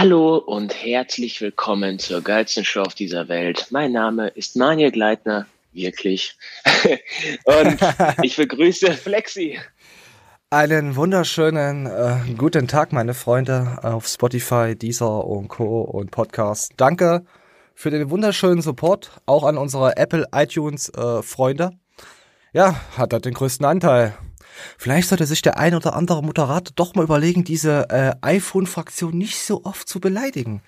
Hallo und herzlich willkommen zur geilsten Show auf dieser Welt. Mein Name ist Manuel Gleitner, wirklich. und ich begrüße Flexi. Einen wunderschönen äh, guten Tag, meine Freunde auf Spotify, Deezer und Co. und Podcast. Danke für den wunderschönen Support, auch an unsere Apple iTunes äh, Freunde. Ja, hat er den größten Anteil. Vielleicht sollte sich der ein oder andere Moderator doch mal überlegen, diese äh, iPhone-Fraktion nicht so oft zu beleidigen.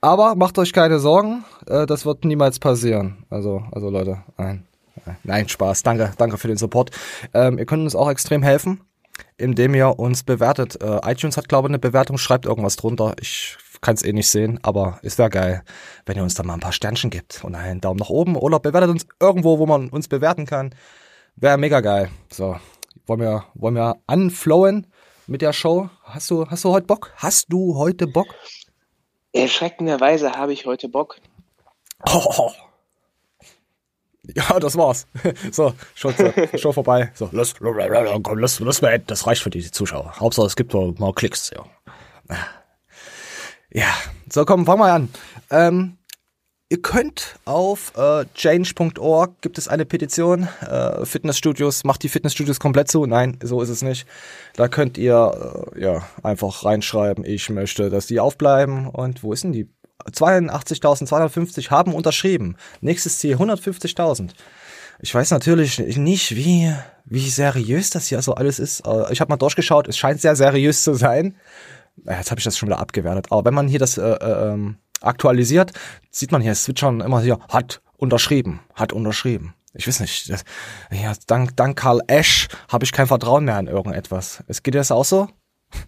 Aber macht euch keine Sorgen, äh, das wird niemals passieren. Also, also Leute, nein, nein, Spaß. Danke, danke für den Support. Ähm, ihr könnt uns auch extrem helfen, indem ihr uns bewertet. Äh, iTunes hat, glaube ich, eine Bewertung, schreibt irgendwas drunter. Ich kann es eh nicht sehen, aber es wäre geil, wenn ihr uns da mal ein paar Sternchen gibt und einen Daumen nach oben oder bewertet uns irgendwo, wo man uns bewerten kann. Wäre mega geil. So, wollen wir, wollen wir anflowen mit der Show? Hast du, hast du heute Bock? Hast du heute Bock? Erschreckenderweise habe ich heute Bock. Oh. Ja, das war's. So, Show, Show vorbei. So, los, komm, los, los, das reicht für die Zuschauer. Hauptsache, es gibt mal Klicks. Ja. ja, so komm, fangen wir an. Ähm, Ihr könnt auf äh, change.org gibt es eine Petition. Äh, Fitnessstudios macht die Fitnessstudios komplett zu. Nein, so ist es nicht. Da könnt ihr äh, ja einfach reinschreiben, ich möchte, dass die aufbleiben. Und wo ist denn die? 82.250 haben unterschrieben. Nächstes Ziel 150.000. Ich weiß natürlich nicht, wie wie seriös das hier so alles ist. Äh, ich habe mal durchgeschaut. Es scheint sehr seriös zu sein. Jetzt habe ich das schon wieder abgewertet. Aber wenn man hier das äh, äh, ähm, aktualisiert, sieht man hier, es wird schon immer hier, hat unterschrieben, hat unterschrieben. Ich weiß nicht, das, ja, dank, dank Karl Esch habe ich kein Vertrauen mehr an irgendetwas. Es geht dir das auch so?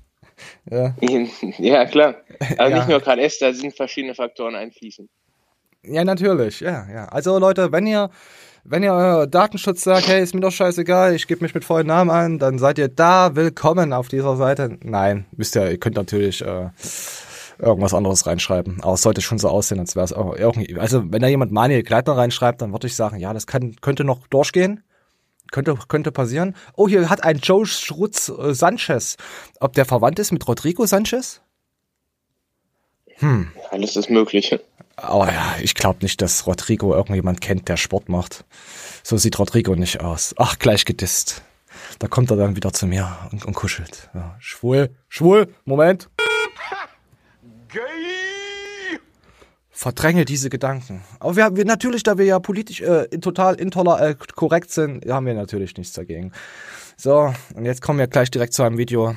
ja. ja, klar. Aber ja. nicht nur Karl Esch, da sind verschiedene Faktoren einfließen. Ja, natürlich, ja, ja. Also Leute, wenn ihr, wenn ihr euer Datenschutz sagt, hey, ist mir doch scheißegal, ich gebe mich mit vollen Namen an, dann seid ihr da willkommen auf dieser Seite. Nein, wisst ihr, ihr könnt natürlich äh, irgendwas anderes reinschreiben. Aber es sollte schon so aussehen, als wäre es auch irgendwie. Also, wenn da jemand Manuel Gleitner reinschreibt, dann würde ich sagen, ja, das kann, könnte noch durchgehen. Könnte, könnte passieren. Oh, hier hat ein Joe Schrutz äh, Sanchez. Ob der verwandt ist mit Rodrigo Sanchez? Hm. Alles ist möglich. Aber ja, ich glaube nicht, dass Rodrigo irgendjemand kennt, der Sport macht. So sieht Rodrigo nicht aus. Ach, gleich gedisst. Da kommt er dann wieder zu mir und, und kuschelt. Ja, schwul, schwul, Moment. Verdränge diese Gedanken. Aber wir, wir natürlich, da wir ja politisch äh, total intoler äh, korrekt sind, haben wir natürlich nichts dagegen. So, und jetzt kommen wir gleich direkt zu einem Video.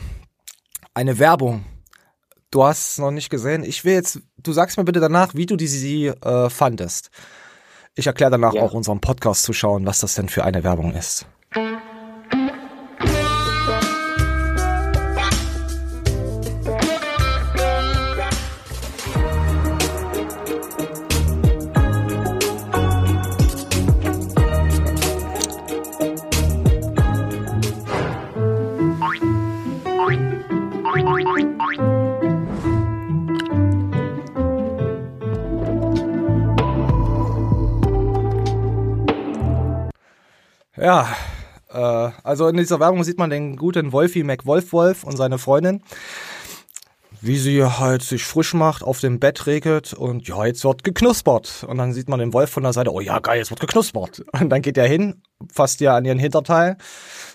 Eine Werbung. Du hast es noch nicht gesehen. Ich will jetzt, du sagst mir bitte danach, wie du die sie äh, fandest. Ich erkläre danach ja. auch unserem Podcast zu schauen, was das denn für eine Werbung ist. Also in dieser Werbung sieht man den guten Wolfie McWolf-Wolf und seine Freundin, wie sie halt sich frisch macht, auf dem Bett regelt und ja, jetzt wird geknuspert. Und dann sieht man den Wolf von der Seite, oh ja, geil, jetzt wird geknuspert. Und dann geht er hin, fasst ja an ihren Hinterteil.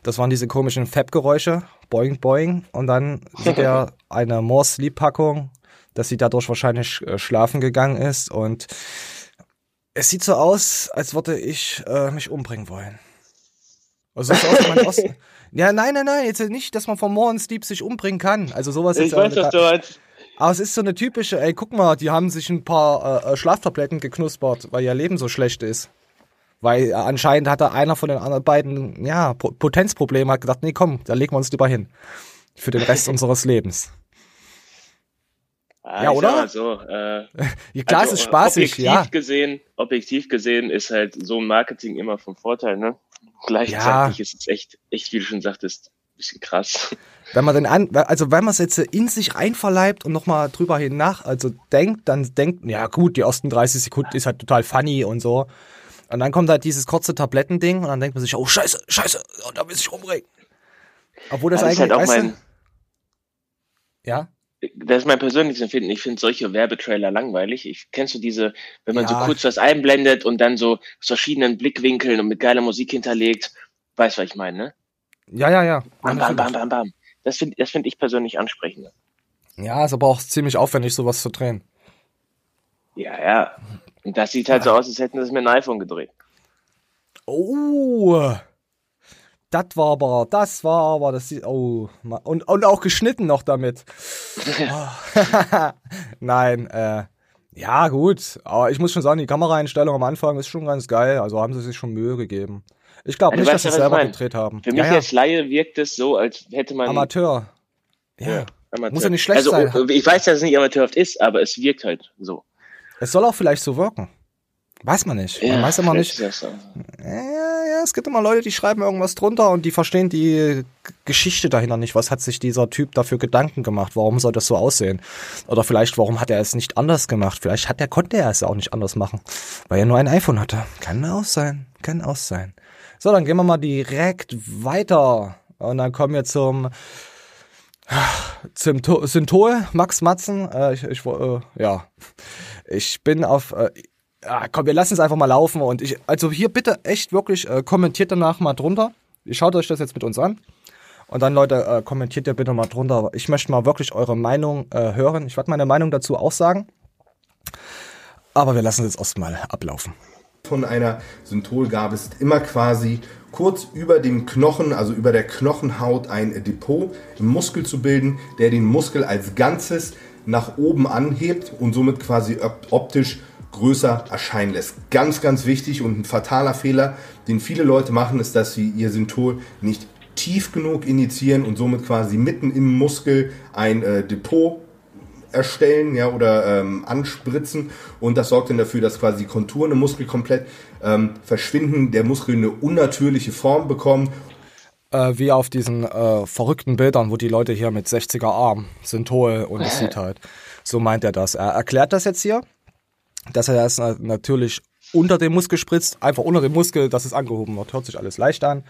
Das waren diese komischen Fab-Geräusche, boing, boing. Und dann sieht er eine More Sleep-Packung, dass sie dadurch wahrscheinlich äh, schlafen gegangen ist und es sieht so aus, als würde ich äh, mich umbringen wollen. Also das ist auch mein Osten. Ja, nein, nein, nein, jetzt nicht, dass man vom Morgensdieb sich umbringen kann. Also sowas ich ist weiß, was du meinst. Aber es ist so eine typische, ey, guck mal, die haben sich ein paar äh, äh Schlaftabletten geknuspert, weil ihr Leben so schlecht ist. Weil äh, anscheinend hatte einer von den anderen beiden, ja, Potenzprobleme, hat gedacht, nee, komm, da legen wir uns lieber hin. Für den Rest unseres Lebens. Ah, ja, oder? So, äh, ja, klar, also, es ist spaßig, objektiv ja. Gesehen, objektiv gesehen ist halt so ein Marketing immer vom Vorteil, ne? Gleichzeitig ja. ist es echt, echt, wie du schon sagtest, ein bisschen krass. Wenn man den an, also wenn man es jetzt in sich einverleibt und nochmal drüber hinach, also denkt, dann denkt, ja gut, die ersten 30 Sekunden ist halt total funny und so. Und dann kommt halt dieses kurze Tablettending und dann denkt man sich, oh scheiße, scheiße, oh, da will ich umbringen. Obwohl das, das eigentlich, ist halt auch mein, ja? Das ist mein persönliches Empfinden. Ich finde solche Werbetrailer langweilig. Ich, kennst du diese, wenn man ja. so kurz was einblendet und dann so aus verschiedenen Blickwinkeln und mit geiler Musik hinterlegt? Weißt du, was ich meine, ne? Ja, ja, ja. Bam, bam, bam, bam, bam. Das finde das find ich persönlich ansprechender. Ja, ist aber auch ziemlich aufwendig, sowas zu drehen. Ja, ja. Und das sieht halt ja. so aus, als hätten sie es mit einem iPhone gedreht. Oh, das war aber, das war aber, das oh, und, und auch geschnitten noch damit. Oh. Nein, äh, ja, gut, aber ich muss schon sagen, die Kameraeinstellung am Anfang ist schon ganz geil, also haben sie sich schon Mühe gegeben. Ich glaube nicht, dass sie selber gedreht haben. Für mich ja, ja. als Laie wirkt es so, als hätte man. Amateur. Ja. ja Amateur. Muss ja nicht schlecht also, sein. Ich weiß, dass es nicht amateurhaft ist, aber es wirkt halt so. Es soll auch vielleicht so wirken. Weiß man nicht. Man ja, weiß immer nicht. Ja, ja, es gibt immer Leute, die schreiben irgendwas drunter und die verstehen die Geschichte dahinter nicht. Was hat sich dieser Typ dafür Gedanken gemacht? Warum soll das so aussehen? Oder vielleicht, warum hat er es nicht anders gemacht? Vielleicht hat er, konnte er es auch nicht anders machen, weil er nur ein iPhone hatte. Kann auch sein. Kann auch sein. So, dann gehen wir mal direkt weiter. Und dann kommen wir zum zum Syntol, Max Matzen. Äh, ich, ich äh, ja, ich bin auf. Äh, ja, komm, wir lassen es einfach mal laufen und ich, also hier bitte echt wirklich äh, kommentiert danach mal drunter. Ihr schaut euch das jetzt mit uns an. Und dann, Leute, äh, kommentiert ihr bitte mal drunter. Ich möchte mal wirklich eure Meinung äh, hören. Ich werde meine Meinung dazu auch sagen. Aber wir lassen es jetzt erstmal ablaufen. Von einer Synthol-Gabe ist immer quasi kurz über dem Knochen, also über der Knochenhaut, ein Depot im Muskel zu bilden, der den Muskel als Ganzes nach oben anhebt und somit quasi optisch größer erscheinen lässt. Ganz, ganz wichtig und ein fataler Fehler, den viele Leute machen, ist, dass sie ihr Synthol nicht tief genug injizieren und somit quasi mitten im Muskel ein äh, Depot erstellen ja, oder ähm, anspritzen und das sorgt dann dafür, dass quasi die Konturen im Muskel komplett ähm, verschwinden, der Muskel eine unnatürliche Form bekommt. Äh, wie auf diesen äh, verrückten Bildern, wo die Leute hier mit 60er Arm sind hohe und es sieht halt. So meint er das. Er erklärt das jetzt hier dass er das natürlich unter dem Muskel spritzt, einfach unter dem Muskel, dass es angehoben wird. Hört sich alles leicht an.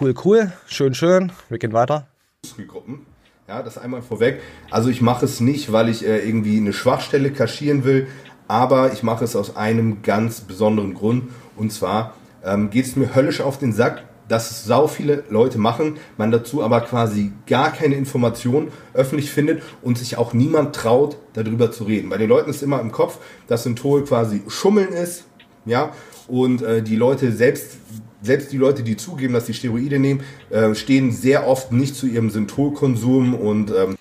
Cool, cool, schön, schön. Wir gehen weiter. Muskelgruppen. Ja, das einmal vorweg. Also ich mache es nicht, weil ich äh, irgendwie eine Schwachstelle kaschieren will, aber ich mache es aus einem ganz besonderen Grund. Und zwar ähm, geht es mir höllisch auf den Sack, dass es sau viele Leute machen, man dazu aber quasi gar keine Information öffentlich findet und sich auch niemand traut, darüber zu reden. Bei den Leuten ist immer im Kopf, dass Synthol quasi Schummeln ist, ja, und äh, die Leute selbst selbst die Leute, die zugeben, dass sie Steroide nehmen, äh, stehen sehr oft nicht zu ihrem Synthol-Konsum und ähm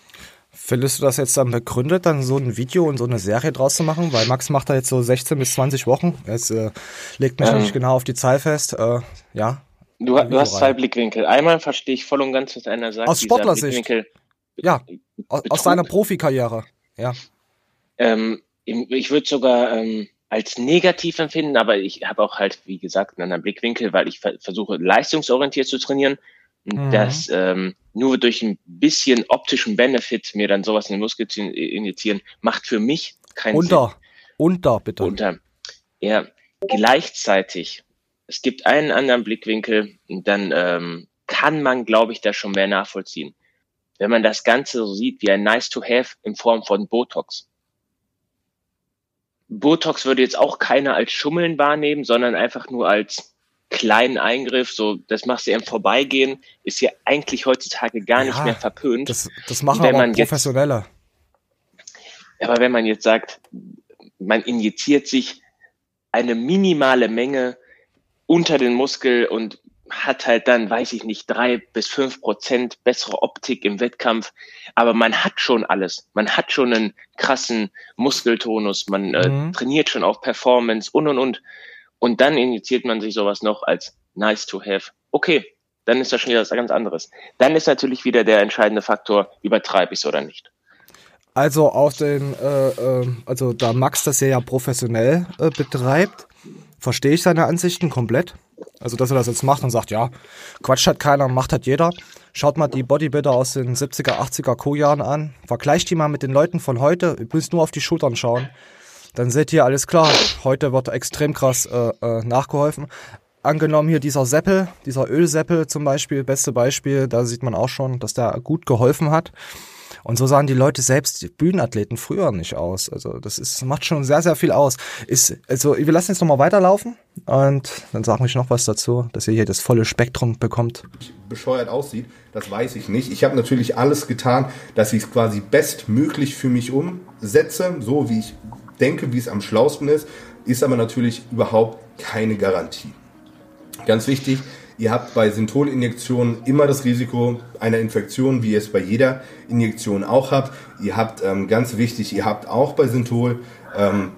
Findest du das jetzt dann begründet, dann so ein Video und so eine Serie draus zu machen? Weil Max macht da jetzt so 16 bis 20 Wochen. Es äh, legt mich ähm, nicht genau auf die Zahl fest. Äh, ja. Du, du hast zwei Blickwinkel. Einmal verstehe ich voll und ganz, was einer sagt. Aus Sportlersicht. Ja, aus, aus seiner Profikarriere. Ja. Ähm, ich würde sogar ähm, als negativ empfinden, aber ich habe auch halt, wie gesagt, einen anderen Blickwinkel, weil ich versuche leistungsorientiert zu trainieren. Mhm. Dass ähm, nur durch ein bisschen optischen Benefit mir dann sowas in den Muskel zu injizieren, macht für mich keinen unter, Sinn. Unter, bitte. Unter. Ja, gleichzeitig es gibt einen anderen Blickwinkel und dann ähm, kann man, glaube ich, da schon mehr nachvollziehen. Wenn man das Ganze so sieht wie ein Nice to Have in Form von Botox. Botox würde jetzt auch keiner als Schummeln wahrnehmen, sondern einfach nur als kleinen Eingriff, so das machst du im Vorbeigehen, ist ja eigentlich heutzutage gar ja, nicht mehr verpönt. Das, das machen wenn aber Professionelle. Jetzt, aber wenn man jetzt sagt, man injiziert sich eine minimale Menge unter den Muskel und hat halt dann, weiß ich nicht, drei bis fünf Prozent bessere Optik im Wettkampf. Aber man hat schon alles. Man hat schon einen krassen Muskeltonus. Man äh, mhm. trainiert schon auf Performance und und und. Und dann injiziert man sich sowas noch als nice to have. Okay, dann ist das schon wieder was ganz anderes. Dann ist natürlich wieder der entscheidende Faktor, übertreibe ich es oder nicht. Also auf den, äh, äh, also da Max das ja professionell äh, betreibt, verstehe ich seine Ansichten komplett. Also, dass er das jetzt macht und sagt, ja, Quatsch hat keiner, macht hat jeder. Schaut mal die Bodybuilder aus den 70er, 80er Co-Jahren an. Vergleicht die mal mit den Leuten von heute. Ihr müsst nur auf die Schultern schauen. Dann seht ihr alles klar. Heute wird extrem krass äh, äh, nachgeholfen. Angenommen hier dieser Seppel, dieser Ölseppel zum Beispiel, beste Beispiel, da sieht man auch schon, dass der gut geholfen hat. Und so sahen die Leute selbst, die Bühnenathleten früher nicht aus. Also das ist, macht schon sehr, sehr viel aus. Ist, also wir lassen jetzt nochmal weiterlaufen und dann sagen wir noch was dazu, dass ihr hier das volle Spektrum bekommt. Bescheuert aussieht, das weiß ich nicht. Ich habe natürlich alles getan, dass ich es quasi bestmöglich für mich umsetze, so wie ich denke, wie es am schlausten ist, ist aber natürlich überhaupt keine Garantie. Ganz wichtig, ihr habt bei Syntholinjektionen immer das Risiko einer Infektion, wie ihr es bei jeder Injektion auch habt. Ihr habt, ähm, ganz wichtig, ihr habt auch bei Synthol ähm,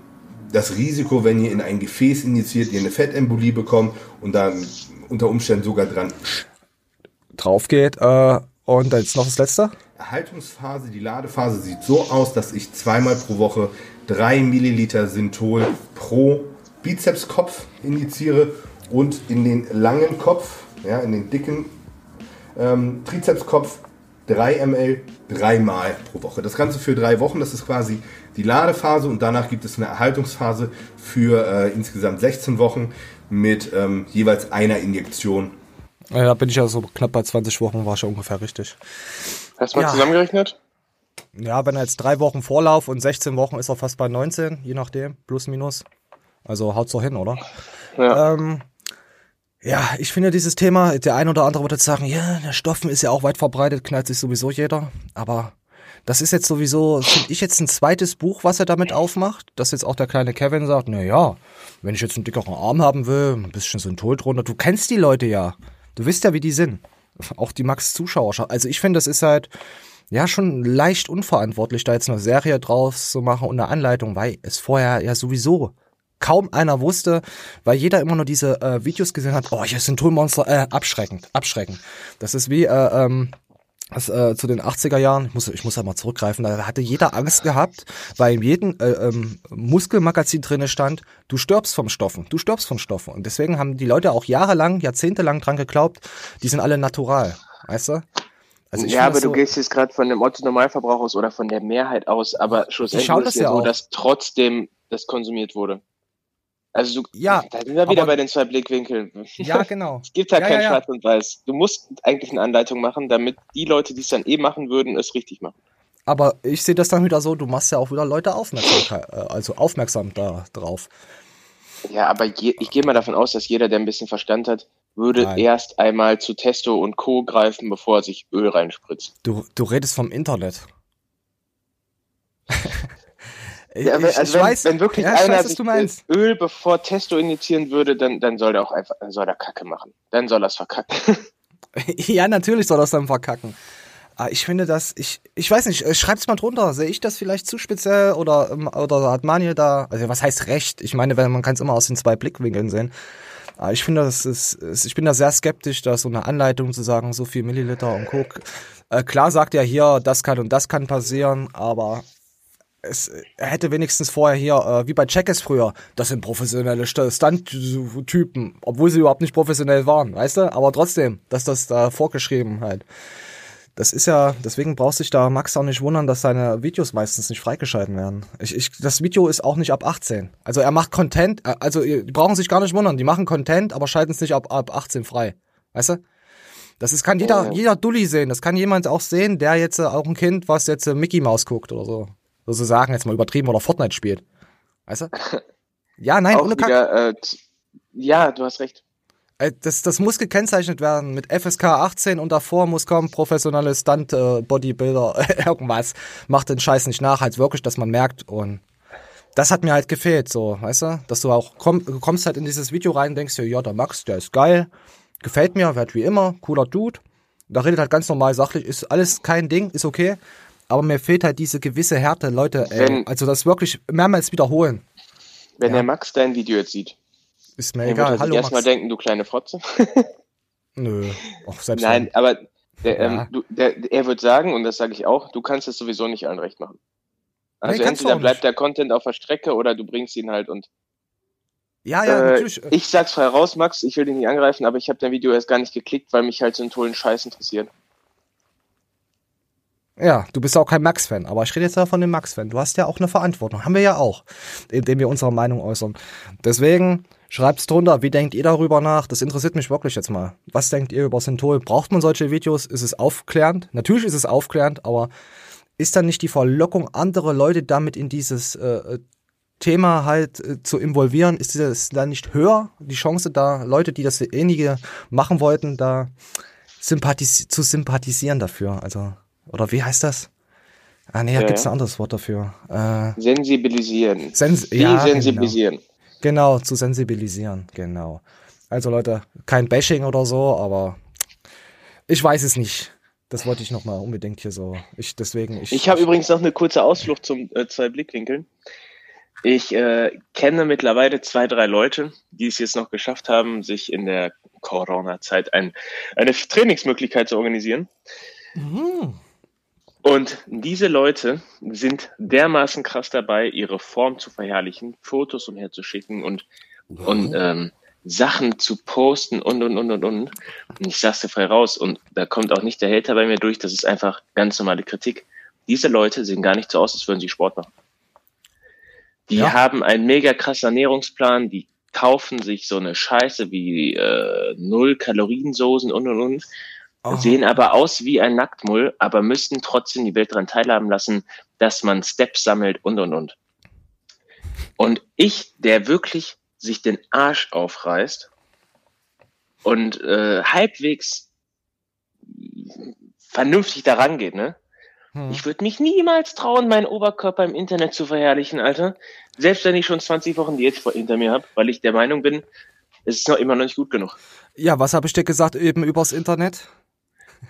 das Risiko, wenn ihr in ein Gefäß injiziert, ihr eine Fettembolie bekommt und dann unter Umständen sogar dran drauf geht. Äh, und jetzt noch das letzte. Erhaltungsphase, die Ladephase sieht so aus, dass ich zweimal pro Woche 3 Milliliter Synthol pro Bizepskopf injiziere und in den langen Kopf, ja, in den dicken ähm, Trizepskopf 3 ml dreimal pro Woche. Das Ganze für drei Wochen, das ist quasi die Ladephase und danach gibt es eine Erhaltungsphase für äh, insgesamt 16 Wochen mit ähm, jeweils einer Injektion. Ja, da bin ich ja so knapp bei 20 Wochen, war schon ungefähr richtig. Hast du mal Ja. zusammengerechnet? Ja, wenn er jetzt drei Wochen Vorlauf und 16 Wochen ist er fast bei 19, je nachdem, plus minus. Also haut's doch hin, oder? Ja. Ähm, ja, ich finde dieses Thema, der ein oder andere wird jetzt sagen, ja, der Stoffen ist ja auch weit verbreitet, knallt sich sowieso jeder. Aber das ist jetzt sowieso, finde ich jetzt ein zweites Buch, was er damit aufmacht, dass jetzt auch der kleine Kevin sagt, na ja, wenn ich jetzt einen dickeren Arm haben will, ein bisschen Synthol drunter, du kennst die Leute ja. Du weißt ja, wie die sind. Auch die Max-Zuschauer. Also ich finde, das ist halt, ja, schon leicht unverantwortlich, da jetzt eine Serie draus zu machen und eine Anleitung, weil es vorher ja sowieso kaum einer wusste, weil jeder immer nur diese äh, Videos gesehen hat, oh, hier sind Toolmonster, äh, abschreckend, abschreckend. Das ist wie, äh, ähm, das, äh, zu den 80er Jahren, ich muss, ich muss da mal zurückgreifen, da hatte jeder Angst gehabt, weil in jedem äh, ähm, Muskelmagazin drinne stand, du stirbst vom Stoffen, du stirbst vom Stoffen. Und deswegen haben die Leute auch jahrelang, jahrzehntelang dran geglaubt, die sind alle natural, weißt du? Also ja, aber das du so- gehst jetzt gerade von dem Otto-Normalverbraucher aus oder von der Mehrheit aus, aber schlussendlich ist es ja ja so, auch. dass trotzdem das konsumiert wurde. Also du, Ja, da sind wir wieder bei den zwei Blickwinkeln. Ja, genau. Es gibt halt Ja, kein ja. Schwarz und Weiß. Du musst eigentlich eine Anleitung machen, damit die Leute, die es dann eh machen würden, es richtig machen. Aber ich sehe das dann wieder so, du machst ja auch wieder Leute aufmerksam, äh, also aufmerksam da drauf. Ja, aber je, ich gehe mal davon aus, dass jeder, der ein bisschen Verstand hat, würde Nein. erst einmal zu Testo und Co. greifen, bevor er sich Öl reinspritzt. Du, du redest vom Internet. Ja, wenn, ich, also ich wenn, weiß, wenn wirklich ja, ich einer weiß, was sich du meinst. Öl bevor Testo injizieren würde, dann, dann soll er auch einfach, dann soll er Kacke machen. Dann soll er es verkacken. ja, natürlich soll das dann verkacken. Aber ich finde das, ich, ich weiß nicht, äh, schreibt's mal drunter. Sehe ich das vielleicht zu speziell oder, ähm, oder hat Manuel da, also was heißt recht? Ich meine, man kann es immer aus den zwei Blickwinkeln sehen. Aber ich finde, das ist, ist, ich bin da sehr skeptisch, da so eine Anleitung zu sagen, so viel Milliliter und Coke. Äh, klar sagt er hier, das kann und das kann passieren, aber es er hätte wenigstens vorher hier, äh, wie bei Checkers früher, das sind professionelle St- Stunt-Typen, obwohl sie überhaupt nicht professionell waren, weißt du? Aber trotzdem, dass das da vorgeschrieben halt. Das ist ja, deswegen brauchst dich da Max auch nicht wundern, dass seine Videos meistens nicht freigeschalten werden. Ich, ich, das Video ist auch nicht ab 18. Also er macht Content, äh, also ihr- die brauchen sich gar nicht wundern, die machen Content, aber schalten es nicht ab, ab 18 frei. Weißt du? Das ist, kann jeder, jeder Dulli sehen. Das kann jemand auch sehen, der jetzt äh, auch ein Kind, was jetzt äh, Mickey Mouse guckt oder so. Sozusagen jetzt mal übertrieben oder Fortnite spielt. Weißt du? Ja, nein, auch ohne Kack. wieder, äh, ja, du hast recht. Äh, Das, das muss gekennzeichnet werden mit FSK 18 und davor muss kommen professionelle Stunt äh, Bodybuilder irgendwas. Macht den Scheiß nicht nach, halt wirklich, dass man merkt und das hat mir halt gefehlt, so, weißt du, dass du auch komm, kommst halt in dieses Video rein und denkst dir, ja, der Max, der ist geil, gefällt mir, wird wie immer, cooler Dude. Da redet halt ganz normal sachlich, ist alles kein Ding, ist okay. Aber mir fehlt halt diese gewisse Härte, Leute, ey, Wenn- also das wirklich mehrmals wiederholen. Wenn Ja. der Max dein Video jetzt sieht, Ist mir egal. Hallo erstmal denken, du kleine Fotze. Nö. Och, selbst Nein, aber der, Ja. ähm, du, der, er wird sagen, und das sage ich auch, du kannst es sowieso nicht allen recht machen. Also Nee, entweder bleibt der Content auf der Strecke oder du bringst ihn halt und Ja, ja, äh, natürlich. ich sag's frei raus, Max, ich will dich nicht angreifen, aber ich habe dein Video erst gar nicht geklickt, weil mich halt so einen tollen Scheiß interessiert. Ja, du bist auch kein Max-Fan, aber ich rede jetzt ja von dem Max-Fan. Du hast ja auch eine Verantwortung. Haben wir ja auch, indem wir unsere Meinung äußern. Deswegen schreibt's drunter, wie denkt ihr darüber nach? Das interessiert mich wirklich jetzt mal. Was denkt ihr über Synthol? Braucht man solche Videos? Ist es aufklärend? Natürlich ist es aufklärend, aber ist dann nicht die Verlockung, andere Leute damit in dieses äh, Thema halt äh, zu involvieren, ist das dann nicht höher, die Chance da, Leute, die das ähnliche machen wollten, da sympathis zu sympathisieren dafür, also, oder wie heißt das? Ah, nee, da Ja, gibt's ja. ein anderes Wort dafür. Äh, Sensibilisieren. Sens ja, Desensibilisieren. Genau, zu sensibilisieren, genau. Also Leute, kein Bashing oder so, aber ich weiß es nicht. Das wollte ich nochmal unbedingt hier so. Ich deswegen ich. Ich habe übrigens noch eine kurze Ausflucht zum äh, zwei Blickwinkeln. Ich äh, kenne mittlerweile zwei, drei Leute, die es jetzt noch geschafft haben, sich in der Corona-Zeit ein, eine Trainingsmöglichkeit zu organisieren. Mhm. Und diese Leute sind dermaßen krass dabei, ihre Form zu verherrlichen, Fotos umherzuschicken und, und ähm, Sachen zu posten und, und, und, und, und. Und ich sag's dir frei raus. Und da kommt auch nicht der Hater bei mir durch. Das ist einfach ganz normale Kritik. Diese Leute sehen gar nicht so aus, als würden sie Sport machen. Die Ja. haben einen mega krassen Ernährungsplan. Die kaufen sich so eine Scheiße wie äh, null Kaloriensoßen und, und, und Oh. sehen aber aus wie ein Nacktmull, aber müssten trotzdem die Welt daran teilhaben lassen, dass man Steps sammelt und und und. Und ich, der wirklich sich den Arsch aufreißt und äh, halbwegs vernünftig daran geht, ne? Hm. Ich würde mich niemals trauen, meinen Oberkörper im Internet zu verherrlichen, Alter. Selbst wenn ich schon 20 Wochen Diät hinter mir habe, weil ich der Meinung bin, es ist noch immer noch nicht gut genug. Ja, was habe ich dir gesagt eben übers Internet?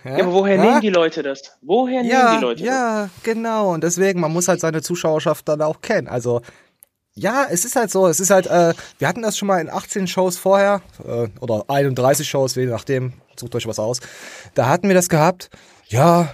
Ja, aber woher nehmen die Leute das? Woher ja, nehmen die Leute das? ja, genau. Und deswegen, man muss halt seine Zuschauerschaft dann auch kennen. Also, ja, es ist halt so. Es ist halt, äh, wir hatten das schon mal in 18 Shows vorher, äh, oder 31 Shows, je nachdem, sucht euch was aus. Da hatten wir das gehabt. Ja,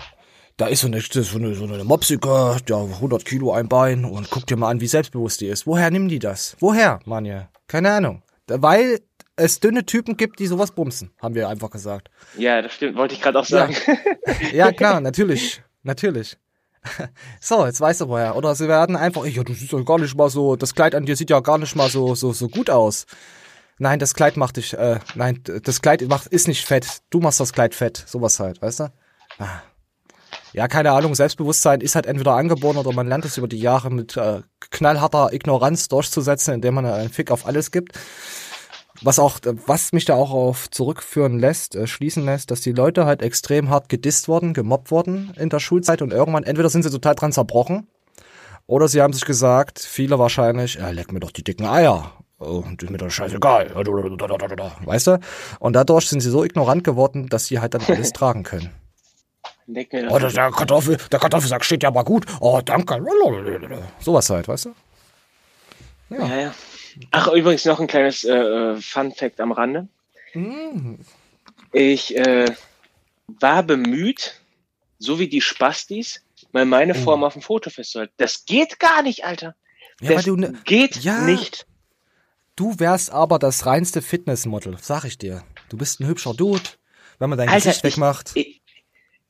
da ist so eine, so eine, so eine Mopsika, der 100 Kilo ein Bein und guck dir mal an, wie selbstbewusst die ist. Woher nehmen die das? Woher, Manje? Keine Ahnung. Weil es dünne Typen gibt, die sowas bumsen, haben wir einfach gesagt. Ja, das stimmt, wollte ich gerade auch sagen. Ja, klar, natürlich. Natürlich. So, jetzt weißt du woher. Oder sie werden einfach, ja, du siehst ja gar nicht mal so, das Kleid an dir sieht ja gar nicht mal so, so, so gut aus. Nein, das Kleid macht dich, äh, nein, das Kleid macht, ist nicht fett. Du machst das Kleid fett. Sowas halt, weißt du? Ah. Ja, keine Ahnung, Selbstbewusstsein ist halt entweder angeboren oder man lernt es über die Jahre mit äh, knallharter Ignoranz durchzusetzen, indem man einen Fick auf alles gibt. Was auch, was mich da auch auf zurückführen lässt, äh, schließen lässt, dass die Leute halt extrem hart gedisst wurden, gemobbt wurden in der Schulzeit und irgendwann entweder sind sie total dran zerbrochen oder sie haben sich gesagt, viele wahrscheinlich, ja, leck mir doch die dicken Eier. Oh, und ist mir doch scheißegal. Weißt du? Und dadurch sind sie so ignorant geworden, dass sie halt dann alles tragen können. Mir Oh, das. der Kartoffel, der Kartoffelsack steht ja aber gut. Oh, danke. Sowas halt, weißt du? Ja, ja. Ach, übrigens noch ein kleines äh, Fun Fact am Rande. Ich äh, war bemüht, so wie die Spastis, mal meine Form auf dem Foto festzuhalten. Das geht gar nicht, Alter. Ja, das du ne- geht Ja. nicht. Du wärst aber das reinste Fitnessmodel, sag ich dir. Du bist ein hübscher Dude. Wenn man dein Alter, Gesicht wegmacht. Ich,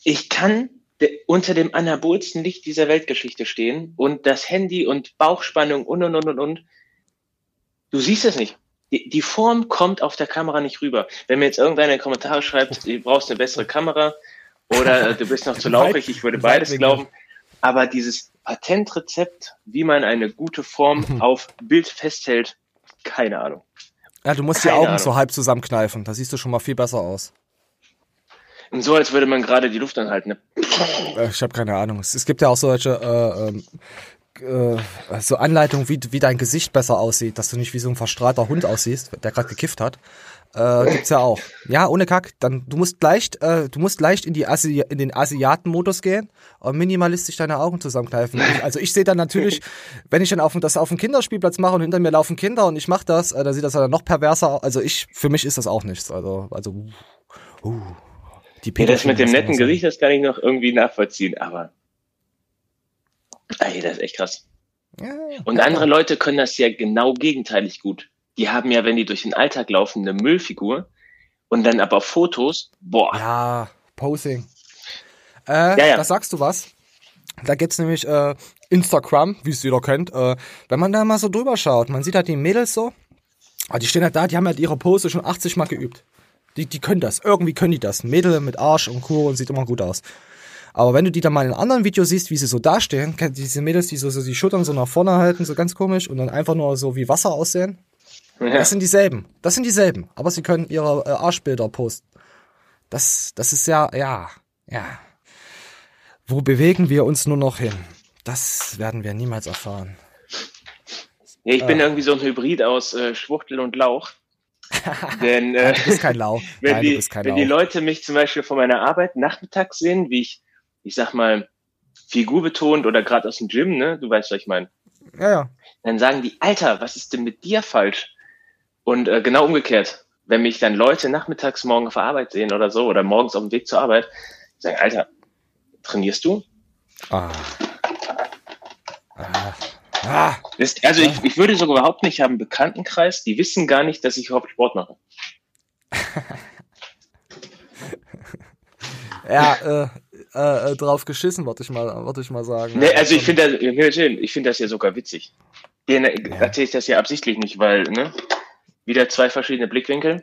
ich kann de, unter dem anabolsten Licht dieser Weltgeschichte stehen und das Handy und Bauchspannung und und und und und. Du siehst es nicht. Die, die Form kommt auf der Kamera nicht rüber. Wenn mir jetzt irgendeiner in die Kommentare schreibt, du brauchst eine bessere Kamera oder äh, du bist noch zu lauchig, ich würde beides glauben. Aber dieses Patentrezept, wie man eine gute Form auf Bild festhält, keine Ahnung. ja, du musst die keine Augen Ahnung. so halb zusammenkneifen. Da siehst du schon mal viel besser aus. Und so, als würde man gerade die Luft anhalten. Ne? Äh, Ich habe keine Ahnung. Es, es gibt ja auch solche äh, ähm, äh, so Anleitungen, wie, wie dein Gesicht besser aussieht, dass du nicht wie so ein verstrahlter Hund aussiehst, der gerade gekifft hat. Äh, gibt's ja auch. Ja, ohne Kack. Dann du musst leicht, äh, du musst leicht in die Asi in den Asiaten-Modus gehen und minimalistisch deine Augen zusammenkneifen. Ich, also ich sehe dann natürlich, wenn ich dann auf das auf dem Kinderspielplatz mache und hinter mir laufen Kinder und ich mache das, äh, dann sieht das dann noch perverser. aus. Also ich, für mich ist das auch nichts. Also also. Uh, uh, die Ja, das mit dem netten Gesicht, das kann ich noch irgendwie nachvollziehen, aber ey, das ist echt krass. Ja, Und andere Leute können das ja genau gegenteilig gut. Die haben ja, wenn die durch den Alltag laufen, eine Müllfigur und dann aber Fotos, boah, Ja, Posing. Äh, Ja, ja. da sagst du was. Da gibt's nämlich äh, Instagram, wie es jeder kennt. Äh, wenn man da mal so drüber schaut, man sieht halt die Mädels so, ah, die stehen halt da, die haben halt ihre Pose schon 80 Mal geübt. Die, die können das, irgendwie können die das. Mädel mit Arsch und Kur und sieht immer gut aus. Aber wenn du die dann mal in einem anderen Video siehst, wie sie so dastehen, kennt diese Mädels, die so, so die Schultern so nach vorne halten, so ganz komisch und dann einfach nur so wie Wasser aussehen. Ja. Das sind dieselben. Das sind dieselben. Aber sie können ihre äh, Arschbilder posten. Das, das ist ja, ja, ja. Wo bewegen wir uns nur noch hin? Das werden wir niemals erfahren. Ja, ich bin Ah. irgendwie so ein Hybrid aus äh, Schwuchtel und Lauch. Denn äh, Du bist kein Lau. wenn, Nein, die, kein wenn die Lau. Leute mich zum Beispiel von meiner Arbeit nachmittags sehen, wie ich, ich sag mal, figurbetont oder gerade aus dem Gym, ne, du weißt, was ich meine, Ja, ja. dann sagen die, Alter, was ist denn mit dir falsch? Und äh, genau umgekehrt, wenn mich dann Leute nachmittags morgen auf der Arbeit sehen oder so oder morgens auf dem Weg zur Arbeit, sagen, Alter, trainierst du? Ah. Ah. Ah. Das, also ich, ich würde sogar überhaupt nicht haben, Bekanntenkreis, die wissen gar nicht, dass ich überhaupt Sport mache. Ja, äh, äh, drauf geschissen, wollte ich mal, wollte ich mal sagen. Nee, also ich finde das, ja, schön, ich finde das ja sogar witzig. Denen erzähle ich das ja absichtlich nicht, weil, ne, wieder zwei verschiedene Blickwinkel.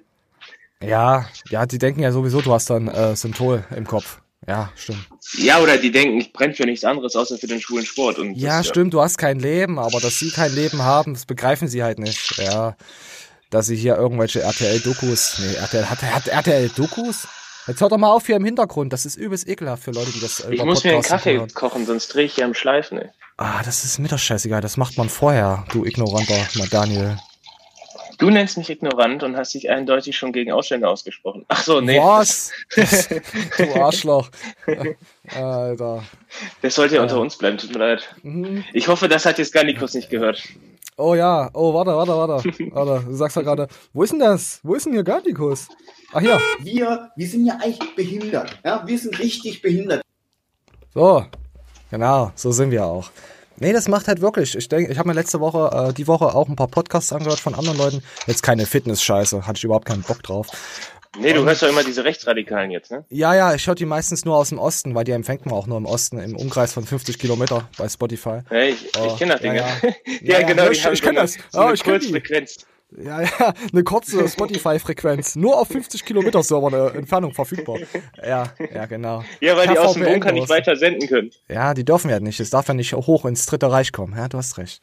Ja, ja, die denken ja sowieso, du hast dann äh, Synthol im Kopf. Ja, stimmt. Ja, oder die denken, ich brenne für nichts anderes außer für den schwulen Sport. Und Ja, das, stimmt, du hast kein Leben, aber dass sie kein Leben haben, das begreifen sie halt nicht. Ja, dass sie hier irgendwelche RTL-Dokus, nee, RTL, hat, hat RTL Dokus? Jetzt hört doch mal auf hier im Hintergrund, das ist übelst ekelhaft für Leute, die das äh, Ich muss mir einen Kaffee hören. kochen, sonst drehe ich hier am Schleifen, ey. Ah, das ist mir doch scheißegal, das macht man vorher, du ignoranter mal Daniel. Du nennst mich ignorant und hast dich eindeutig schon gegen Ausländer ausgesprochen. Ach so, nee. Was? du Arschloch. Alter. Das sollte ja unter uns bleiben, tut mir leid. Mhm. Ich hoffe, das hat jetzt gar Nikos nicht gehört. Oh ja, oh, warte, warte, warte. warte. Du sagst ja gerade, wo ist denn das? Wo ist denn hier Gardikus? Ach hier, Wir, wir sind ja eigentlich behindert. Ja, wir sind richtig behindert. so. Genau, so sind wir auch. Nee, das macht halt wirklich. Ich denke, ich habe mir letzte Woche, äh, die Woche auch ein paar Podcasts angehört von anderen Leuten. Jetzt keine Fitness-Scheiße, hatte ich überhaupt keinen Bock drauf. Nee, du hörst doch immer diese Rechtsradikalen jetzt, ne? Ja, ja, ich höre die meistens nur aus dem Osten, weil die empfängt man auch nur im Osten, im Umkreis von 50 Kilometer bei Spotify. Ja, ich, Oh, ich kenne das Ding. ja, Ja, ja. Ja, ja, ich- ich so kenn eine- das. So Oh, ich kenn die. Kurzfrequenz. Ja, ja, eine kurze Spotify-Frequenz, nur auf 50 Kilometer Server eine Entfernung verfügbar. Ja, ja, genau. Ja, weil die Per aus dem Bunker nicht weiter senden können. Ja, die dürfen ja nicht. Es darf ja nicht hoch ins Dritte Reich kommen. Ja, du hast recht.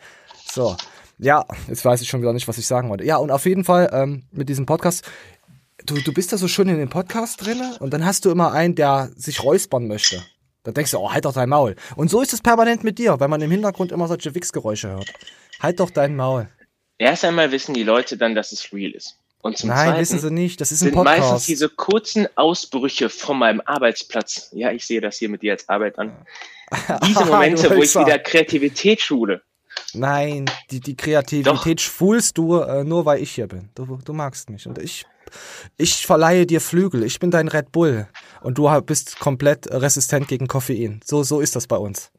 So. Ja, jetzt weiß ich schon wieder nicht, was ich sagen wollte. Ja, und auf jeden Fall ähm, mit diesem Podcast. Du, du bist da so schön in den Podcast drinne und dann hast du immer einen, der sich räuspern möchte. Dann denkst du, oh, halt doch dein Maul. Und so ist es permanent mit dir, wenn man im Hintergrund immer solche Wichsgeräusche hört. Halt doch dein Maul. Erst einmal wissen die Leute dann, dass es real ist. Und zum Nein, Zweiten wissen sie nicht. Das ist ein sind meistens Podcast. diese kurzen Ausbrüche von meinem Arbeitsplatz. Ja, ich sehe das hier mit dir als Arbeit an. Diese Ah, Momente, wo ich wieder Kreativität schule. Nein, die, die Kreativität schwulst du äh, nur, weil ich hier bin. Du, du magst mich. Und ich, ich verleihe dir Flügel. Ich bin dein Red Bull. Und du bist komplett resistent gegen Koffein. So, so ist das bei uns.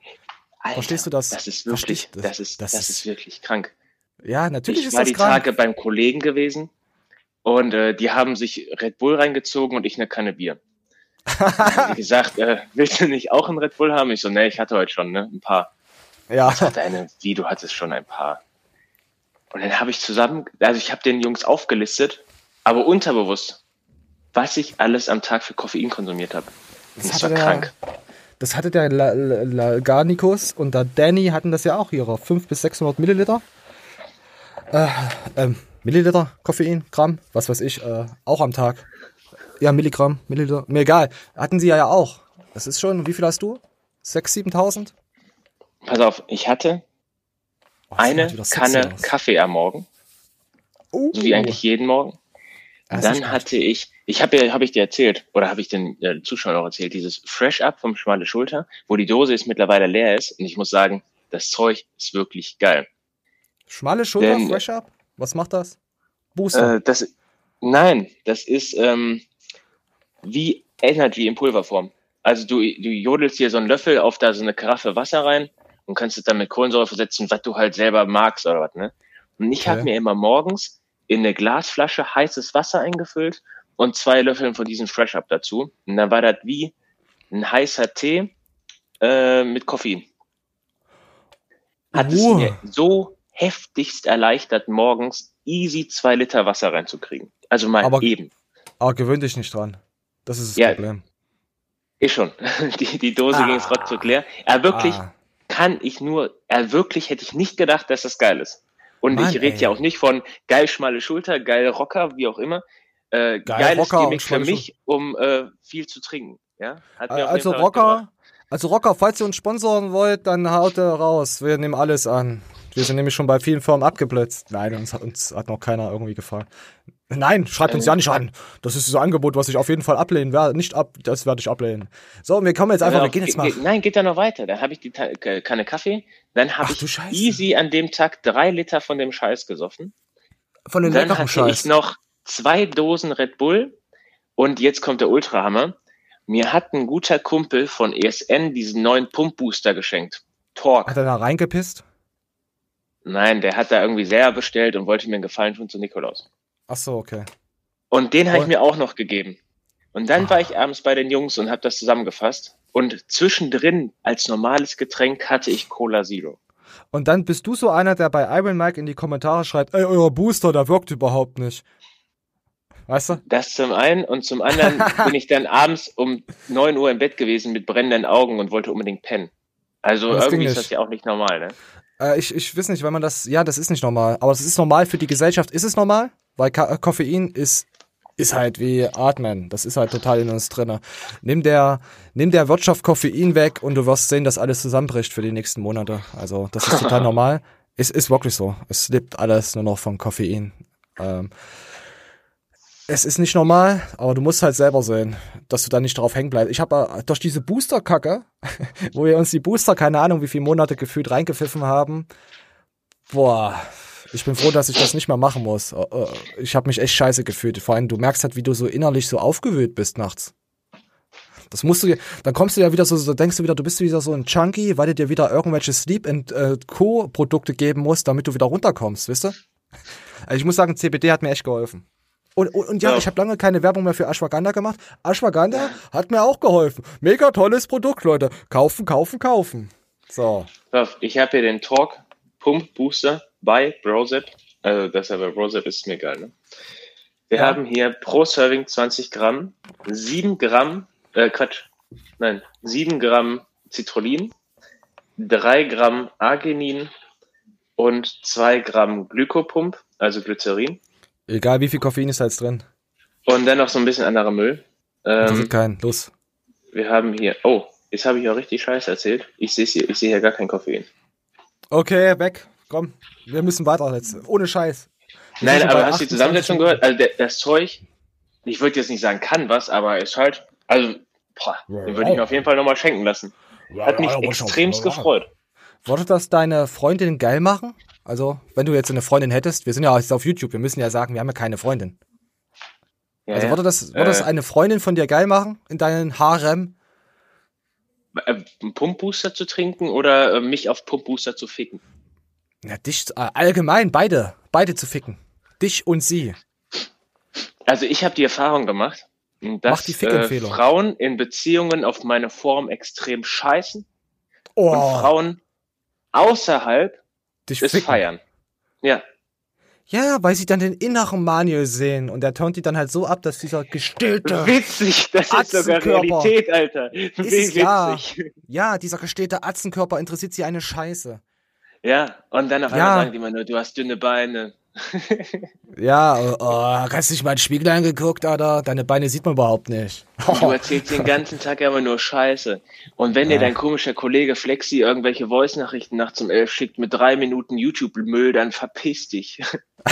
Alter, Verstehst du das? Das ist wirklich, du? das ist, Das das, ist- ist wirklich krank. Ja, natürlich Ich ist war das die krank. Tage beim Kollegen gewesen und äh, die haben sich Red Bull reingezogen und ich eine Kanne Bier. Wie gesagt, äh, willst du nicht auch einen Red Bull haben? Ich so, nee, ich hatte heute schon ne, ein paar. Ja, Deine, wie, du hattest schon ein paar. Und dann habe ich zusammen, also ich habe den Jungs aufgelistet, aber unterbewusst, was ich alles am Tag für Koffein konsumiert habe. Das Das, war der- krank. das hatte der La, La, La und der Danny hatten das ja auch ihre 500 bis 600 Milliliter. Äh, ähm, Milliliter Koffein, Gramm, was weiß ich, äh, auch am Tag. Ja, Milligramm, Milliliter, mir egal. Hatten sie ja auch. Das ist schon, wie viel hast du? 6.000, 7.000? Pass auf, ich hatte Oh, eine Kanne. Kaffee am Morgen, Oh. so wie eigentlich jeden Morgen. Das ist Dann hatte ich, ich habe ja, habe ich dir erzählt, oder habe ich den äh, Zuschauern auch erzählt, dieses Fresh Up vom Schmale Schulter, wo die Dose jetzt mittlerweile leer ist. Und ich muss sagen, das Zeug ist wirklich geil. Schmale Schulter, Denn- Fresh Up? Was macht das? Booster. Äh, das, nein, das ist ähm, wie Energy in Pulverform. Also du, du jodelst hier so einen Löffel auf da so eine Karaffe Wasser rein und kannst es dann mit Kohlensäure versetzen, was du halt selber magst oder was, ne? Und ich Okay. habe mir immer morgens in eine Glasflasche heißes Wasser eingefüllt und zwei Löffeln von diesem Fresh Up dazu. Und dann war das wie ein heißer Tee äh, mit Koffein. Hat es Uh. mir so heftigst erleichtert, morgens easy zwei Liter Wasser reinzukriegen. Also mal Aber- eben. Aber gewöhn dich nicht dran. Das ist das Ja. Problem. Eh schon. Die, die Dose Ah. ging jetzt ruckzuck leer. Er wirklich Ah. kann ich nur, er wirklich hätte ich nicht gedacht, dass das geil ist. Und Mann, ich rede ja auch nicht von geil schmale Schulter, geil Rocker, wie auch immer. Äh, geiles Rocker Gimmick für mich, um äh, viel zu trinken. Ja? Jeden Also. Rocker, also Rocker, falls ihr uns sponsoren wollt, dann haut er raus. Wir nehmen alles an. Wir sind nämlich schon bei vielen Firmen abgeblitzt. Nein, uns, hat- uns hat noch keiner irgendwie gefragt. Nein, schreibt uns ja nicht an. Das ist so ein Angebot, was ich auf jeden Fall ablehnen werde. Nicht ab, das werde ich ablehnen. So, wir kommen jetzt einfach, Genau, wir gehen jetzt mal. Nein, geht da noch weiter. Dann habe ich die Ta Kanne Kaffee. Dann habe ich easy an dem Tag drei Liter von dem Scheiß gesoffen. Von Dann leckeren hatte Scheiß. ich noch zwei Dosen Red Bull. Und jetzt kommt der Ultrahammer. Mir hat ein guter Kumpel von ESN diesen neuen Pumpbooster geschenkt. Torque. Hat er da reingepisst? Nein, der hat da irgendwie selber bestellt und wollte mir einen Gefallen tun zu Nikolaus. Ach so, okay. Und den habe ich mir auch noch gegeben. Und dann Ah. war ich abends bei den Jungs und habe das zusammengefasst. Und zwischendrin als normales Getränk hatte ich Cola Zero. Und dann bist du so einer, der bei Iron Mike in die Kommentare schreibt, ey, euer Booster, der wirkt überhaupt nicht. Weißt du? Das zum einen und zum anderen bin ich dann abends um 9 Uhr im Bett gewesen mit brennenden Augen und wollte unbedingt pennen. Also Das irgendwie ist das ja auch nicht normal, ne? Äh, ich, ich weiß nicht, wenn man das, ja, das ist nicht normal. Aber es ist normal für die Gesellschaft. Ist es normal? Weil Ka Koffein ist, ist halt wie Atmen. Das ist halt total in uns drinne. Nimm der, nimm der Wirtschaft Koffein weg und du wirst sehen, dass alles zusammenbricht für die nächsten Monate. Also, das ist total normal. Es ist wirklich so. Es lebt alles nur noch von Koffein. Ähm, es ist nicht normal, aber du musst halt selber sehen, dass du da nicht drauf hängen bleibst. Ich habe äh, durch diese Booster-Kacke, wo wir uns die Booster, keine Ahnung, wie viele Monate gefühlt reingepfiffen haben, boah, ich bin froh, dass ich das nicht mehr machen muss. Äh, äh, Ich habe mich echt scheiße gefühlt. Vor allem, du merkst halt, wie du so innerlich so aufgewühlt bist nachts. Das musst du dir, dann kommst du ja wieder so, so denkst du wieder, du bist wieder so ein Junkie, weil du dir wieder irgendwelche Sleep and äh, Co. Produkte geben musst, damit du wieder runterkommst, weißt du? Also ich muss sagen, CBD hat mir echt geholfen. Und, und, und ja, Ja. ich habe lange keine Werbung mehr für Ashwagandha gemacht. Ashwagandha hat mir auch geholfen. Mega tolles Produkt, Leute. Kaufen, kaufen, kaufen. So. Ich habe hier den Torque Pump Booster bei Brozep. Also, dass er bei Brozep ist, ist mir egal, ne? Wir Ja. haben hier pro Serving 20 Gramm, 7 Gramm, äh, Quatsch, nein, 7 Gramm Citrullin, 3 Gramm Arginin und 2 Gramm Glykopump, also Glycerin. Egal wie viel Koffein ist da jetzt drin. Und dann noch so ein bisschen anderer Müll. Ähm, keinen. Los. wir haben hier, oh, jetzt habe ich auch richtig Scheiße erzählt. Ich sehe hier, ich sehe hier gar kein Koffein. Okay, weg. Komm. Wir müssen weiter jetzt. Ohne Scheiß. Wir Nein, aber hast du 28 die Zusammensetzung gehört? Also der, das Zeug, ich würde jetzt nicht sagen, kann was, aber ist halt, also, boah, den würde ich mir auf jeden Fall nochmal schenken lassen. Hat mich extremst gefreut. Würde das deine Freundin geil machen? Also, wenn du jetzt eine Freundin hättest, wir sind ja jetzt auf YouTube, wir müssen ja sagen, wir haben ja keine Freundin. Ja, Also würde das, würde das Äh. eine Freundin von dir geil machen in deinen Harem? Äh, einen Pumpbooster zu trinken oder äh, mich auf Pumpbooster zu ficken? Ja, dich, äh, allgemein, beide, beide zu ficken. Dich und sie. Also ich habe die Erfahrung gemacht, Mach dass die äh. Frauen in Beziehungen auf meine Form extrem scheißen Oh, und Frauen außerhalb dich es ficken. feiern. Ja, Ja, weil sie dann den inneren Manuel sehen und der turnt die dann halt so ab, dass dieser gestillte, witzig, das ist sogar Atzenkörper. Realität, Alter. Wie es ja. witzig. ja, dieser gestillte Atzenkörper interessiert sie eine Scheiße. Ja, und dann auf Ja. einmal sagen die immer nur, du hast dünne Beine. Ja, oh, oh, hast du nicht mal in den Spiegel angeguckt, Alter? Deine Beine sieht man überhaupt nicht. Du erzählst den ganzen Tag immer nur Scheiße. Und wenn dir Ja. dein komischer Kollege Flexi irgendwelche Voice-Nachrichten nachts um elf schickt mit drei Minuten YouTube-Müll, dann verpiss dich.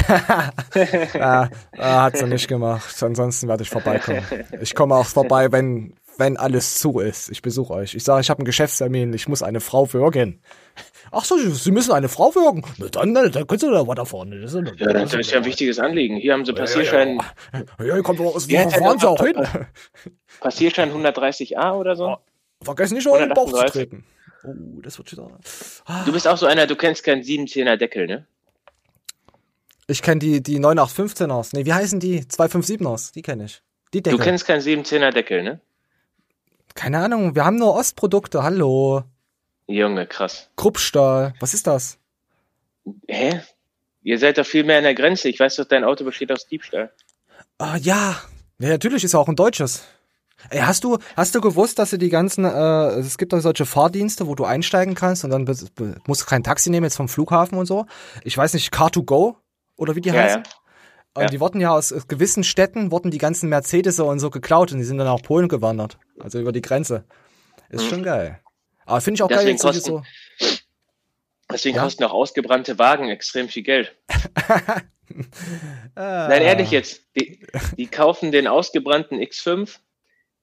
ja, ah, hat sie nicht gemacht. Ansonsten werde ich vorbeikommen. Ich komme auch vorbei, wenn, wenn alles zu ist. Ich besuche euch. Ich sage, ich habe einen Geschäftstermin, ich muss eine Frau würgen. Ach so, Sie müssen eine Frau würgen? Na dann, dann können Sie da weiter vorne. Das ist, Ja, das ist ja ein wichtiges Anliegen. Hier haben sie Passierschein, Ja, kommt aus, Ja, wo fahren Sie ja, auch hin? Passierschein 130a oder so. Vergessen nicht, euren Bauch zu 138. treten. Oh, das wird wieder. Du bist auch so einer, du kennst keinen 710er Deckel, ne? Ich kenne die, die 9815 aus. Nee, wie heißen die? 257 aus. Die kenne ich. Die Du Deckel. kennst keinen 710er Deckel, ne? Keine Ahnung, wir haben nur Ostprodukte. Hallo. Junge, krass. Kruppstahl. Was ist das? Hä? Ihr seid doch viel mehr an der Grenze. Ich weiß doch, dein Auto besteht aus Diebstahl. Ah, ja. Ja, natürlich ist er auch ein deutsches. Ey, hast du, hast du gewusst, dass du die ganzen, äh, es gibt doch solche Fahrdienste, wo du einsteigen kannst und dann musst du kein Taxi nehmen, jetzt vom Flughafen und so. Ich weiß nicht, Car2Go oder wie die Ja, heißen. ja. Und Ja. die wurden ja aus aus gewissen Städten, wurden die ganzen Mercedes und so geklaut und die sind dann nach Polen gewandert. Also über die Grenze. Ist Mhm. schon geil. Aber finde ich auch geil, Deswegen jetzt solche kosten- so. Deswegen Ja. kosten auch ausgebrannte Wagen extrem viel Geld. Ah. Nein, ehrlich jetzt. Die, die kaufen den ausgebrannten X5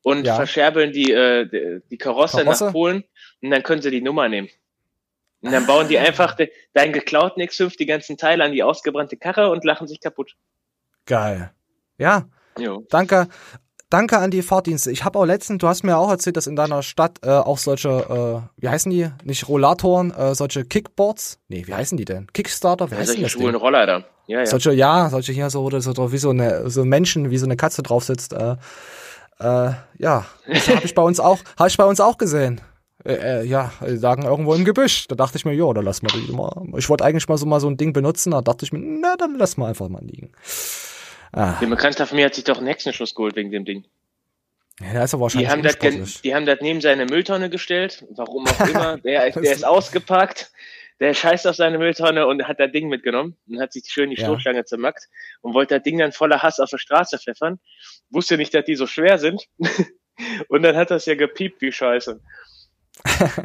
und Ja. verscherbeln die, äh, die Karosse, Karosse? nach Polen und dann können sie die Nummer nehmen. Und dann bauen die einfach de, deinen geklauten X5 die ganzen Teile an die ausgebrannte Karre und lachen sich kaputt. Geil. Ja, Jo. danke. Danke an die Fahrdienste. Ich habe auch letztens, du hast mir auch erzählt, dass in deiner Stadt äh, auch solche, äh, wie heißen die? Nicht Rollatoren, äh, solche Kickboards? Nee, wie heißen die denn? Kickstarter? Wie Ja, solche das schwulen Ding? Roller da. Ja, ja. Solche, ja, solche hier so, oder so, so wie so eine, so Menschen, wie so eine Katze drauf sitzt. Äh, äh, ja, das habe ich bei uns auch, habe ich bei uns auch gesehen. Äh, äh, ja, lagen irgendwo im Gebüsch. Da dachte ich mir, ja, dann lass mal die mal. Ich wollte eigentlich mal so mal so ein Ding benutzen, da dachte ich mir, na, dann lass mal einfach mal liegen. Ah, Ein Bekannter von mir hat sich doch einen Hexenschuss geholt wegen dem Ding. ja, der ist aber Die wahrscheinlich haben, das gen- unsportlich. die haben das neben seine Mülltonne gestellt, warum auch immer. Der, der ist ausgepackt, der scheißt auf seine Mülltonne und hat das Ding mitgenommen und hat sich schön die Ja. Stoßstange zermackt und wollte das Ding dann voller Hass auf der Straße pfeffern. Wusste nicht, dass die so schwer sind. und dann hat das ja gepiept wie Scheiße.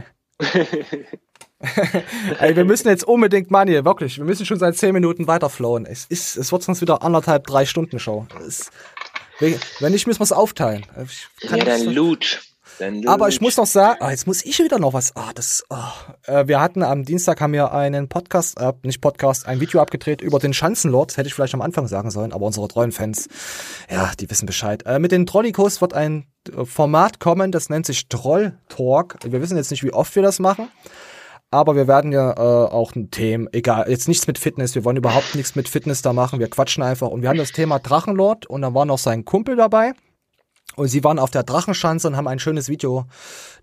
Ey, wir müssen jetzt unbedingt, hier, wirklich, wir müssen schon seit zehn Minuten weiterflowen. Es ist, es wird sonst wieder anderthalb, drei Stunden Show. Es, wenn nicht, müssen wir es aufteilen. Ja, dann Loot. Aber ich muss noch sagen, ah, jetzt muss ich wieder noch was. Ah, das. Äh, wir hatten am Dienstag haben wir einen Podcast, äh, nicht Podcast, ein Video abgedreht über den Schanzenlord. Hätte ich vielleicht am Anfang sagen sollen, aber unsere treuen Fans, ja, die wissen Bescheid. Äh, mit den Trollikos wird ein äh, Format kommen, das nennt sich Troll Talk. Wir wissen jetzt nicht, wie oft wir das machen. Aber wir werden ja äh, auch ein Thema, egal, jetzt nichts mit Fitness, wir wollen überhaupt nichts mit Fitness da machen, wir quatschen einfach. Und wir haben das Thema Drachenlord und da war noch sein Kumpel dabei. Und sie waren auf der Drachenschanze und haben ein schönes Video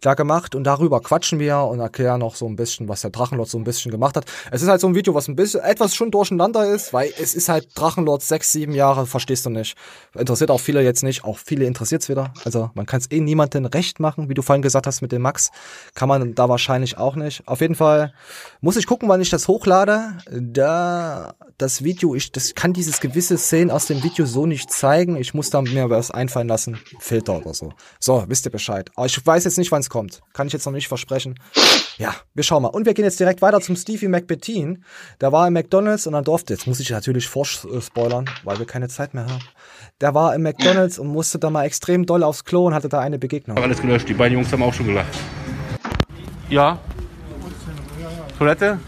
da gemacht und darüber quatschen wir und erklären noch so ein bisschen, was der Drachenlord so ein bisschen gemacht hat. Es ist halt so ein Video, was ein bisschen etwas schon durcheinander ist, weil es ist halt Drachenlord sechs, sieben Jahre, verstehst du nicht. Interessiert auch viele jetzt nicht, auch viele interessiert's wieder. Also man kann es eh niemandem recht machen, wie du vorhin gesagt hast mit dem Max. Kann man da wahrscheinlich auch nicht. Auf jeden Fall muss ich gucken, wann ich das hochlade. Da das Video, ich das kann dieses gewisse Szenen aus dem Video so nicht zeigen. Ich muss da mir was einfallen lassen. Filter oder so. So, wisst ihr Bescheid. Aber ich weiß jetzt nicht, wann es kommt. Kann ich jetzt noch nicht versprechen. Ja, wir schauen mal. Und wir gehen jetzt direkt weiter zum Stevie McBettin. Der war im McDonalds und dann durfte, jetzt muss ich natürlich vorspoilern, weil wir keine Zeit mehr haben. Der war im McDonalds und musste da mal extrem doll aufs Klo und hatte da eine Begegnung. Alles gelöscht. Die beiden Jungs haben auch schon gelacht. Ja. Toilette?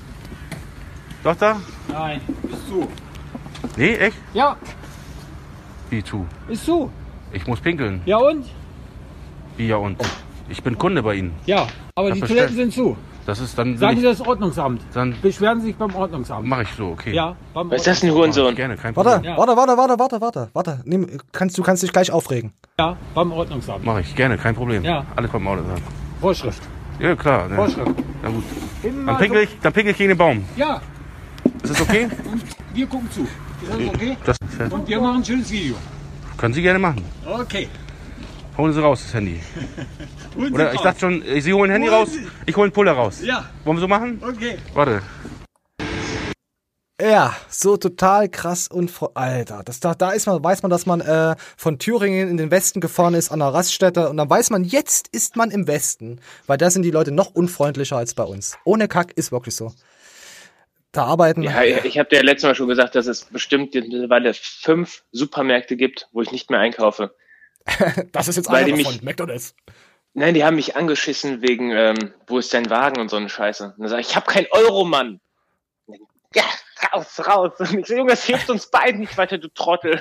Doch da? Nein, ist zu. Nee, echt? Ja, Wie zu? ist zu. Ich muss pinkeln. Ja und? Wie ja und? Ich bin Kunde bei Ihnen. Ja, aber Ja, die verstehe. Toiletten sind zu. Das ist dann. Sagen will Sie ich, das Ordnungsamt. dann Beschweren Sie sich beim Ordnungsamt. mache ich so, okay. Ja, beim Was ist das denn, Mach ich Hurensohn? Gerne, kein Warte, Problem. Ja. warte, warte, warte, warte, warte, warte. Nimm, kannst, du kannst dich gleich aufregen. Ja, beim Ordnungsamt. Mache ich gerne, kein Problem. Ja. Alles beim. Ja. Vorschrift. Ja, klar. Ne. Vorschrift. Na gut. Immer Dann pinkel ich, dann pinkel ich gegen den Baum. Ja, Ist das okay? und wir gucken zu. Ist das okay? Das Und wir machen ein schönes Video. können Sie gerne machen. Okay. Holen Sie raus das Handy. Oder ich dachte schon, Sie holen Handy Holen raus, Sie- ich hole einen Puller raus. Ja, Wollen wir so machen? okay. Warte. Ja, so total krass und Alter, das, da, da ist man, weiß man, dass man äh, von Thüringen in den Westen gefahren ist an einer Raststätte und dann weiß man, jetzt ist man im Westen, weil da sind die Leute noch unfreundlicher als bei uns. Ohne Kack ist wirklich so. Da arbeiten. Ja, ich habe dir letztes Mal schon gesagt, dass es bestimmt mittlerweile fünf Supermärkte gibt, wo ich nicht mehr einkaufe. das ist jetzt einer davon, mich- McDonalds. Nein, die haben mich angeschissen wegen, ähm, wo ist dein Wagen und so eine Scheiße. Und dann sage ich, ich habe keinen Euro, Mann. Ja, raus, raus. Und ich so, Junge, es hilft uns beiden nicht weiter, du Trottel.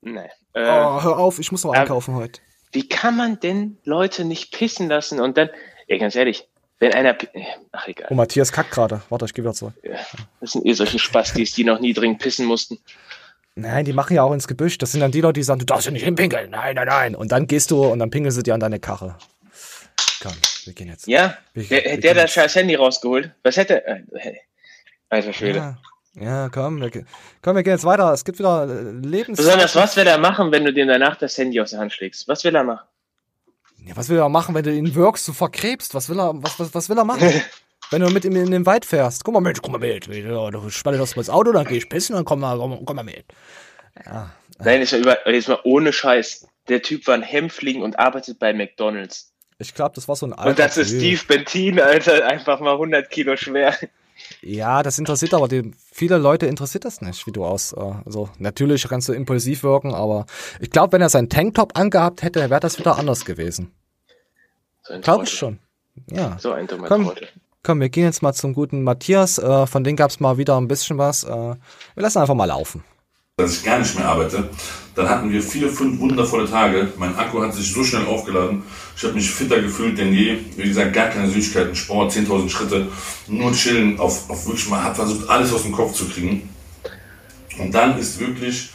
Nein. Äh, Oh, hör auf, ich muss noch Ähm, einkaufen heute. Wie kann man denn Leute nicht pissen lassen und dann, ja, ganz ehrlich, wenn einer, pi- ach egal, Oh, Matthias kackt gerade. Warte, ich geh wieder zurück. das sind eh solche Spastis, die noch nie dringend pissen mussten. Nein, die machen ja auch ins Gebüsch. Das sind dann die Leute, die sagen, du darfst ja nicht hinpinkeln. Nein, nein, nein. Und dann gehst du und dann pinkeln sie dir an deine Karre. Komm, wir gehen jetzt. Ja, Wir- der, wir hätte der das scheiß Handy rausgeholt. Was hätte, äh, alter Schwede. Ja. Ja, komm, wir, komm, wir gehen jetzt weiter. Es gibt wieder äh, Lebens... Besonders, was will er machen, wenn du dir danach das Handy aus der Hand schlägst? Was will er machen? Ja, was will er machen, wenn du ihn wirkst, du verkrebst? Was will er, was, was, was will er machen? wenn du mit ihm in den Wald fährst. Guck mal mit, guck mal mit. Du spann das mal ins Auto, dann geh ich pissen, dann komm mal, komm, komm mal mit. Nein, ist ja über, jetzt mal ohne Scheiß. Der Typ war ein Hämpfling und arbeitet bei McDonalds. Ich glaube, das war so ein alter Und das ist. Steve Bentin, Alter, einfach mal 100 Kilo schwer. Ja, das interessiert aber die, viele Leute interessiert das nicht, wie du aus. Äh, also natürlich kannst du impulsiv wirken, aber ich glaube, wenn er seinen Tanktop angehabt hätte, wäre das wieder anders gewesen. So ein Glaube ich schon. Ja. So ein dummer Komm. Trottel. Komm, wir gehen jetzt mal zum guten Matthias. Äh, von dem gab's mal wieder ein bisschen was. Äh, wir lassen einfach mal laufen. dass ich gar nicht mehr arbeite. Dann hatten wir vier, fünf wundervolle Tage. Mein Akku hat sich so schnell aufgeladen. Ich habe mich fitter gefühlt denn je. Wie gesagt, gar keine Süßigkeiten, Sport, 10.000 Schritte, nur chillen, auf, auf wirklich mal, hat versucht, alles aus dem Kopf zu kriegen. Und dann ist wirklich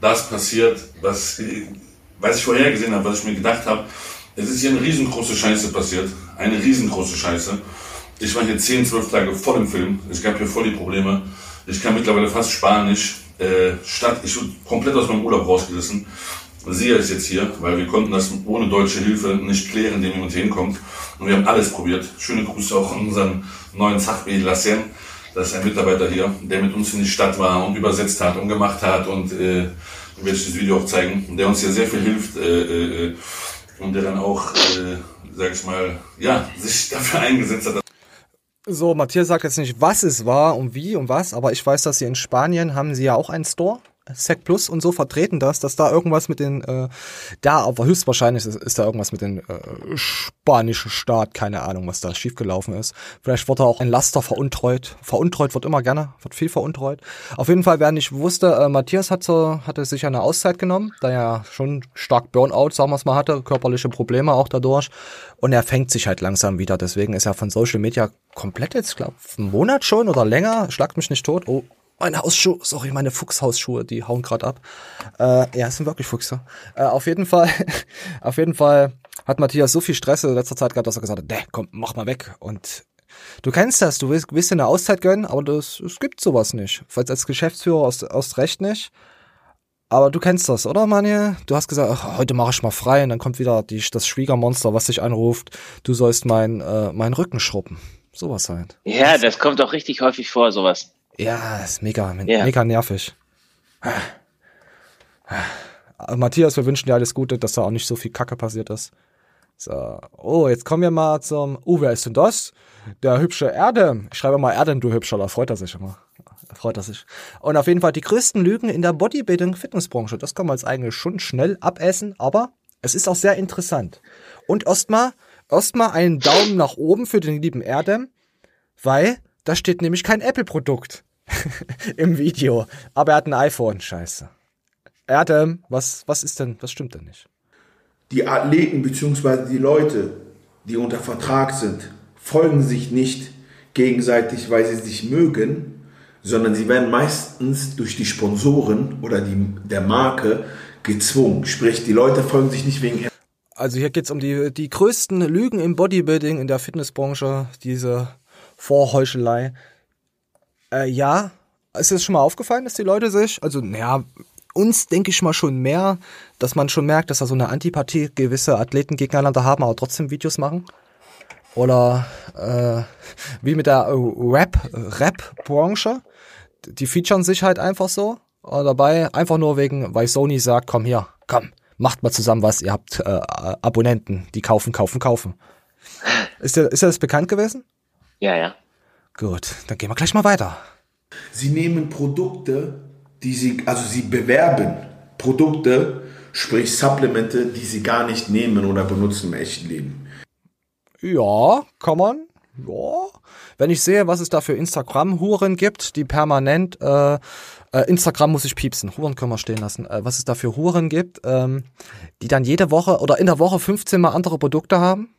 das passiert, was, was ich vorher gesehen habe, was ich mir gedacht habe. Es ist hier eine riesengroße Scheiße passiert. Eine riesengroße Scheiße. Ich war hier 10, 12 Tage voll im Film. Es gab hier voll die Probleme. Ich kann mittlerweile fast Spanisch. Äh, statt, ich wurde komplett aus meinem Urlaub rausgerissen. Sie ist jetzt hier, weil wir konnten das ohne deutsche Hilfe nicht klären, indem jemand hinkommt. Und wir haben alles probiert. Schöne Grüße auch an unseren neuen Zachbe Lassen. Das ist ein Mitarbeiter hier, der mit uns in die Stadt war und übersetzt hat und gemacht hat und äh, ich werde das Video auch zeigen, und der uns hier sehr viel hilft äh, äh, und der dann auch, äh, sag ich mal, ja, sich dafür eingesetzt hat, So, Matthias sagt jetzt nicht, was es war und wie und was, aber ich weiß, dass sie in Spanien haben sie ja auch einen Store. Sec Plus und so vertreten das, dass da irgendwas mit den, äh, da, aber höchstwahrscheinlich ist, ist da irgendwas mit dem äh, spanischen Staat, keine Ahnung, was da schiefgelaufen ist. Vielleicht wurde auch ein Laster veruntreut. Veruntreut wird immer gerne, wird viel veruntreut. Auf jeden Fall, wer nicht wusste, äh, Matthias hat so, hatte sich eine Auszeit genommen, da er schon stark Burnout, sagen wir es mal, hatte, körperliche Probleme auch dadurch. Und er fängt sich halt langsam wieder. Deswegen ist er von Social Media komplett jetzt, glaube einen Monat schon oder länger. Schlagt mich nicht tot. Oh, meine Hausschuhe, sorry, meine Fuchshausschuhe, die hauen gerade ab. Äh, ja, es sind wirklich Füchse. Äh, auf jeden Fall, auf jeden Fall hat Matthias so viel Stress in letzter Zeit gehabt, dass er gesagt hat, ne, komm, mach mal weg. Und du kennst das, du willst, willst dir eine Auszeit gönnen, aber das, es gibt sowas nicht. Falls als Geschäftsführer aus, aus Recht nicht. Aber du kennst das, oder, Manuel? Du hast gesagt, ach, heute mache ich mal frei und dann kommt wieder die, das Schwiegermonster, was dich anruft. Du sollst mein, äh, meinen Rücken schrubben. Sowas halt. Ja, das kommt auch richtig häufig vor, sowas. Ja, ist mega, Ja. mega nervig. Äh, Matthias, wir wünschen dir alles Gute, dass da auch nicht so viel Kacke passiert ist. So. Oh, jetzt kommen wir mal zum. Oh, wer ist denn das? Der hübsche Erdem. Ich schreibe mal Erdem, du hübscher, da freut er sich immer. Da freut er sich. Und auf jeden Fall die größten Lügen in der Bodybuilding-Fitnessbranche. Das kann man jetzt eigentlich schon schnell abessen, aber es ist auch sehr interessant. Und erstmal, erstmal einen Daumen nach oben für den lieben Erdem, weil da steht nämlich kein Apple-Produkt im Video. Aber er hat ein iPhone, scheiße. Erdem, was, was ist denn, was stimmt denn nicht? Die Athleten bzw. die Leute, die unter Vertrag sind, folgen sich nicht gegenseitig, weil sie sich mögen, sondern sie werden meistens durch die Sponsoren oder die, der Marke gezwungen. Sprich, die Leute folgen sich nicht wegen Also hier geht's um die, die größten Lügen im Bodybuilding, in der Fitnessbranche, diese Vorheuchelei. Äh, ja, ist es schon mal aufgefallen, dass die Leute sich, also naja, uns denke ich mal schon mehr, dass man schon merkt, dass da so eine Antipathie gewisse Athleten gegeneinander haben, aber trotzdem Videos machen. Oder äh, wie mit der äh, Rap, Rap-Branche. Die featuren sich halt einfach so. Oder dabei einfach nur wegen, weil Sony sagt, komm hier, komm, macht mal zusammen was, ihr habt äh, Abonnenten, die kaufen, kaufen, kaufen. Ist dir, ist dir das bekannt gewesen? Ja, ja. Gut, dann gehen wir gleich mal weiter. Sie nehmen Produkte, die sie, also sie bewerben Produkte, sprich Supplemente, die sie gar nicht nehmen oder benutzen im echten Leben. Ja, kann man. Ja. Wenn ich sehe, was es da für Instagram-Huren gibt, die permanent, äh, äh, Instagram muss ich piepsen, Huren können wir stehen lassen, äh, was es da für Huren gibt, ähm, die dann jede Woche oder in der Woche 15 mal andere Produkte haben,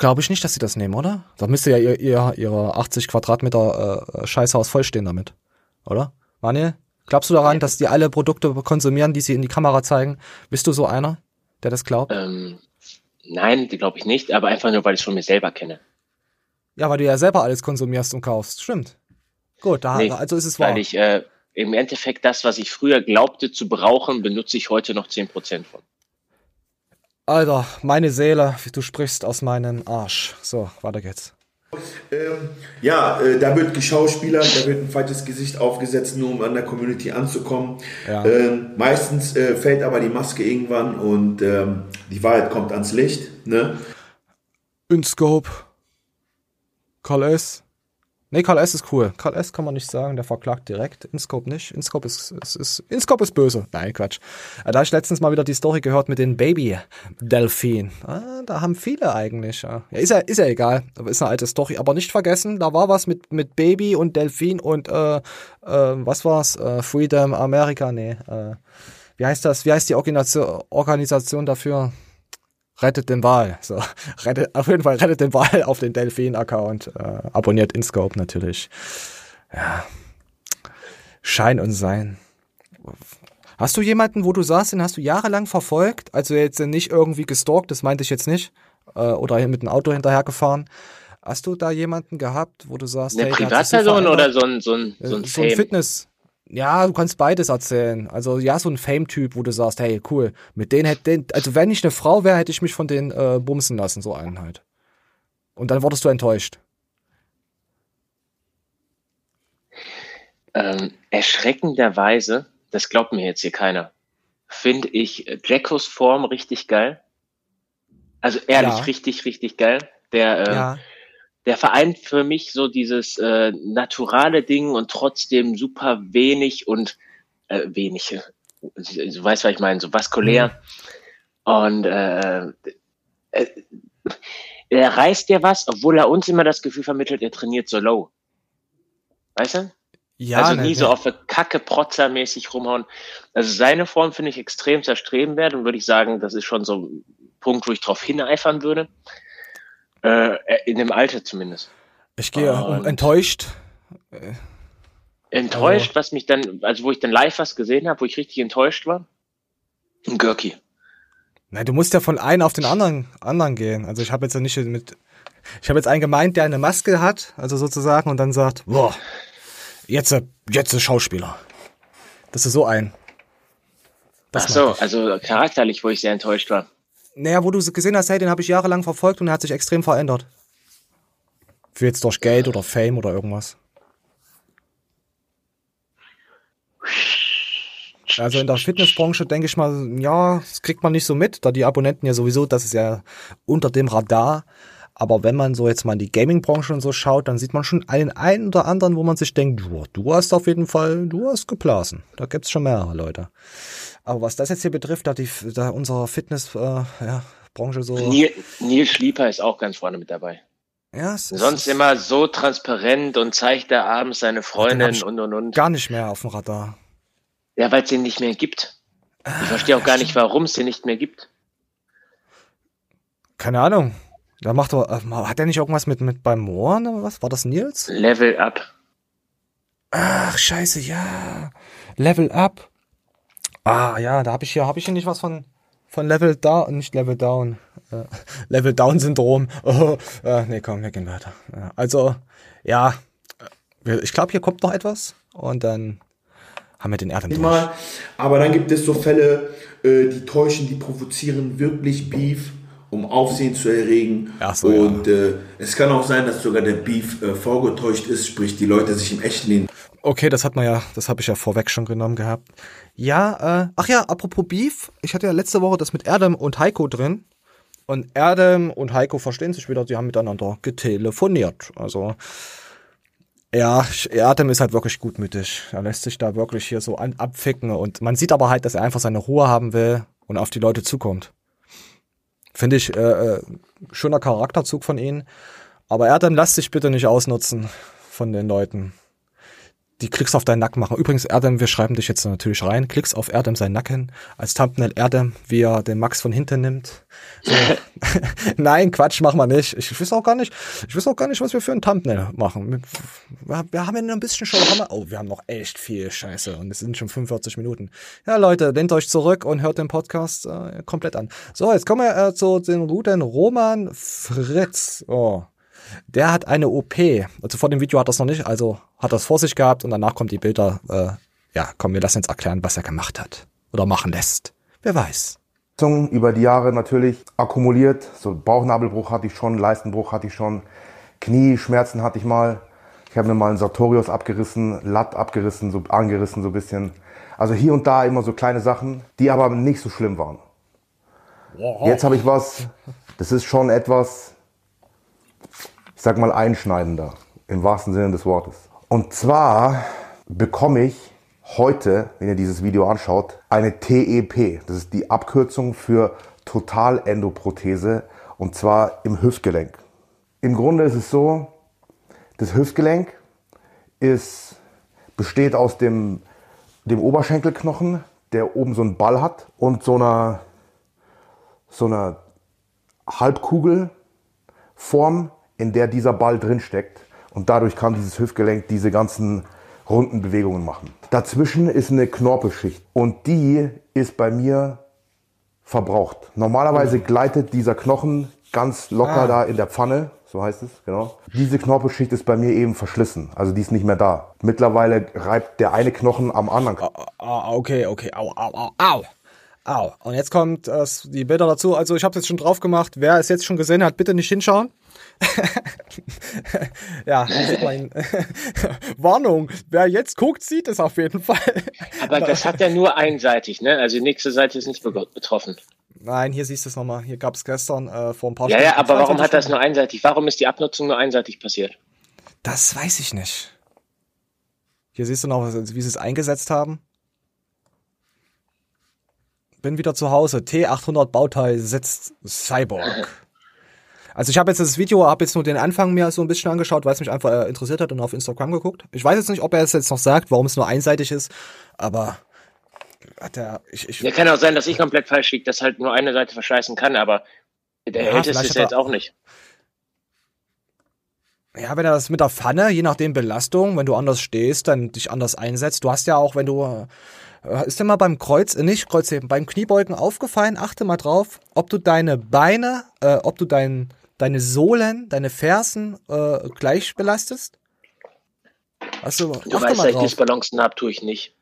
glaube ich nicht, dass sie das nehmen, oder? Da müsste ja ihr, ihr ihre 80 Quadratmeter äh, Scheißhaus vollstehen damit, oder? Manuel, glaubst du daran, dass die alle Produkte konsumieren, die sie in die Kamera zeigen? Bist du so einer, der das glaubt? Ähm, nein, die glaube ich nicht, aber einfach nur, weil ich es von mir selber kenne. Ja, weil du ja selber alles konsumierst und kaufst. Stimmt. Gut, da, Nee, also ist es wahr. Weil ich äh, im Endeffekt das, was ich früher glaubte zu brauchen, benutze ich heute noch 10% von. Alter, meine Seele, du sprichst aus meinem Arsch. So, weiter geht's. Ähm, ja, äh, da wird geschauspielert, da wird ein falsches Gesicht aufgesetzt, nur um an der Community anzukommen. Ja. Ähm, meistens äh, fällt aber die Maske irgendwann und ähm, die Wahrheit kommt ans Licht. Ne? InScope. Karl S. Nee, Karl S. ist cool. Karl S. kann man nicht sagen, der verklagt direkt. InScope nicht. InScope ist, ist, ist, InScope ist böse. Nein, Quatsch. Äh, Da hab ich letztens mal wieder die Story gehört mit den Baby-Delfin. Ah, da haben viele eigentlich. Ja, ist ja, ist ja egal. Ist eine alte Story. Aber nicht vergessen, da war was mit, mit Baby und Delfin und, äh, äh, was war's? Äh, Freedom America? Nee, äh, wie heißt das? Wie heißt die Organisation dafür? Rettet den Wal. So, rettet, auf jeden Fall rettet den Wal auf den Delfin-Account. Äh, abonniert InScope natürlich. Ja. Schein und Sein. Hast du jemanden, wo du sagst, den hast du jahrelang verfolgt? Also jetzt nicht irgendwie gestalkt, das meinte ich jetzt nicht. Äh, oder mit dem Auto hinterhergefahren. Hast du da jemanden gehabt, wo du sagst, Eine hey, Privatperson oder so ein, so ein, so ein Äh, so ein? Fitness. Ja, du kannst beides erzählen. Also ja, so ein Fame-Typ, wo du sagst, hey, cool, mit denen hätte, den, also wenn ich eine Frau wäre, hätte ich mich von denen äh, bumsen lassen, so einen halt. Und dann wurdest du enttäuscht. Ähm, erschreckenderweise, das glaubt mir jetzt hier keiner, finde ich äh, Jackos Form richtig geil. Also ehrlich, Ja. richtig, richtig geil. Der, äh, Ja. Der vereint für mich so dieses äh, naturale Ding und trotzdem super wenig und äh, wenig. Du weißt, was ich meine, so vaskulär. Und äh, äh, er reißt dir was, obwohl er uns immer das Gefühl vermittelt, er trainiert so low. Weißt du? Ja, also ne, nie so auf eine Kacke protzermäßig rumhauen. Also seine Form finde ich extrem zerstrebenwert und würde ich sagen, das ist schon so ein Punkt, wo ich drauf hineifern würde. Äh, in dem Alter zumindest. Ich gehe Und- enttäuscht. Enttäuscht, was mich dann, also wo ich dann live was gesehen habe, wo ich richtig enttäuscht war. Ein Görki. Na, du musst ja von einem auf den anderen, anderen gehen. Also ich habe jetzt ja nicht mit, ich habe jetzt einen gemeint, der eine Maske hat, also sozusagen, und dann sagt, boah, jetzt, äh, jetzt ist Schauspieler. Das ist so ein. Das Ach so, also charakterlich, wo ich sehr enttäuscht war. Naja, wo du gesehen hast, hey, den habe ich jahrelang verfolgt und er hat sich extrem verändert. Für jetzt durch Geld oder Fame oder irgendwas. Also in der Fitnessbranche denke ich mal, ja, das kriegt man nicht so mit, da die Abonnenten ja sowieso, das ist ja unter dem Radar. Aber wenn man so jetzt mal in die Gaming-Branche und so schaut, dann sieht man schon einen einen oder anderen, wo man sich denkt, du, du hast auf jeden Fall, du hast geblasen. Da gibt's schon mehrere Leute. Aber was das jetzt hier betrifft, da die, da unsere Fitnessbranche äh, ja, so, Neil, Neil Schlieper ist auch ganz vorne mit dabei. ja, Sonst immer so transparent und zeigt er abends seine Freundin und und und. gar nicht mehr auf dem Radar. Ja, weil es den nicht mehr gibt. Ich verstehe auch gar nicht, warum es den nicht mehr gibt. Keine Ahnung. Da macht er, äh, hat er nicht irgendwas mit, mit beim Mohren oder was? War das Nils? Level up. Ach, scheiße, ja. Level up. Ah, ja, da habe ich hier, habe ich hier nicht was von, von Level Down, nicht Level Down, äh, Level Down Syndrom. Oh, äh, nee, komm, wir gehen weiter. Ja, also, ja, wir- ich glaube, hier kommt noch etwas und dann haben wir den Erdem durch. Mal. Aber dann gibt es so Fälle, äh, die täuschen, die provozieren wirklich Beef, um Aufsehen zu erregen. Ach so, ja. Und äh, es kann auch sein, dass sogar der Beef äh, vorgetäuscht ist, sprich die Leute sich im echten Leben Okay, das hat man ja, das habe ich ja vorweg schon genommen gehabt. Ja, äh, ach ja, apropos Beef, ich hatte ja letzte Woche das mit Erdem und Heiko drin. Und Erdem und Heiko verstehen sich wieder, die haben miteinander getelefoniert. Also, ja, Erdem ist halt wirklich gutmütig. Er lässt sich da wirklich hier so an, abficken. Und man sieht aber halt, dass er einfach seine Ruhe haben will und auf die Leute zukommt. Finde ich äh, äh, schöner Charakterzug von ihnen. Aber Erdem, lass dich bitte nicht ausnutzen von den Leuten die Klicks auf deinen Nacken machen. Übrigens, Erdem, wir schreiben dich jetzt natürlich rein. Klicks auf Erdem seinen Nacken. Als Thumbnail Erdem, wie er den Max von hinten nimmt. So. Nein, Quatsch, machen wir nicht. Ich weiß auch gar nicht, ich weiß auch gar nicht, was wir für ein Thumbnail machen. Wir, wir haben ja nur ein bisschen schon, haben wir, oh, wir haben noch echt viel Scheiße und es sind schon 45 Minuten. Ja, Leute, lehnt euch zurück und hört den Podcast äh, komplett an. So, jetzt kommen wir äh, zu den guten Roman Fritz. Oh. Der hat eine OP. Also vor dem Video hat er es noch nicht, also hat er es vor sich gehabt und danach kommt die Bilder. Äh, ja, komm, wir lassen jetzt erklären, was er gemacht hat. Oder machen lässt. Wer weiß. Über die Jahre natürlich akkumuliert. So Bauchnabelbruch hatte ich schon, Leistenbruch hatte ich schon, Knieschmerzen hatte ich mal. Ich habe mir mal einen Sartorius abgerissen, Latt abgerissen, so angerissen so ein bisschen. Also hier und da immer so kleine Sachen, die aber nicht so schlimm waren. Jetzt habe ich was, das ist schon etwas, ich sag mal, einschneidender, im wahrsten Sinne des Wortes. Und zwar bekomme ich heute, wenn ihr dieses Video anschaut, eine TEP. Das ist die Abkürzung für Totalendoprothese und zwar im Hüftgelenk. Im Grunde ist es so, das Hüftgelenk ist, besteht aus dem, dem Oberschenkelknochen, der oben so einen Ball hat und so einer, so einer Halbkugelform, in der dieser Ball drin steckt. Und dadurch kann dieses Hüftgelenk diese ganzen runden Bewegungen machen. Dazwischen ist eine Knorpelschicht und die ist bei mir verbraucht. Normalerweise gleitet dieser Knochen ganz locker Ah. da in der Pfanne, so heißt es, genau. Diese Knorpelschicht ist bei mir eben verschlissen, also die ist nicht mehr da. Mittlerweile reibt der eine Knochen am anderen. Ah, okay, okay. Au, au, au, au. Au. Und jetzt kommt äh, die Bilder dazu. Also ich habe jetzt schon drauf gemacht. Wer es jetzt schon gesehen hat, bitte nicht hinschauen. ja, ihn. Warnung, wer jetzt guckt, sieht es auf jeden Fall. Aber das hat er nur einseitig, ne? Also die nächste Seite ist nicht be- betroffen. Nein, hier siehst du es nochmal. Hier gab es gestern äh, vor ein paar Ja, Stunden. ja, aber warum 22 hat das nur einseitig? Warum ist die Abnutzung nur einseitig passiert? Das weiß ich nicht. Hier siehst du noch, wie sie es eingesetzt haben. Bin wieder zu Hause. T800 Bauteil sitzt Cyborg. Also ich habe jetzt das Video, habe jetzt nur den Anfang mir so ein bisschen angeschaut, weil es mich einfach äh, interessiert hat und auf Instagram geguckt. Ich weiß jetzt nicht, ob er es jetzt noch sagt, warum es nur einseitig ist, aber hat er, ich, ich, Ja, kann auch sein, dass ich komplett falsch liege, dass halt nur eine Seite verschleißen kann, aber der Ja, hält es er- jetzt auch nicht. Ja, wenn er das mit der Pfanne, je nachdem Belastung, wenn du anders stehst, dann dich anders einsetzt. Du hast ja auch, wenn du, äh, ist dir mal beim Kreuz, äh, nicht Kreuzheben, beim Kniebeugen aufgefallen, achte mal drauf, ob du deine Beine, äh, ob du dein, deine Sohlen, deine Fersen äh, gleich belastest. Hast du, Du weißt, dass ich. Disbalancen habe, tue ich nicht.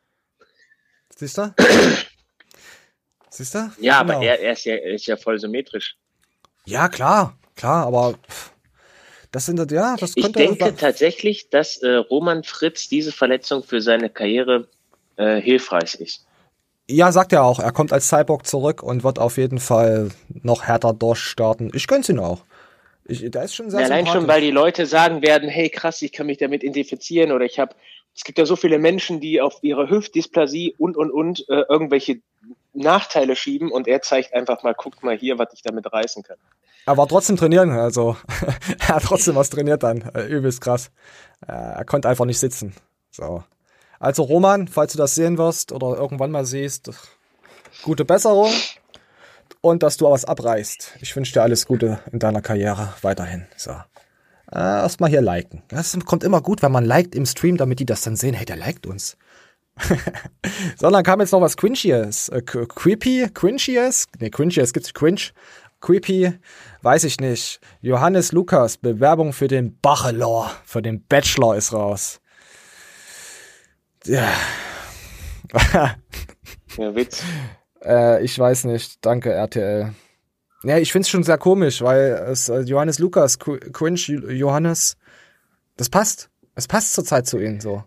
Siehst du? Siehst du? Ja, Genau. aber er, er, ist ja, er ist ja voll symmetrisch. Ja, klar, klar, aber das sind, ja, das Ich könnte... denke tatsächlich, dass äh, Roman Fritz diese Verletzung für seine Karriere äh, hilfreich ist. Ja, sagt er auch. Er kommt als Cyborg zurück und wird auf jeden Fall noch härter durchstarten. Ich gönn's ihn auch. Ich, der ist schon sehr Ja, allein schon, weil die Leute sagen werden, hey krass, ich kann mich damit identifizieren oder ich habe, es gibt ja so viele Menschen, die auf ihre Hüftdysplasie und und und äh, irgendwelche Nachteile schieben und er zeigt einfach mal, guckt mal hier, was ich damit reißen kann. Er war trotzdem trainieren, also er hat trotzdem was trainiert dann. Äh, übelst krass. Äh, er konnte einfach nicht sitzen. So. Also Roman, falls du das sehen wirst oder irgendwann mal siehst, gute Besserung und dass du was abreißt. Ich wünsche dir alles Gute in deiner Karriere weiterhin. So. Äh, Erstmal hier liken. Das kommt immer gut, wenn man liked im Stream, damit die das dann sehen. Hey, der liked uns. so, dann kam jetzt noch was Cringies. Äh, creepy? Cringies? Nee, Cringies gibt's Cringe. Creepy, weiß ich nicht. Johannes Lukas, Bewerbung für den Bachelor, für den Bachelor ist raus. Ja. Ja, Witz. Äh, ich weiß nicht. Danke, RTL. Ja, ich find's schon sehr komisch, weil es äh, Johannes Lukas, Cringe Johannes, das passt. Es passt zurzeit zu ihm so.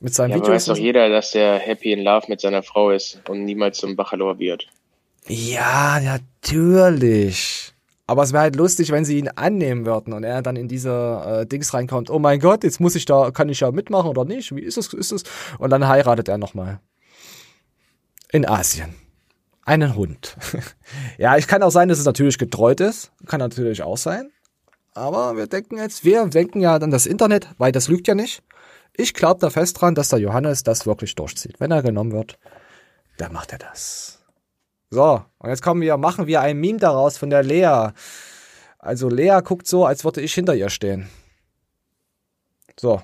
Mit seinen Ja, aber Videos. weiß doch jeder, dass der happy in love mit seiner Frau ist und niemals zum Bachelor wird. Ja, natürlich. Aber es wäre halt lustig, wenn sie ihn annehmen würden und er dann in diese äh, Dings reinkommt. Oh mein Gott, jetzt muss ich da, kann ich ja mitmachen oder nicht? Wie ist es, ist es? Und dann heiratet er nochmal. In Asien. Einen Hund. ja, ich kann auch sein, dass es natürlich getreut ist. Kann natürlich auch sein. Aber wir denken jetzt, wir denken ja an das Internet, weil das lügt ja nicht. Ich glaube da fest dran, dass der Johannes das wirklich durchzieht. Wenn er genommen wird, dann macht er das. So, und jetzt kommen wir, machen wir ein Meme daraus von der Lea. Also Lea guckt so, als würde ich hinter ihr stehen. So.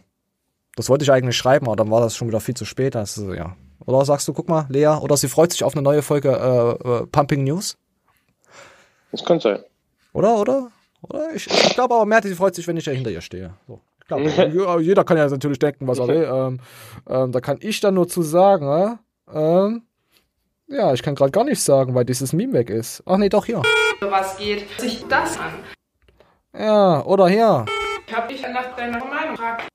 Das wollte ich eigentlich schreiben, aber dann war das schon wieder viel zu spät. Das ist, ja. Oder sagst du, guck mal, Lea, oder sie freut sich auf eine neue Folge äh, äh, Pumping News? Das könnte sein. Oder, oder? Oder? Ich, ich glaube aber, Merti freut sich, wenn ich da hinter ihr stehe. So. Ich glaube, ja, jeder kann ja natürlich denken, was er will. Ähm, ähm, da kann ich dann nur zu sagen, ja? ähm, ja, ich kann gerade gar nichts sagen, weil dieses Meme weg ist. Ach nee, doch hier. was geht sich das an? Ja, oder hier. Ich hab dich nach deiner Meinung gefragt.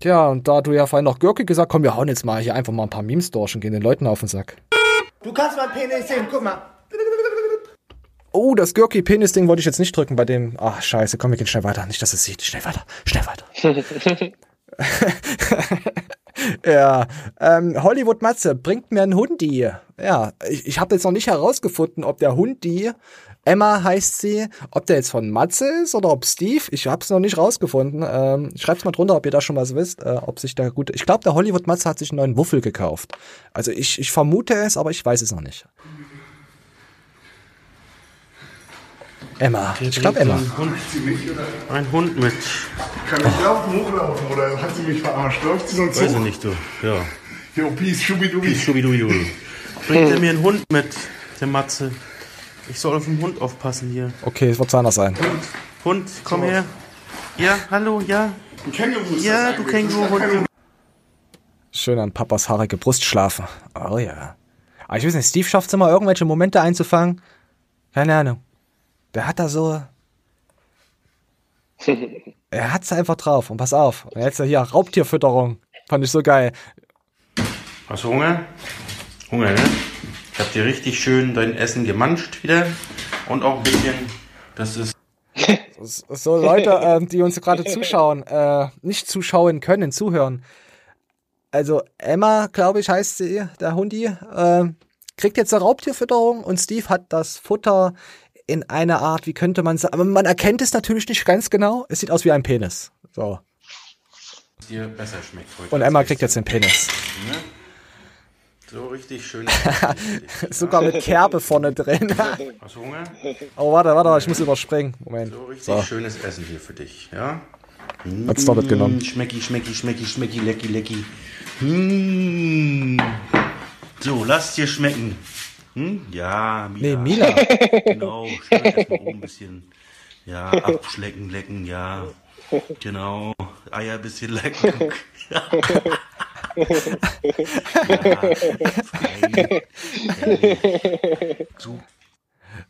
Tja, und da du ja vorhin noch Gürke gesagt, komm, wir hauen jetzt mal hier einfach mal ein paar Memes durch und gehen den Leuten auf den Sack. Du kannst meinen Penis sehen, guck mal. Oh, das Gürki-Penis-Ding wollte ich jetzt nicht drücken bei dem. Ach, scheiße, komm, wir gehen schnell weiter. Nicht, dass es sieht. Schnell weiter, schnell weiter. ja, ähm, Hollywood Matze bringt mir einen Hundi. Ja, ich, ich habe jetzt noch nicht herausgefunden, ob der Hundi, Emma heißt sie, ob der jetzt von Matze ist oder ob Steve. Ich habe es noch nicht rausgefunden. Ähm, Schreibt's mal drunter, ob ihr da schon was wisst, äh, ob sich da gut. Ich glaube, der Hollywood Matze hat sich einen neuen Wuffel gekauft. Also ich, ich vermute es, aber ich weiß es noch nicht. Emma. Ich glaube Emma. Ein Hund, ein Hund mit. Kann ich laufen, hochlaufen oder hat sie mich verarscht? Läuft sie so ein Weiß ich nicht, du. Ja. Jo, Peace, Schubidubi. Schubidubidu. Bringt er mir einen Hund mit, der Matze. Ich soll auf den Hund aufpassen hier. Okay, es wird anders sein. Hund, komm her. Ja, hallo, ja. Ein Känguru ist Ja, das du. Känguru-Hund. Schön an Papas haarige Brust schlafen. Oh ja. Aber ich weiß nicht, Steve schafft es immer, irgendwelche Momente einzufangen. Keine Ahnung. Der hat da so. er hat's einfach drauf. Und pass auf. Und jetzt hier Raubtierfütterung. Fand ich so geil. Hast du Hunger? Hunger, ne? Ich hab dir richtig schön dein Essen gemanscht wieder. Und auch ein bisschen, das ist So Leute, ähm, die uns gerade zuschauen, äh, nicht zuschauen können, zuhören. Also Emma, glaube ich, heißt sie, der Hundi, äh, kriegt jetzt eine Raubtierfütterung und Steve hat das Futter in einer Art, wie könnte man sagen, aber man erkennt es natürlich nicht ganz genau. Es sieht aus wie ein Penis. So. dir besser schmeckt heute. Und Emma kriegt jetzt den Penis. Ne? So richtig schön. Sogar mit Kerbe vorne drin. Hast du Hunger? oh, warte, warte, ich muss überspringen. Moment. So richtig So. schönes Essen hier für dich, ja? Hat's doch mitgenommen. Mm, Schmecki, schmecki, schmecki, schmecki, lecki, lecki. Mm. So, lass dir schmecken. Hm? Ja, Mila. Nee, Mila. Genau, schön erstmal oben ein bisschen. Ja, abschlecken, lecken, ja. Genau. Eier ein bisschen lecken. So,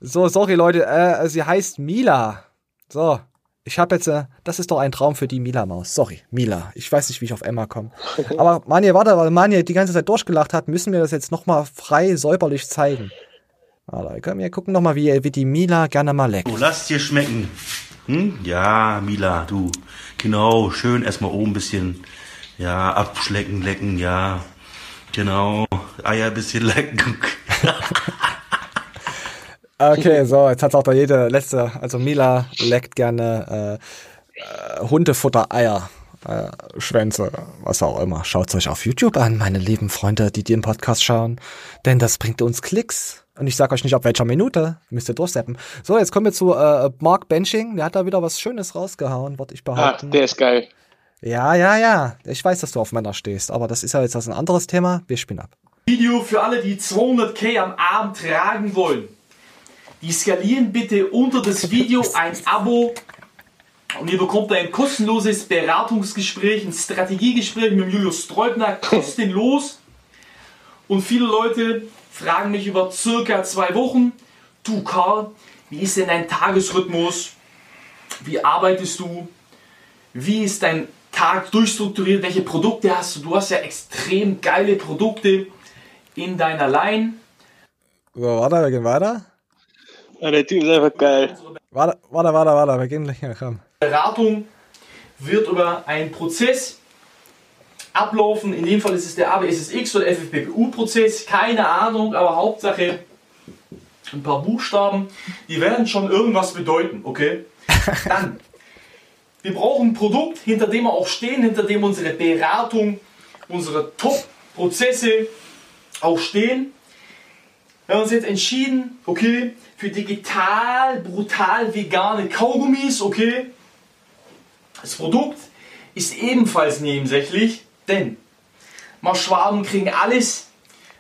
So, sorry Leute, äh, sie heißt Mila. So, ich habe jetzt, äh, das ist doch ein Traum für die Mila-Maus. Sorry, Mila. Ich weiß nicht, wie ich auf Emma komme. Aber Manje, warte, weil Manje die ganze Zeit durchgelacht hat, müssen wir das jetzt nochmal frei säuberlich zeigen. Warte, komm, wir gucken nochmal, wie, wie die Mila gerne mal leckt. So, lass dir schmecken. Hm? Ja, Mila, du. Genau, schön erstmal oben ein bisschen. Ja, abschlecken, lecken, ja. Genau. Eier ein bisschen lecken. Okay, so, jetzt hat auch da jede letzte, also Mila leckt gerne äh, äh, Hundefutter, Eier, äh, Schwänze, was auch immer. Schaut's euch auf YouTube an, meine lieben Freunde, die den Podcast schauen, denn das bringt uns Klicks. Und ich sag euch nicht, ab welcher Minute, müsst ihr durchseppen. So, jetzt kommen wir zu äh, Mark Benching, der hat da wieder was Schönes rausgehauen, würde ich Ah, behaupten. der ist geil. Ja, ja, ja, ich weiß, dass du auf Männer stehst, aber das ist ja jetzt das ein anderes Thema, wir spielen ab. Video für alle, die 200k am Abend tragen wollen. Die skalieren bitte unter das Video ein Abo und ihr bekommt ein kostenloses Beratungsgespräch, ein Strategiegespräch mit Julius Streubner, kostenlos. Und viele Leute fragen mich über circa zwei Wochen, du Karl, wie ist denn dein Tagesrhythmus? Wie arbeitest du? Wie ist dein Tag durchstrukturiert? Welche Produkte hast du? Du hast ja extrem geile Produkte in deiner Line. So, warte, wir gehen weiter. Ja, der Typ ist einfach geil. Warte, warte, warte, warte, wir gehen gleich komm. Beratung wird über einen Prozess ablaufen. In dem Fall ist es der ABSSX oder FFPPU-Prozess. Keine Ahnung, aber Hauptsache ein paar Buchstaben. Die werden schon irgendwas bedeuten, okay? Dann, wir brauchen ein Produkt, hinter dem wir auch stehen, hinter dem unsere Beratung, unsere Top-Prozesse auch stehen. Wir haben uns jetzt entschieden, okay, für digital, brutal vegane Kaugummis, okay. Das Produkt ist ebenfalls nebensächlich, denn Schwaben kriegen alles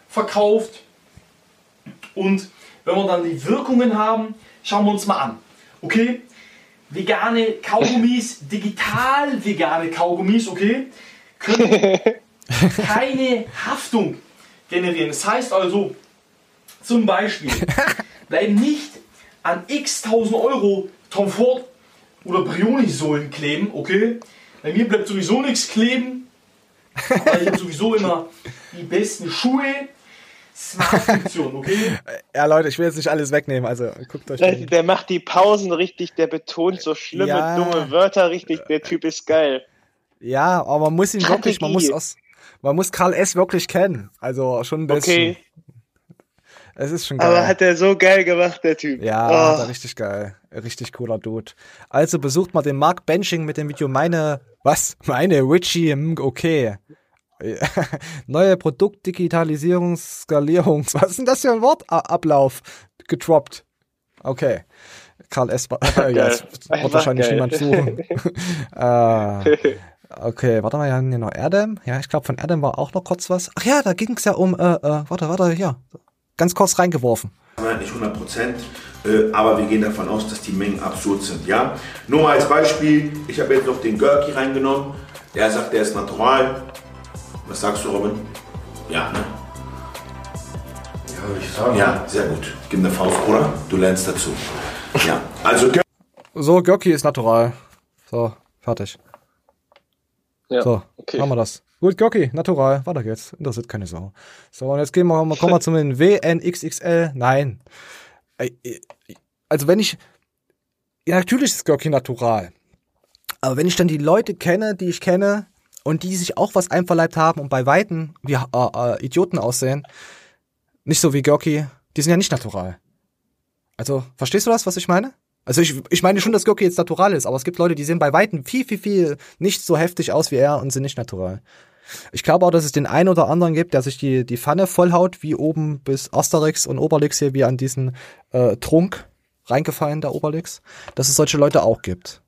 verkauft und wenn wir dann die Wirkungen haben, schauen wir uns mal an. Okay, vegane Kaugummis, digital vegane Kaugummis, okay, können keine Haftung generieren. Das heißt also, zum Beispiel, bleiben nicht an x tausend Euro Tom Ford oder Brioni-Sohlen kleben, okay? Bei mir bleibt sowieso nichts kleben, weil ich habe sowieso immer die besten Schuhe, Smart-Funktion, okay? Ja, Leute, ich will jetzt nicht alles wegnehmen, also guckt euch Der, den. der macht die Pausen richtig, der betont so schlimme, Ja. dumme Wörter richtig. Der Typ ist geil. Ja, aber man muss ihn wirklich, man muss Strategie. aus, man muss Karl S. wirklich kennen. Also schon ein bisschen. Okay. Es ist schon geil. Aber hat er so geil gemacht, der Typ. Ja, Oh. richtig geil. Richtig cooler Dude. Also besucht mal den Mark Benching mit dem Video meine, was? Meine Richie, okay. Neue Produktdigitalisierung, Skalierung. Was ist denn das für ein Wort? A Ablauf. Gedroppt. Okay. Karl S. war- ja, das wird wahrscheinlich niemand suchen. äh, okay, warte mal, wir haben hier noch Erdem. Ja, ich glaube, von Erdem war auch noch kurz was. Ach ja, da ging es ja um, äh, äh, warte, warte, hier. Ganz kurz reingeworfen. Nicht 100 Prozent, äh, aber wir gehen davon aus, dass die Mengen absurd sind. Ja? Nur mal als Beispiel, ich habe jetzt noch den Gurky reingenommen. Der sagt, der ist natural. Was sagst du, Robin? Ja, ne? Ja, würde ich sagen. Ja, sehr gut. Gib eine Faust, oder? Du lernst dazu. Ja, also So, Görki ist natural. So, fertig. Ja, so, okay. machen wir das. Gut, Görki, natural. Weiter geht's. Interessiert keine Sau. So, und jetzt gehen wir, kommen wir zum WNXXL. Nein. Also, wenn ich. Ja, natürlich ist Görki natural. Aber wenn ich dann die Leute kenne, die ich kenne, und die sich auch was einverleibt haben und bei Weitem wie äh, äh, Idioten aussehen, nicht so wie Görki, die sind ja nicht natural. Also, verstehst du das, was ich meine? Also ich, ich meine schon, dass Görki jetzt natural ist, aber es gibt Leute, die sehen bei Weitem viel, viel, viel nicht so heftig aus wie er und sind nicht natural. Ich glaube auch, dass es den einen oder anderen gibt, der sich die, die Pfanne vollhaut, wie oben bis Asterix und Obelix hier, wie an diesen äh, Trunk reingefallen, der Obelix, dass es solche Leute auch gibt.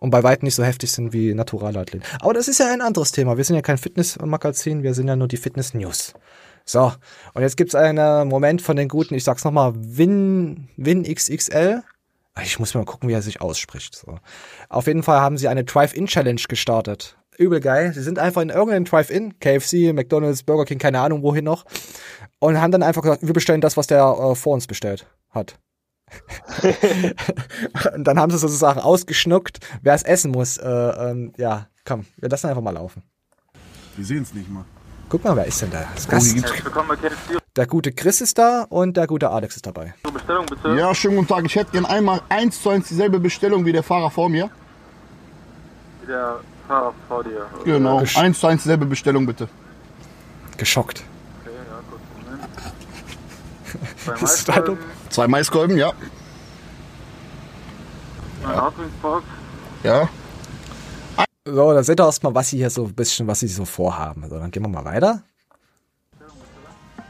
Und bei weitem nicht so heftig sind wie naturale Athleten. Aber das ist ja ein anderes Thema. Wir sind ja kein Fitnessmagazin, wir sind ja nur die Fitness News. So, und jetzt gibt's einen Moment von den guten, ich sag's nochmal, Win, Win XXL. Ich muss mal gucken, wie er sich ausspricht. So. Auf jeden Fall haben sie eine Drive-In-Challenge gestartet. Übel geil. Sie sind einfach in irgendeinem Drive-In, KFC, McDonalds, Burger King, keine Ahnung wohin noch. Und haben dann einfach gesagt, wir bestellen das, was der äh, vor uns bestellt hat. Und dann haben sie sozusagen ausgeschnuckt, wer es essen muss. Äh, ähm, ja, komm, wir lassen einfach mal laufen. Wir sehen es nicht mal. Guck mal, wer ist denn da? Das Oh, Gast. Der gute Chris ist da und der gute Alex ist dabei. Bestellung bitte. Ja, schönen guten Tag. Ich hätte gern einmal eins zu eins dieselbe Bestellung wie der Fahrer vor mir. Der Fahrer vor dir. Genau. Gesch- Eins zu eins dieselbe Bestellung bitte. Geschockt. Okay, ja, kurz Moment. Zwei Zwei Maiskolben, ja. Hauswurstbox. Ja. So, da seht ihr erstmal, was sie hier so ein bisschen, was sie so vorhaben. Also, dann gehen wir mal weiter.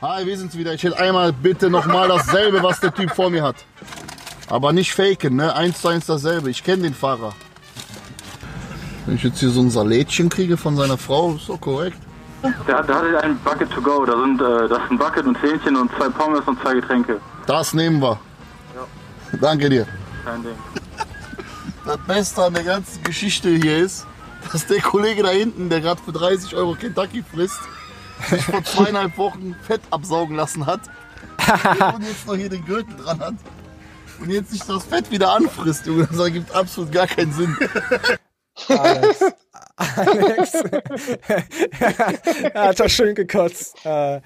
Hi, wir sind's wieder. Ich hätte einmal bitte nochmal dasselbe, was der Typ vor mir hat. Aber nicht faken, ne? Eins zu eins dasselbe. Ich kenne den Fahrer. Wenn ich jetzt hier so ein Salätchen kriege von seiner Frau, ist doch korrekt. Der, der hatte ein Bucket to go. Da sind äh, das ist ein Bucket und Hähnchen und zwei Pommes und zwei Getränke. Das nehmen wir. Danke dir. Kein Ding. Das Beste an der ganzen Geschichte hier ist, dass der Kollege da hinten, der gerade für 30 Euro Kentucky frisst, sich vor zweieinhalb Wochen Fett absaugen lassen hat und jetzt noch hier den Gürtel dran hat und jetzt sich das Fett wieder anfrisst, Junge. Das ergibt absolut gar keinen Sinn. Alex. Alex. er hat doch schön gekotzt. Äh.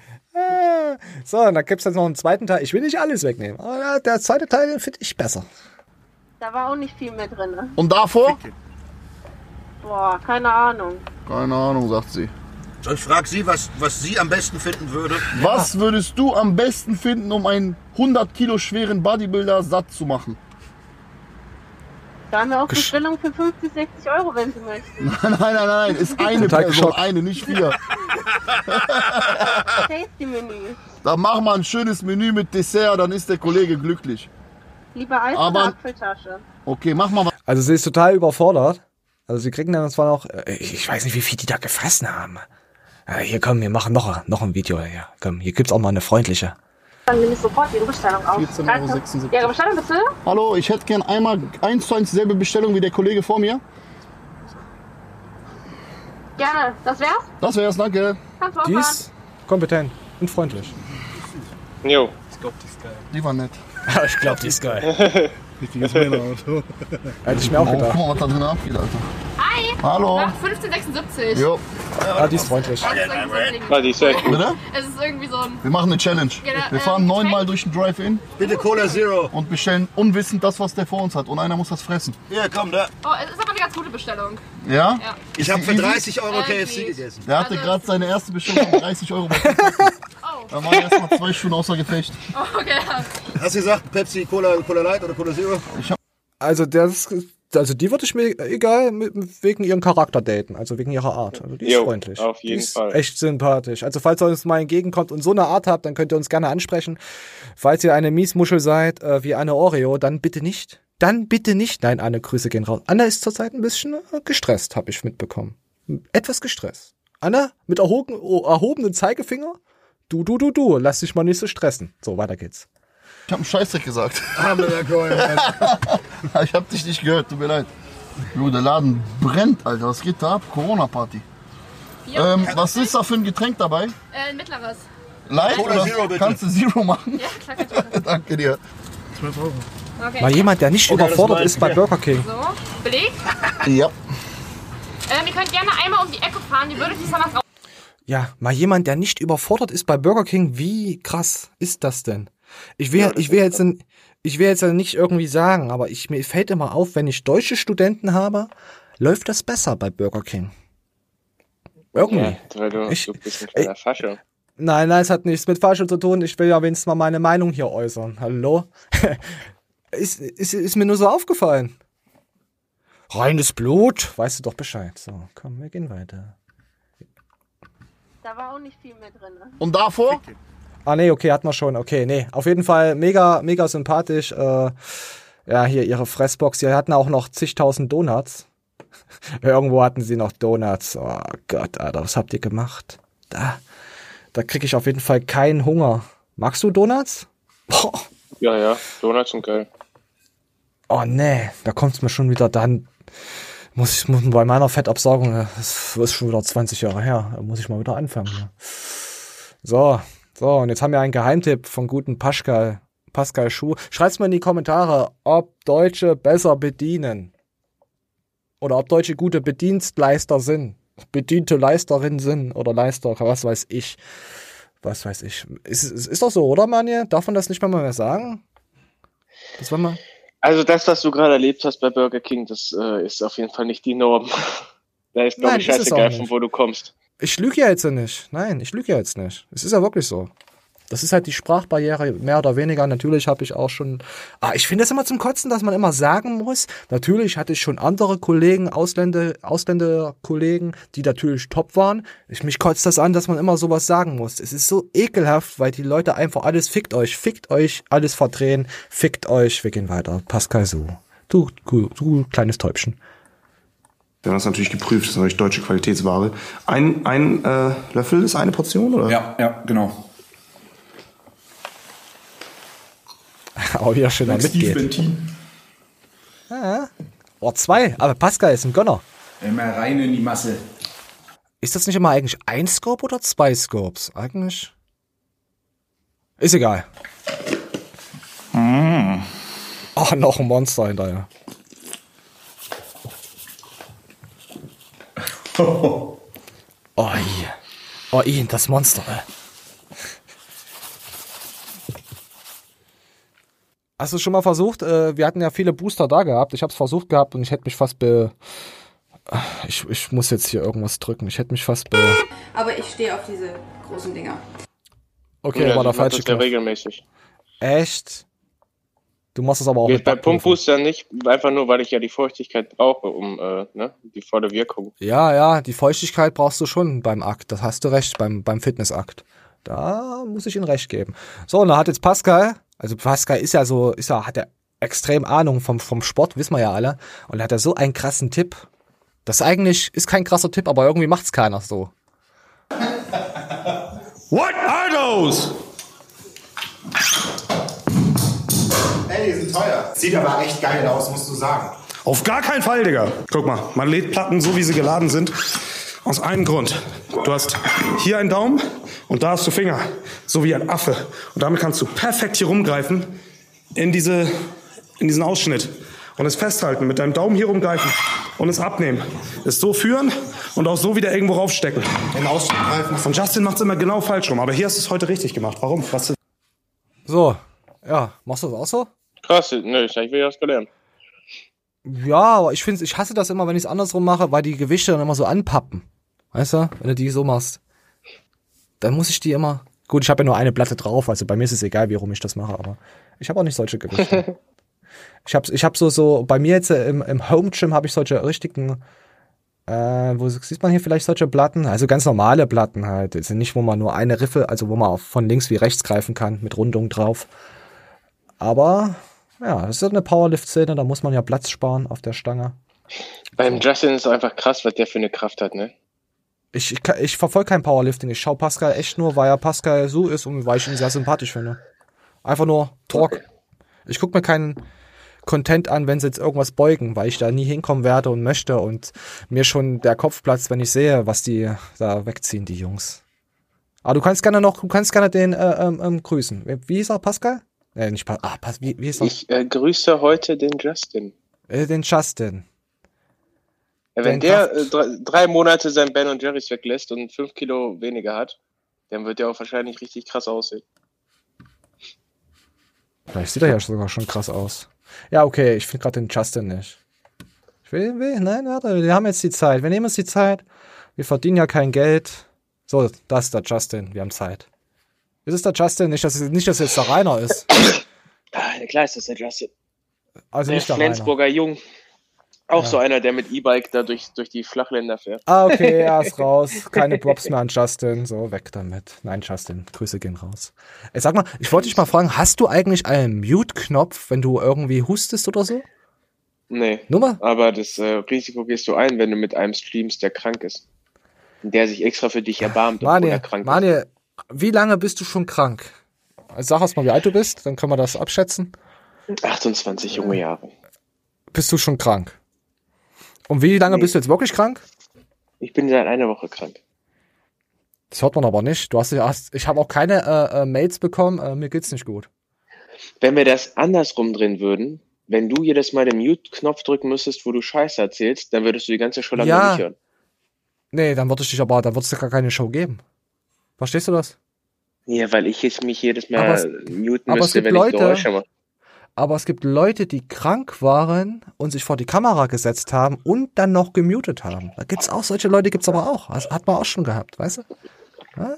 So, und dann gibt's jetzt noch einen zweiten Teil. Ich will nicht alles wegnehmen. Aber der zweite Teil, finde ich besser. Da war auch nicht viel mehr drin. Ne? Und davor? Boah, keine Ahnung. Keine Ahnung, sagt sie. Sonst frag sie, was, was sie am besten finden würde. Was würdest du am besten finden, um einen 100 Kilo schweren Bodybuilder satt zu machen? Da haben wir auch Gesch- Bestellung für 50, 60 Euro, wenn Sie möchten. Nein, nein, nein, nein, ist eine Person, eine, nicht vier. Tasty-Menü. Da mach mal ein schönes Menü mit Dessert, dann ist der Kollege glücklich. Lieber Eis Aber- oder Apfeltasche? Okay, mach mal was. Also sie ist total überfordert. Also sie kriegen dann zwar noch, äh, ich weiß nicht, wie viel die da gefressen haben. Äh, Hier komm, wir machen noch, noch ein Video. Hier, komm, hier gibt's auch mal eine freundliche. Dann nehme ich sofort Ihre Bestellung auf. 14,76 Danke. Euro. Ihre Bestellung bitte? Hallo, ich hätte gern einmal eins zu eins dieselbe Bestellung wie der Kollege vor mir. Gerne. Das wär's? Das wär's, danke. Kannst Die du ist kompetent und freundlich. Jo. Ich glaube, die ist geil. Die war nett. ich glaube, die ist geil. Richtiges Männerauto. Hätte ich mir auch gedacht. guck mal, was da drin abgeht, Alter. Hi! Hallo. Nach 1576. Jo. Ah, die ist freundlich. Ah, die ist echt gut. Bitte? Es ist irgendwie so ein. Wir machen eine Challenge. Genau, Wir fahren Getränk? neunmal durch den Drive-In. Bitte Cola Zero. Und bestellen unwissend das, was der vor uns hat. Und einer muss das fressen. Ja, komm, da. Oh, es ist aber eine ganz gute Bestellung. Ja? Ja. Ich habe für Easy? 30 Euro Äh, KFC gegessen. Der hatte Also- gerade seine erste Bestellung von 30 Euro bei. Da waren erstmal zwei Stunden außer Gefecht. Oh, okay. Hast du gesagt Pepsi, Cola, Cola Light oder Cola Zero? Also das, also die würde ich mir egal mit, wegen ihrem Charakter daten, also wegen ihrer Art. Also die ist Jo, freundlich. auf jeden die ist Fall. echt sympathisch. Also falls ihr uns mal entgegenkommt und so eine Art habt, dann könnt ihr uns gerne ansprechen. Falls ihr eine Miesmuschel seid, äh, wie eine Oreo, dann bitte nicht. Dann bitte nicht. Nein, Anne, Grüße gehen raus. Anna ist zurzeit ein bisschen äh, gestresst, habe ich mitbekommen. Etwas gestresst. Anna, mit erhoben, erhobenen Zeigefinger? Du, du, du, du, lass dich mal nicht so stressen. So, weiter geht's. Ich hab einen Scheißdreck gesagt. Ich hab dich nicht gehört, tut mir leid. Jo, der Laden brennt, Alter. Was geht da ab? Corona-Party. Ähm, was ist da für ein Getränk dabei? Äh, ein mittleres. Light Cola oder Zero, bitte. kannst du Zero machen? Ja, klar, machen. Danke dir. Okay. Mal jemand, der nicht Okay, das überfordert meins. ist bei Burger King. So, Beleg. Ja. Ähm, ihr könnt gerne einmal um die Ecke fahren. Die würde ich jetzt danach raus. Ja, mal jemand, der nicht überfordert ist bei Burger King, wie krass ist das denn? Ich will, ich will jetzt, n- ich will jetzt nicht irgendwie sagen, aber ich, mir fällt immer auf, wenn ich deutsche Studenten habe, läuft das besser bei Burger King. Irgendwie. Ja, weil du, Ich- du bist ein kleiner Fasche. Nein, nein, es hat nichts mit Fasche zu tun. Ich will ja wenigstens mal meine Meinung hier äußern. Hallo? ist, ist, ist mir nur so aufgefallen. Reines Blut, weißt du doch Bescheid. So, komm, wir gehen weiter. Da war auch nicht viel mehr drin. Ne? Und davor? Ah, nee, okay, hat man schon. Okay, nee. Auf jeden Fall mega, mega sympathisch. Äh, ja, hier ihre Fressbox. Sie hatten auch noch zigtausend Donuts. Irgendwo hatten sie noch Donuts. Oh Gott, Alter, was habt ihr gemacht? Da, da krieg ich auf jeden Fall keinen Hunger. Magst du Donuts? Boah. Ja, ja, Donuts sind geil. Oh nee, da kommt's mir schon wieder dann. Muss ich muss bei meiner Fettabsaugung, äh, das ist schon wieder 20 Jahre her, muss ich mal wieder anfangen. Ja. So, so, und jetzt haben wir einen Geheimtipp von guten Pascal, Pascal Schuh. Schreibt's mal in die Kommentare, ob Deutsche besser bedienen. Oder ob Deutsche gute Bedienstleister sind. Bediente Leisterinnen sind oder Leister, was weiß ich. Was weiß ich. Ist, ist, ist doch so, oder, Manje? Darf man das nicht mal mehr sagen? Das war mal. Also das, was du gerade erlebt hast bei Burger King, das äh, ist auf jeden Fall nicht die Norm. da ist, glaube ich, scheißegal, von wo du kommst. Ich lüge ja jetzt nicht. Nein, ich lüge ja jetzt nicht. Es ist ja wirklich so. Das ist halt die Sprachbarriere, mehr oder weniger. Natürlich habe ich auch schon. Ah, ich finde es immer zum Kotzen, dass man immer sagen muss. Natürlich hatte ich schon andere Kollegen, Ausländer, Ausländerkollegen, die natürlich top waren. Ich mich kotzt das an, dass man immer sowas sagen muss. Es ist so ekelhaft, weil die Leute einfach alles fickt euch, fickt euch, alles verdrehen, fickt euch. Wir gehen weiter. Pascal so. Du, du, du kleines Täubchen. Wir haben das natürlich geprüft, das ist natürlich deutsche Qualitätsware. Ein, ein äh, Löffel ist eine Portion, oder? Ja, ja, genau. Auch wieder schön Steve mitgeht. Bentin. Ah. Oh, zwei. Aber Pascal ist ein Gönner. Immer rein in die Masse. Ist das nicht immer eigentlich ein Scope oder zwei Scopes? Eigentlich. Ist egal. Mm. Oh, noch ein Monster hinterher. Oh. Oh, i, das Monster, ey. Hast du schon mal versucht? Äh, wir hatten ja viele Booster da gehabt. Ich habe es versucht gehabt und ich hätte mich fast be. Ich, ich muss jetzt hier irgendwas drücken. Ich hätte mich fast be. Aber ich stehe auf diese großen Dinger. Okay, Ja, war der falsche das ja regelmäßig. Echt? Du machst es aber auch Geht bei. Pumpbooster nicht, einfach nur, weil ich ja die Feuchtigkeit brauche, um äh, ne, die volle Wirkung. Ja, ja, die Feuchtigkeit brauchst du schon beim Akt. Das hast du recht, beim, beim Fitnessakt. Da muss ich ihm recht geben. So, und da hat jetzt Pascal, also Pascal ist ja so, ist ja, hat ja extrem Ahnung vom, vom Sport, wissen wir ja alle. Und er hat ja so einen krassen Tipp. Das eigentlich ist kein krasser Tipp, aber irgendwie macht's keiner so. What are those? Ey, die sind teuer. Sieht aber echt geil aus, musst du sagen. Auf gar keinen Fall, Digga. Guck mal, man lädt Platten so, wie sie geladen sind. Aus einem Grund. Du hast hier einen Daumen und da hast du Finger. So wie ein Affe. Und damit kannst du perfekt hier rumgreifen in, diese, in diesen Ausschnitt. Und es festhalten, mit deinem Daumen hier rumgreifen und es abnehmen. Es so führen und auch so wieder irgendwo raufstecken. In Ausschnitt greifen. Und Justin macht es immer genau falsch rum. Aber hier hast du es heute richtig gemacht. Warum? Was ist So, ja, machst du das auch so? Krass, nö, ich habe wieder was gelernt. Ja, aber ich finde, ich hasse das immer, wenn ich es andersrum mache, weil die Gewichte dann immer so anpappen. Weißt du, wenn du die so machst, dann muss ich die immer. Gut, ich habe ja nur eine Platte drauf, also bei mir ist es egal, wie rum ich das mache, aber ich habe auch nicht solche Gewichte. ich habe ich hab so, so, bei mir jetzt äh, im, im Home Gym habe ich solche richtigen, äh, wo sieht man hier vielleicht solche Platten? Also ganz normale Platten halt. Das sind nicht, wo man nur eine Riffe, also wo man auch von links wie rechts greifen kann, mit Rundung drauf. Aber ja, das ist eine Powerlift-Szene, da muss man ja Platz sparen auf der Stange. Beim Justin ist es einfach krass, was der für eine Kraft hat, ne? Ich, ich, ich verfolge kein Powerlifting. Ich schaue Pascal echt nur, weil er Pascal so ist und weil ich ihn sehr sympathisch finde. Einfach nur Talk. Ich gucke mir keinen Content an, wenn sie jetzt irgendwas beugen, weil ich da nie hinkommen werde und möchte und mir schon der Kopf platzt, wenn ich sehe, was die da wegziehen, die Jungs. Aber du kannst gerne noch, du kannst gerne den äh, ähm, ähm, grüßen. Wie, hieß er, Pascal? Äh, nicht Pascal. Ah, Pas wie, wie hieß er? Ich äh, grüße heute den Justin. Äh, den Justin. Ja, wenn der äh, drei, drei Monate sein Ben und Jerry's weglässt und fünf Kilo weniger hat, dann wird der auch wahrscheinlich richtig krass aussehen. Vielleicht sieht er ja sogar schon krass aus. Ja, okay, ich finde gerade den Justin nicht. Ich will, will, nein, warte, wir haben jetzt die Zeit. Wir nehmen uns die Zeit. Wir verdienen ja kein Geld. So, das ist der Justin. Wir haben Zeit. Ist es der Justin? Nicht, dass es, nicht, dass es jetzt der Rainer ist. Ah, ja, klar ist das der Justin. Also der nicht der Rainer. Flensburger Jung. Auch Ja. so einer, der mit E-Bike da durch, durch die Flachländer fährt. Ah, okay, er ist raus. Keine Props mehr an Justin. So, weg damit. Nein, Justin, Grüße gehen raus. Ey, sag mal, ich wollte dich mal fragen, hast du eigentlich einen Mute-Knopf, wenn du irgendwie hustest oder so? Nee. Nummer? Aber das äh, Risiko gehst du ein, wenn du mit einem streamst, der krank ist. Der sich extra für dich erbarmt, obwohl er krank Manje, wie lange bist du schon krank? Also Sag erst mal, wie alt du bist, dann können wir das abschätzen. ist. 28 junge Jahre. Bist du schon krank? Und wie lange bist du jetzt wirklich krank? Ich bin seit einer Woche krank. Das hört man aber nicht. Du hast, hast ich habe auch keine äh, äh, Mails bekommen, äh, mir geht's nicht gut. Wenn wir das andersrum drehen würden, wenn du jedes Mal den Mute-Knopf drücken müsstest, wo du Scheiße erzählst, dann würdest du die ganze Show lange Ja. nicht hören. Nee, dann würde ich dich aber, dann wird es gar keine Show geben. Verstehst du das? Ja, weil ich jetzt mich jedes Mal Aber es- muten aber es müsste, gibt wenn Leute- ich Geräusche mache. Aber es gibt Leute, die krank waren und sich vor die Kamera gesetzt haben und dann noch gemutet haben. Da gibt's auch solche Leute, gibt's aber auch. Das hat man auch schon gehabt, weißt du? Ja?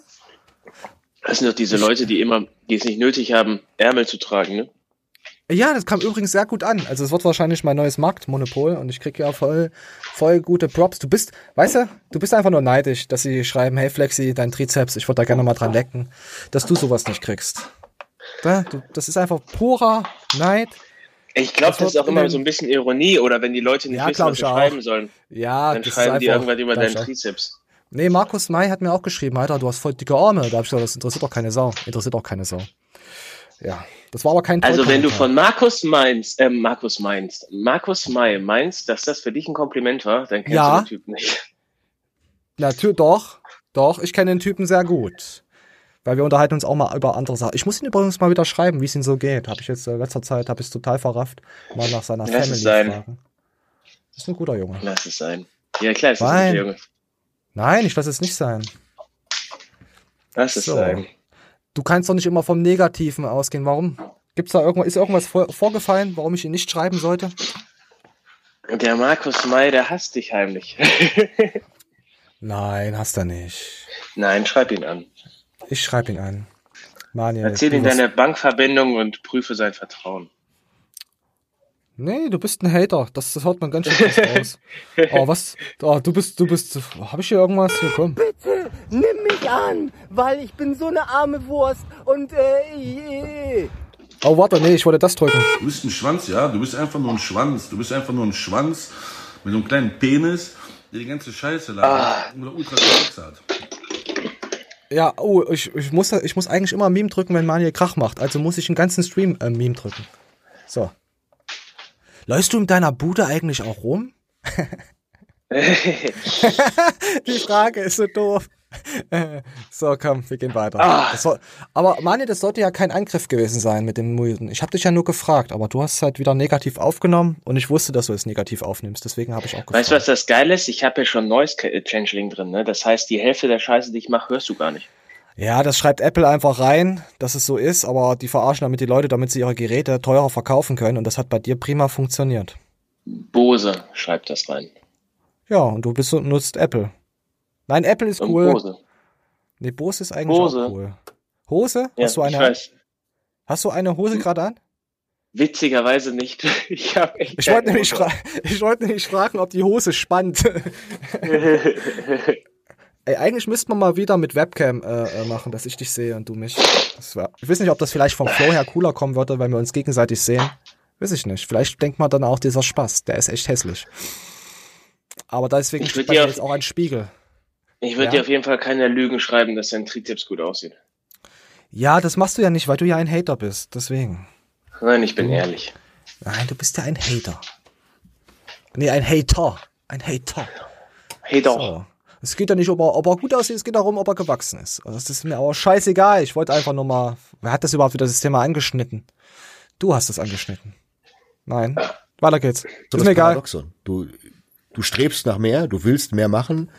Das sind doch diese Leute, die immer, die es nicht nötig haben, Ärmel zu tragen, ne? Ja, das kam übrigens sehr gut an. Also es wird wahrscheinlich mein neues Marktmonopol und ich krieg ja voll, voll gute Props. Du bist, weißt du, du bist einfach nur neidisch, dass sie schreiben, hey Flexi, dein Trizeps, ich würde da gerne mal dran lecken, dass du sowas nicht kriegst. Du, das ist einfach purer Neid. Ich glaube, das, ist auch immer so ein bisschen Ironie oder wenn die Leute nicht Ja, wissen, was sie auch. schreiben sollen. Ja, dann schreiben die irgendwas über deinen auch. Trizeps. Nee, Markus May hat mir auch geschrieben, Alter, du hast voll dicke Arme. Da hab ich gesagt, das interessiert doch keine Sau. Interessiert auch keine Sau. Ja, das war aber kein Also wenn du von Markus meinst, äh, Markus meinst, Markus May meinst, dass das für dich ein Kompliment war, dann kennst Ja. du den Typen nicht. Natürlich, doch, doch, ich kenne den Typen sehr gut. Weil wir unterhalten uns auch mal über andere Sachen. Ich muss ihn übrigens mal wieder schreiben, wie es ihm so geht. Habe ich jetzt äh, in letzter Zeit, habe ich total verrafft. Mal nach seiner Lass Family es sein. fragen. Ist ein guter Junge. Lass es sein. Ja klar, ist ein Junge. Nein, ich lasse es nicht sein. Lass es So. sein. Du kannst doch nicht immer vom Negativen ausgehen. Warum? Gibt's da irgendwas, ist irgendwas vor, vorgefallen, warum ich ihn nicht schreiben sollte? Der Markus May, der hasst dich heimlich. Nein, hast du nicht. Nein, schreib ihn an. Ich schreibe ihn an. Manuel. Erzähl ihm deine Bankverbindung und prüfe sein Vertrauen. Nee, du bist ein Hater. Das, das haut man ganz schön raus. Oh, was? Oh, du bist, du bist. Hab ich hier irgendwas? Hier, komm. Bitte, nimm mich an, weil ich bin so eine arme Wurst und äh, Oh, warte, nee, ich wollte das drücken. Du bist ein Schwanz, ja? Du bist einfach nur ein Schwanz. Du bist einfach nur ein Schwanz mit so einem kleinen Penis, der die ganze Scheiße labert Ah. oder ultra hat. Ja, oh, ich, ich, muss, ich muss eigentlich immer Meme drücken, wenn Manuel Krach macht. Also muss ich den ganzen Stream äh, Meme drücken. So. Läufst du in deiner Bude eigentlich auch rum? Die Frage ist so doof. Äh, So, komm, wir gehen weiter. Ah. Soll, aber Mani, das sollte ja kein Angriff gewesen sein mit dem Muten. Ich habe dich ja nur gefragt, aber du hast es halt wieder negativ aufgenommen und ich wusste, dass du es negativ aufnimmst. Deswegen habe ich auch gefragt. Weißt du, was das Geile ist? Ich habe ja schon Noise Changeling drin, ne? Das heißt, die Hälfte der Scheiße, die ich mache, hörst du gar nicht. Ja, das schreibt Apple einfach rein, dass es so ist, aber die verarschen damit die Leute, damit sie ihre Geräte teurer verkaufen können und das hat bei dir prima funktioniert. Bose schreibt das rein. Ja, und du bist, nutzt Apple. Nein, Apple ist Und cool. Bose. Nee, Bose ist eigentlich Bose. auch cool. Hose? Ja, Hast du eine ich weiß. Hast du eine Hose gerade an? Witzigerweise nicht. Ich echt Ich wollte nämlich, Hose. ich wollte nämlich fragen, ob die Hose spannt. Ey, eigentlich müsste man mal wieder mit Webcam äh, äh, machen, dass ich dich sehe und du mich. Wär, ich weiß nicht, ob das vielleicht vom Flow her cooler kommen würde, wenn wir uns gegenseitig sehen. Weiß ich nicht. Vielleicht denkt man dann auch dieser Spaß. Der ist echt hässlich. Aber deswegen steht bei mir jetzt auch ein Spiegel. Ich würde Ja. dir auf jeden Fall keine Lügen schreiben, dass dein Trizeps gut aussieht. Ja, das machst du ja nicht, weil du ja ein Hater bist. Deswegen. Nein, ich bin Mhm. ehrlich. Nein, du bist ja ein Hater. Nee, ein Hater. Ein Hater. Hater. So. Es geht ja nicht, ob er, ob er gut aussieht, es geht darum, ob er gewachsen ist. Also Das ist mir aber scheißegal. Ich wollte einfach nur mal. Wer hat das überhaupt wieder das Thema angeschnitten? Du hast es angeschnitten. Nein. Weiter geht's. So ist das mir egal. Paradoxon. Du, du strebst nach mehr, du willst mehr machen.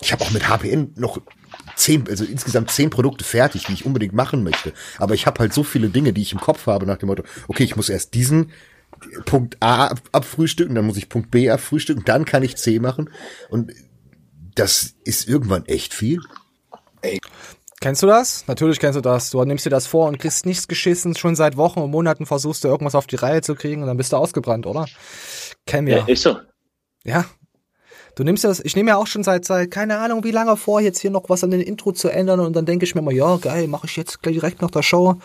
Ich habe auch mit HPN noch zehn, also insgesamt zehn Produkte fertig, die ich unbedingt machen möchte. Aber ich habe halt so viele Dinge, die ich im Kopf habe, nach dem Motto, okay, ich muss erst diesen Punkt A ab- abfrühstücken, dann muss ich Punkt B abfrühstücken, dann kann ich C machen. Und das ist irgendwann echt viel. Kennst du das? Natürlich kennst du das. Du nimmst dir das vor und kriegst nichts geschissen. Schon seit Wochen und Monaten versuchst du irgendwas auf die Reihe zu kriegen und dann bist du ausgebrannt, oder? Kennen wir. Ja, ist so. Ja. Du nimmst das, ich nehme ja auch schon seit, seit, keine Ahnung, wie lange vor, jetzt hier noch was an den Intro zu ändern und dann denke ich mir mal, ja, geil, mache ich jetzt gleich direkt nach der Show.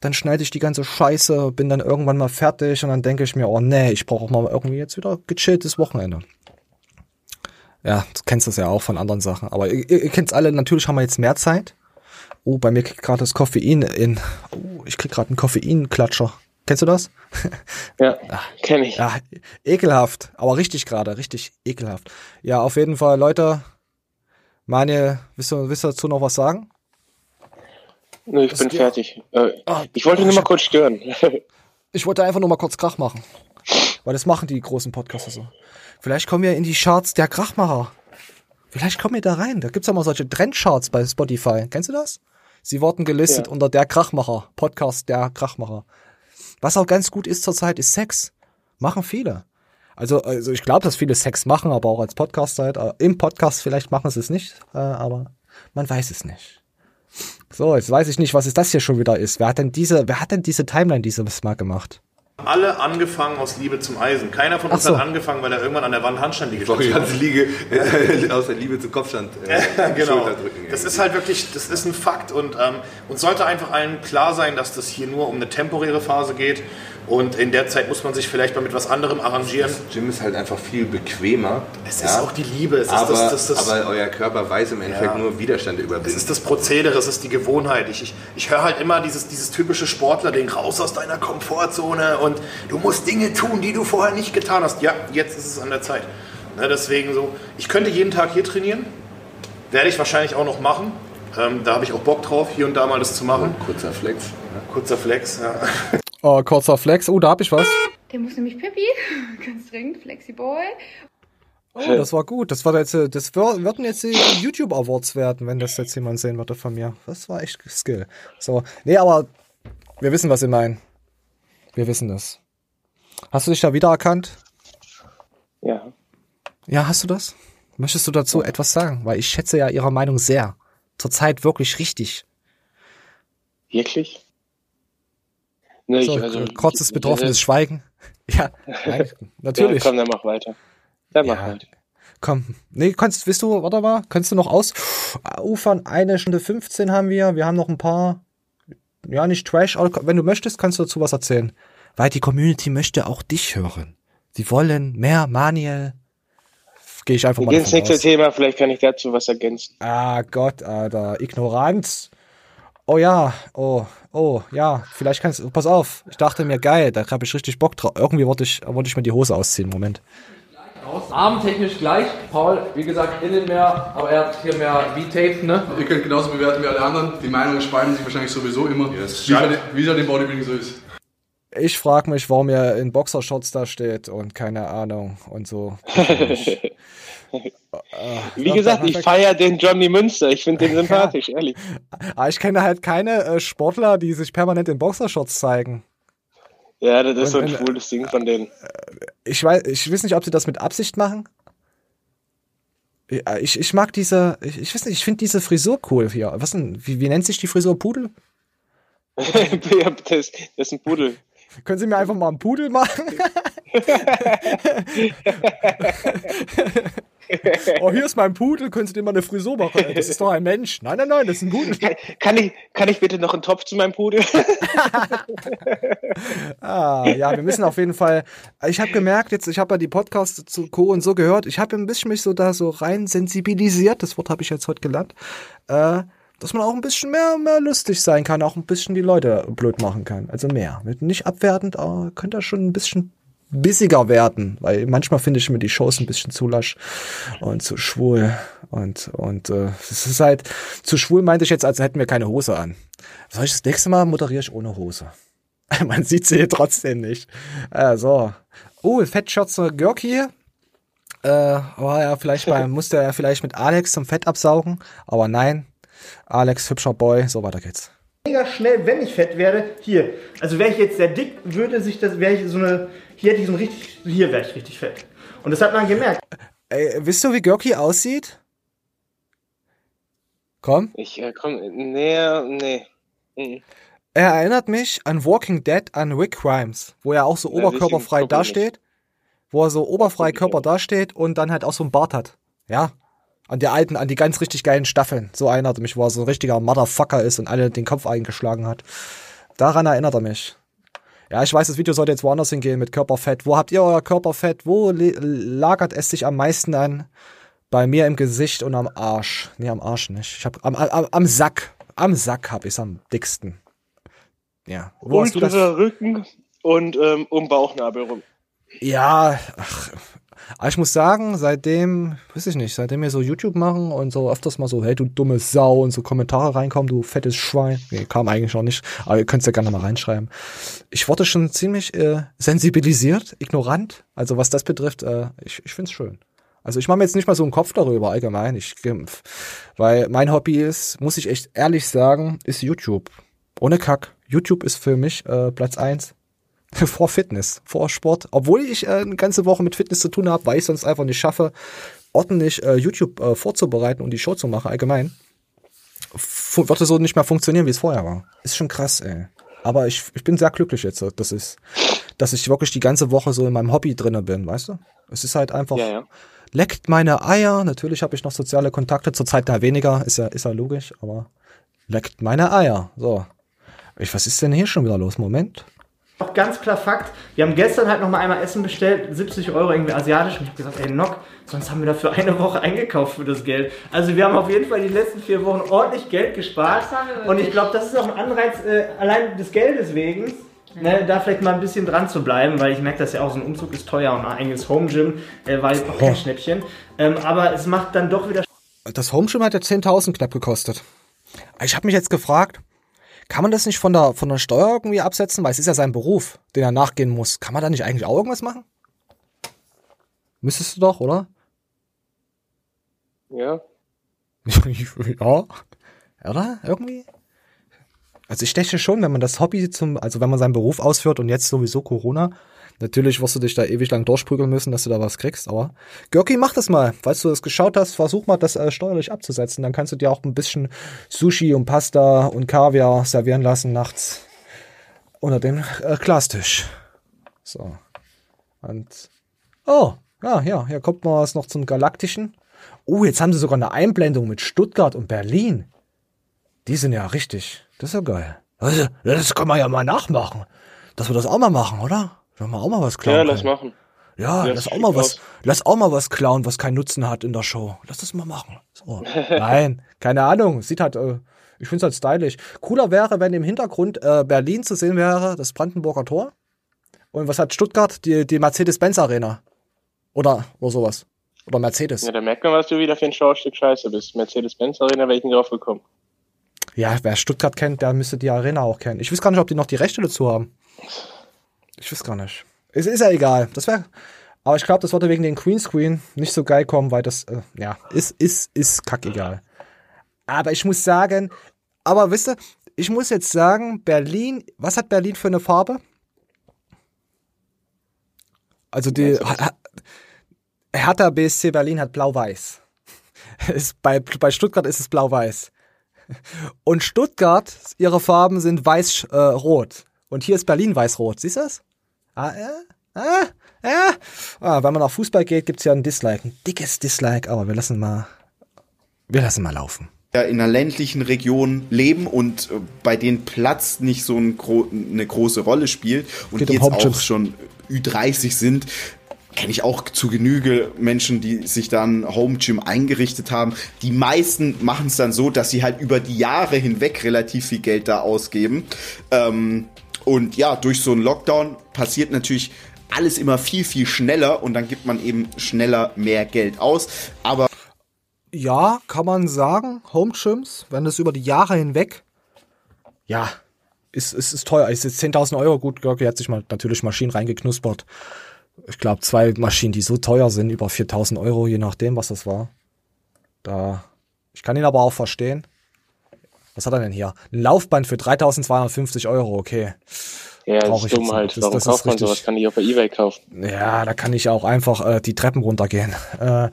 Dann schneide ich die ganze Scheiße, bin dann irgendwann mal fertig und dann denke ich mir, oh nee, ich brauche auch mal irgendwie jetzt wieder gechilltes Wochenende. Ja, du kennst das ja auch von anderen Sachen. Aber ihr, ihr kennt's alle, natürlich haben wir jetzt mehr Zeit. Oh, bei mir kriegt gerade das Koffein in. Oh, ich krieg gerade einen Koffeinklatscher. Kennst du das? Ja, kenne ich. Ja, ekelhaft. Aber richtig gerade, richtig ekelhaft. Ja, auf jeden Fall, Leute. Manuel, willst du, willst du dazu noch was sagen? Nö, ich Das bin geht- fertig. Äh, Ah, ich wollte oh, nur mal kurz stören. Ich wollte einfach nur mal kurz Krach machen. Weil das machen die großen Podcaster so. Vielleicht kommen wir in die Charts der Krachmacher. Vielleicht kommen wir da rein. Da gibt's ja mal solche Trendcharts bei Spotify. Kennst du das? Sie wurden gelistet Ja. unter der Krachmacher. Podcast der Krachmacher. Was auch ganz gut ist zurzeit, ist Sex. Machen viele. Also, also ich glaube, dass viele Sex machen, aber auch als Podcast halt. Im Podcast vielleicht machen sie es nicht, äh, aber man weiß es nicht. So, jetzt weiß ich nicht, was es das hier schon wieder ist. Wer hat denn diese, wer hat denn diese Timeline dieses Mal gemacht? Alle angefangen aus Liebe zum Eisen. Keiner von uns so. hat angefangen, weil er irgendwann an der Wand Handstandliege Doch, die ganze. Liege äh, aus der Liebe zu Kopfstand. Äh, genau. Das ist halt wirklich, das ist ein Fakt und ähm, uns sollte einfach allen klar sein, dass das hier nur um eine temporäre Phase geht und in der Zeit muss man sich vielleicht mal mit was anderem arrangieren. Gym ist halt einfach viel bequemer. Es ist auch die Liebe, es ist aber, das- das- das- aber euer Körper weiß im Endeffekt Ja. nur Widerstände Es überwinden. ist das Prozedere, es ist die Gewohnheit. Ich, ich, ich höre halt immer dieses, dieses typische Sportler-Ding, raus aus deiner Komfortzone und du musst Dinge tun, die du vorher nicht getan hast. Ja, jetzt ist es an der Zeit. Ne, deswegen so, ich könnte jeden Tag hier trainieren, werde ich wahrscheinlich auch noch machen. Ähm, da habe ich auch Bock drauf, hier und da mal das zu machen. kurzer Flex. Kurzer Flex, ja. Oh, kurzer Flex. Oh, da hab ich was. Der muss nämlich Pippi. Ganz dringend. Flexiboy. Oh, das war gut. Das war jetzt, äh, das wür- würden jetzt die YouTube Awards werden, wenn das jetzt jemand sehen würde von mir. Das war echt Skill. So. Nee, aber wir wissen, was ihr meinen. Wir wissen das. Hast du dich da wiedererkannt? Ja. Ja, hast du das? Möchtest du dazu etwas sagen? Weil ich schätze ja ihre Meinung sehr. Zurzeit wirklich richtig. Wirklich? Ne, So, äh, kurzes betroffenes Schweigen. Ja, nein, natürlich. Ja, komm, dann mach weiter. Dann mach Ja. weiter. Komm. Nee, kannst, willst du, warte mal, kannst du noch ausufern? Eine Stunde 15 haben wir. Wir haben noch ein paar, ja, nicht Trash, aber wenn du möchtest, kannst du dazu was erzählen. Weil die Community möchte auch dich hören. Sie wollen mehr Maniel. Gehe ich einfach Wir mal gehen ins nächste aus. Thema, vielleicht kann ich dazu was ergänzen. Ah Gott, Alter, Ignoranz. Oh ja, oh, oh, ja, vielleicht kannst du, pass auf, ich dachte mir, geil, da habe ich richtig Bock drauf. Irgendwie wollte ich, wollte ich mir die Hose ausziehen, Moment. Armtechnisch gleich. Paul, wie gesagt, innen mehr, aber er hat hier mehr V-Tape, ne? Ihr könnt genauso bewerten wie alle anderen. Die Meinungen spalten sich wahrscheinlich sowieso immer. wie, es schade. halt, wie es halt im Bodybuilding so ist. Ich frage mich, warum er in Boxershorts da steht und keine Ahnung und so. Wie gesagt, ich feiere den Johnny Münster. Ich finde den sympathisch, ehrlich. Aber ich kenne halt keine äh, Sportler, die sich permanent in Boxershorts zeigen. Ja, das ist so ein Und, äh, schwules Ding von denen. Ich weiß, ich weiß nicht, ob sie das mit Absicht machen. Ja, Ich, ich mag diese, ich, ich weiß nicht, ich finde diese Frisur cool hier. Was denn, wie, wie nennt sich die Frisur? Pudel? ja, das, das ist ein Pudel. Können Sie mir einfach mal einen Pudel machen? oh, hier ist mein Pudel, können Sie dir mal eine Frisur machen? Das ist doch ein Mensch. Nein, nein, nein, das ist ein Pudel. Kann ich, kann ich bitte noch einen Topf zu meinem Pudel? Ah, ja, wir müssen auf jeden Fall. Ich habe gemerkt, jetzt, ich habe ja die Podcasts zu Co. und so gehört. Ich habe ein bisschen mich so da so rein sensibilisiert. Das Wort habe ich jetzt heute gelernt. Äh, dass man auch ein bisschen mehr, mehr lustig sein kann, auch ein bisschen die Leute blöd machen kann. Also mehr. Nicht abwertend, aber könnte schon ein bisschen bissiger werden, weil manchmal finde ich mir die Shows ein bisschen zu lasch und zu schwul und und äh, es ist halt zu schwul meinte ich jetzt, als hätten wir keine Hose an. Soll ich das nächste Mal moderiere ich ohne Hose? Man sieht sie trotzdem nicht. Äh, so. Oh, Fettschürze Görki. Äh, war ja vielleicht mal, musste er vielleicht mit Alex zum Fett absaugen, aber nein. Alex, hübscher Boy, so weiter geht's. mega schnell, wenn ich fett werde. Hier, also wäre ich jetzt sehr dick, würde sich das, wäre ich so eine, hier hätte ich so ein richtig, hier wäre ich richtig fett. Und das hat man gemerkt. Ey, wisst ihr, wie Görki aussieht? Komm. Ich äh, komm, nee, nee. Mhm. Er erinnert mich an Walking Dead, an Rick Grimes, wo er auch so Ja, oberkörperfrei dasteht, wo er so oberfrei Körper dasteht und dann halt auch so einen Bart hat. Ja. An die alten, an die ganz richtig geilen Staffeln. So erinnert er mich, wo er so ein richtiger Motherfucker ist und alle den Kopf eingeschlagen hat. Daran erinnert er mich. Ja, ich weiß, das Video sollte jetzt woanders hingehen mit Körperfett. Wo habt ihr euer Körperfett? Wo lagert es sich am meisten an? Bei mir im Gesicht und am Arsch. Nee, am Arsch nicht. Ich hab am, am, am Sack. Am Sack hab ich's am dicksten. Ja. Wo hast du das? Rücken und ähm, um Bauchnabel rum. Ja, ach, aber ich muss sagen, seitdem, weiß ich nicht, seitdem wir so YouTube machen und so öfters mal so, hey, du dumme Sau und so Kommentare reinkommen, du fettes Schwein. Nee, kam eigentlich noch nicht, aber ihr könnt es ja gerne mal reinschreiben. Ich wurde schon ziemlich äh, sensibilisiert, ignorant. Also was das betrifft, äh, ich, ich find's schön. Also ich mache mir jetzt nicht mal so einen Kopf darüber allgemein. Ich, weil mein Hobby ist, muss ich echt ehrlich sagen, ist YouTube. Ohne Kack. YouTube ist für mich äh, Platz eins vor Fitness, vor Sport. Obwohl ich äh, eine ganze Woche mit Fitness zu tun habe, weil ich sonst einfach nicht schaffe, ordentlich äh, YouTube äh, vorzubereiten und die Show zu machen allgemein. Fu würde so nicht mehr funktionieren, wie es vorher war. Ist schon krass, ey. Aber ich, ich bin sehr glücklich jetzt, dass, ist, dass ich wirklich die ganze Woche so in meinem Hobby drinne bin, weißt du? Es ist halt einfach, Ja, ja. leckt meine Eier. Natürlich habe ich noch soziale Kontakte, zurzeit da weniger, ist ja, ist ja logisch, aber leckt meine Eier. So. Ich, was ist denn hier schon wieder los? Moment. Auch ganz klar Fakt, wir haben gestern halt noch mal einmal Essen bestellt, 70 Euro irgendwie asiatisch. Und ich habe gesagt, ey Nock, sonst haben wir dafür eine Woche eingekauft für das Geld. Also wir haben auf jeden Fall die letzten vier Wochen ordentlich Geld gespart. Und ich glaube, das ist auch ein Anreiz, äh, allein des Geldes wegen, ne, da vielleicht mal ein bisschen dran zu bleiben, weil ich merke, dass ja auch so ein Umzug ist teuer und ein eigenes Home Gym äh, war jetzt auch kein Oh. Schnäppchen. Ähm, aber es macht dann doch wieder Das Home Gym hat ja 10.000 knapp gekostet. Ich habe mich jetzt gefragt, kann man das nicht von der, von der Steuer irgendwie absetzen? Weil es ist ja sein Beruf, den er nachgehen muss. Kann man da nicht eigentlich auch irgendwas machen? Müsstest du doch, oder? Ja. ja. Oder? Irgendwie? Also ich denke schon, wenn man das Hobby zum, also wenn man seinen Beruf ausführt und jetzt sowieso Corona, natürlich wirst du dich da ewig lang durchprügeln müssen, dass du da was kriegst, aber Görki, mach das mal. Falls du das geschaut hast, versuch mal das äh, steuerlich abzusetzen. Dann kannst du dir auch ein bisschen Sushi und Pasta und Kaviar servieren lassen nachts unter dem äh, Glastisch. So. Und oh, ja, ja, hier kommt mal was noch zum Galaktischen. Oh, jetzt haben sie sogar eine Einblendung mit Stuttgart und Berlin. Die sind ja richtig. Das ist ja geil. Also, das kann man ja mal nachmachen. Dass wir das auch mal machen, oder? Sollen wir auch mal was klauen? Ja, lass können? machen. Ja, Ja, lass auch mal was, aus. lass auch mal was klauen, was keinen Nutzen hat in der Show. Lass das mal machen. So. Nein, keine Ahnung. Sieht halt, äh, ich find's halt stylisch. Cooler wäre, wenn im Hintergrund äh, Berlin zu sehen wäre, das Brandenburger Tor. Und was hat Stuttgart? Die, die Mercedes-Benz Arena. Oder, oder sowas. Oder Mercedes. Ja, da merkt man, was du wieder für ein Schaustück Scheiße bist. Mercedes-Benz Arena wäre ich nicht drauf gekommen. Ja, wer Stuttgart kennt, der müsste die Arena auch kennen. Ich weiß gar nicht, ob die noch die Rechte dazu haben. Ich weiß gar nicht. Es ist ja egal. Das wäre. Aber ich glaube, das würde wegen den Greenscreen nicht so geil kommen, weil das, äh, ja, ist, ist, ist kackegal. Aber ich muss sagen, aber wisst ihr, ich muss jetzt sagen, Berlin, was hat Berlin für eine Farbe? Also die Ha- Ha- Hertha BSC Berlin hat blau-weiß. Bei, bei Stuttgart ist es blau-weiß. Und Stuttgart, ihre Farben sind weiß-rot. Und hier ist Berlin weiß-rot. Siehst du das? Ah, ja, ah, ja. Ah, wenn man auf Fußball geht, gibt's ja ein Dislike. Ein dickes Dislike, aber wir lassen mal, wir lassen mal laufen. in einer ländlichen Region leben und äh, bei denen Platz nicht so ein gro eine große Rolle spielt und Geht die um jetzt auch schon Ü30 sind, kenne ich auch zu Genüge Menschen, die sich dann Home Gym eingerichtet haben. Die meisten machen es dann so, dass sie halt über die Jahre hinweg relativ viel Geld da ausgeben. Ähm, und ja, durch so einen Lockdown passiert natürlich alles immer viel, viel schneller und dann gibt man eben schneller mehr Geld aus. Aber Ja, kann man sagen, Home Gyms, wenn das über die Jahre hinweg, ja, ist, ist, ist teuer. Ist jetzt 10.000 Euro. Gut, Görki hat sich mal natürlich Maschinen reingeknuspert. Ich glaube, zwei Maschinen, die so teuer sind, über 4.000 Euro, je nachdem, was das war. Da, ich kann ihn aber auch verstehen. Was hat er denn hier? Ein Laufband für 3.250 Euro, okay. Ja, das ist dumm halt. Das- Warum das kauft man richtig- sowas? Kann ich auch bei Ebay kaufen. Ja, da kann ich auch einfach äh, die Treppen runtergehen. Äh,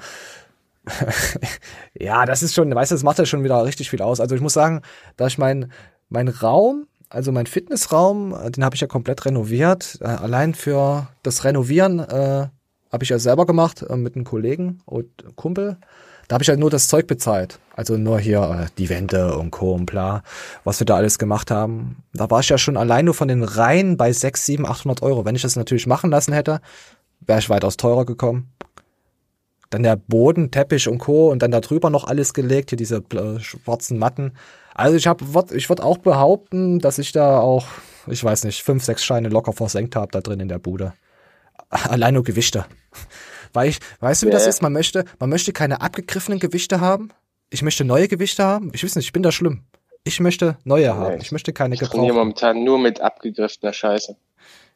ja, das ist schon, weißt du, das macht ja schon wieder richtig viel aus. Also ich muss sagen, da ich mein, mein Raum, also mein Fitnessraum, äh, den habe ich ja komplett renoviert. Äh, allein für das Renovieren äh, habe ich ja selber gemacht äh, mit einem Kollegen und Kumpel. Da habe ich halt nur das Zeug bezahlt. Also nur hier äh, die Wände und Co. und bla, was wir da alles gemacht haben. Da war ich ja schon allein nur von den Reihen bei 6, 7, 800 Euro. Wenn ich das natürlich machen lassen hätte, wäre ich weitaus teurer gekommen. Dann der Boden, Teppich und Co. und dann da drüber noch alles gelegt, hier diese äh, schwarzen Matten. Also ich habe, ich würde auch behaupten, dass ich da auch, ich weiß nicht, fünf, sechs Scheine locker versenkt habe da drin in der Bude. Allein nur Gewichte. Weil ich, weißt du, wie das Ja. ist? Man möchte, man möchte keine abgegriffenen Gewichte haben. Ich möchte neue Gewichte haben. Ich weiß nicht, ich bin da schlimm. Ich möchte neue haben. Ich möchte keine Ich trainiere gebrauchten. momentan nur mit abgegriffener Scheiße.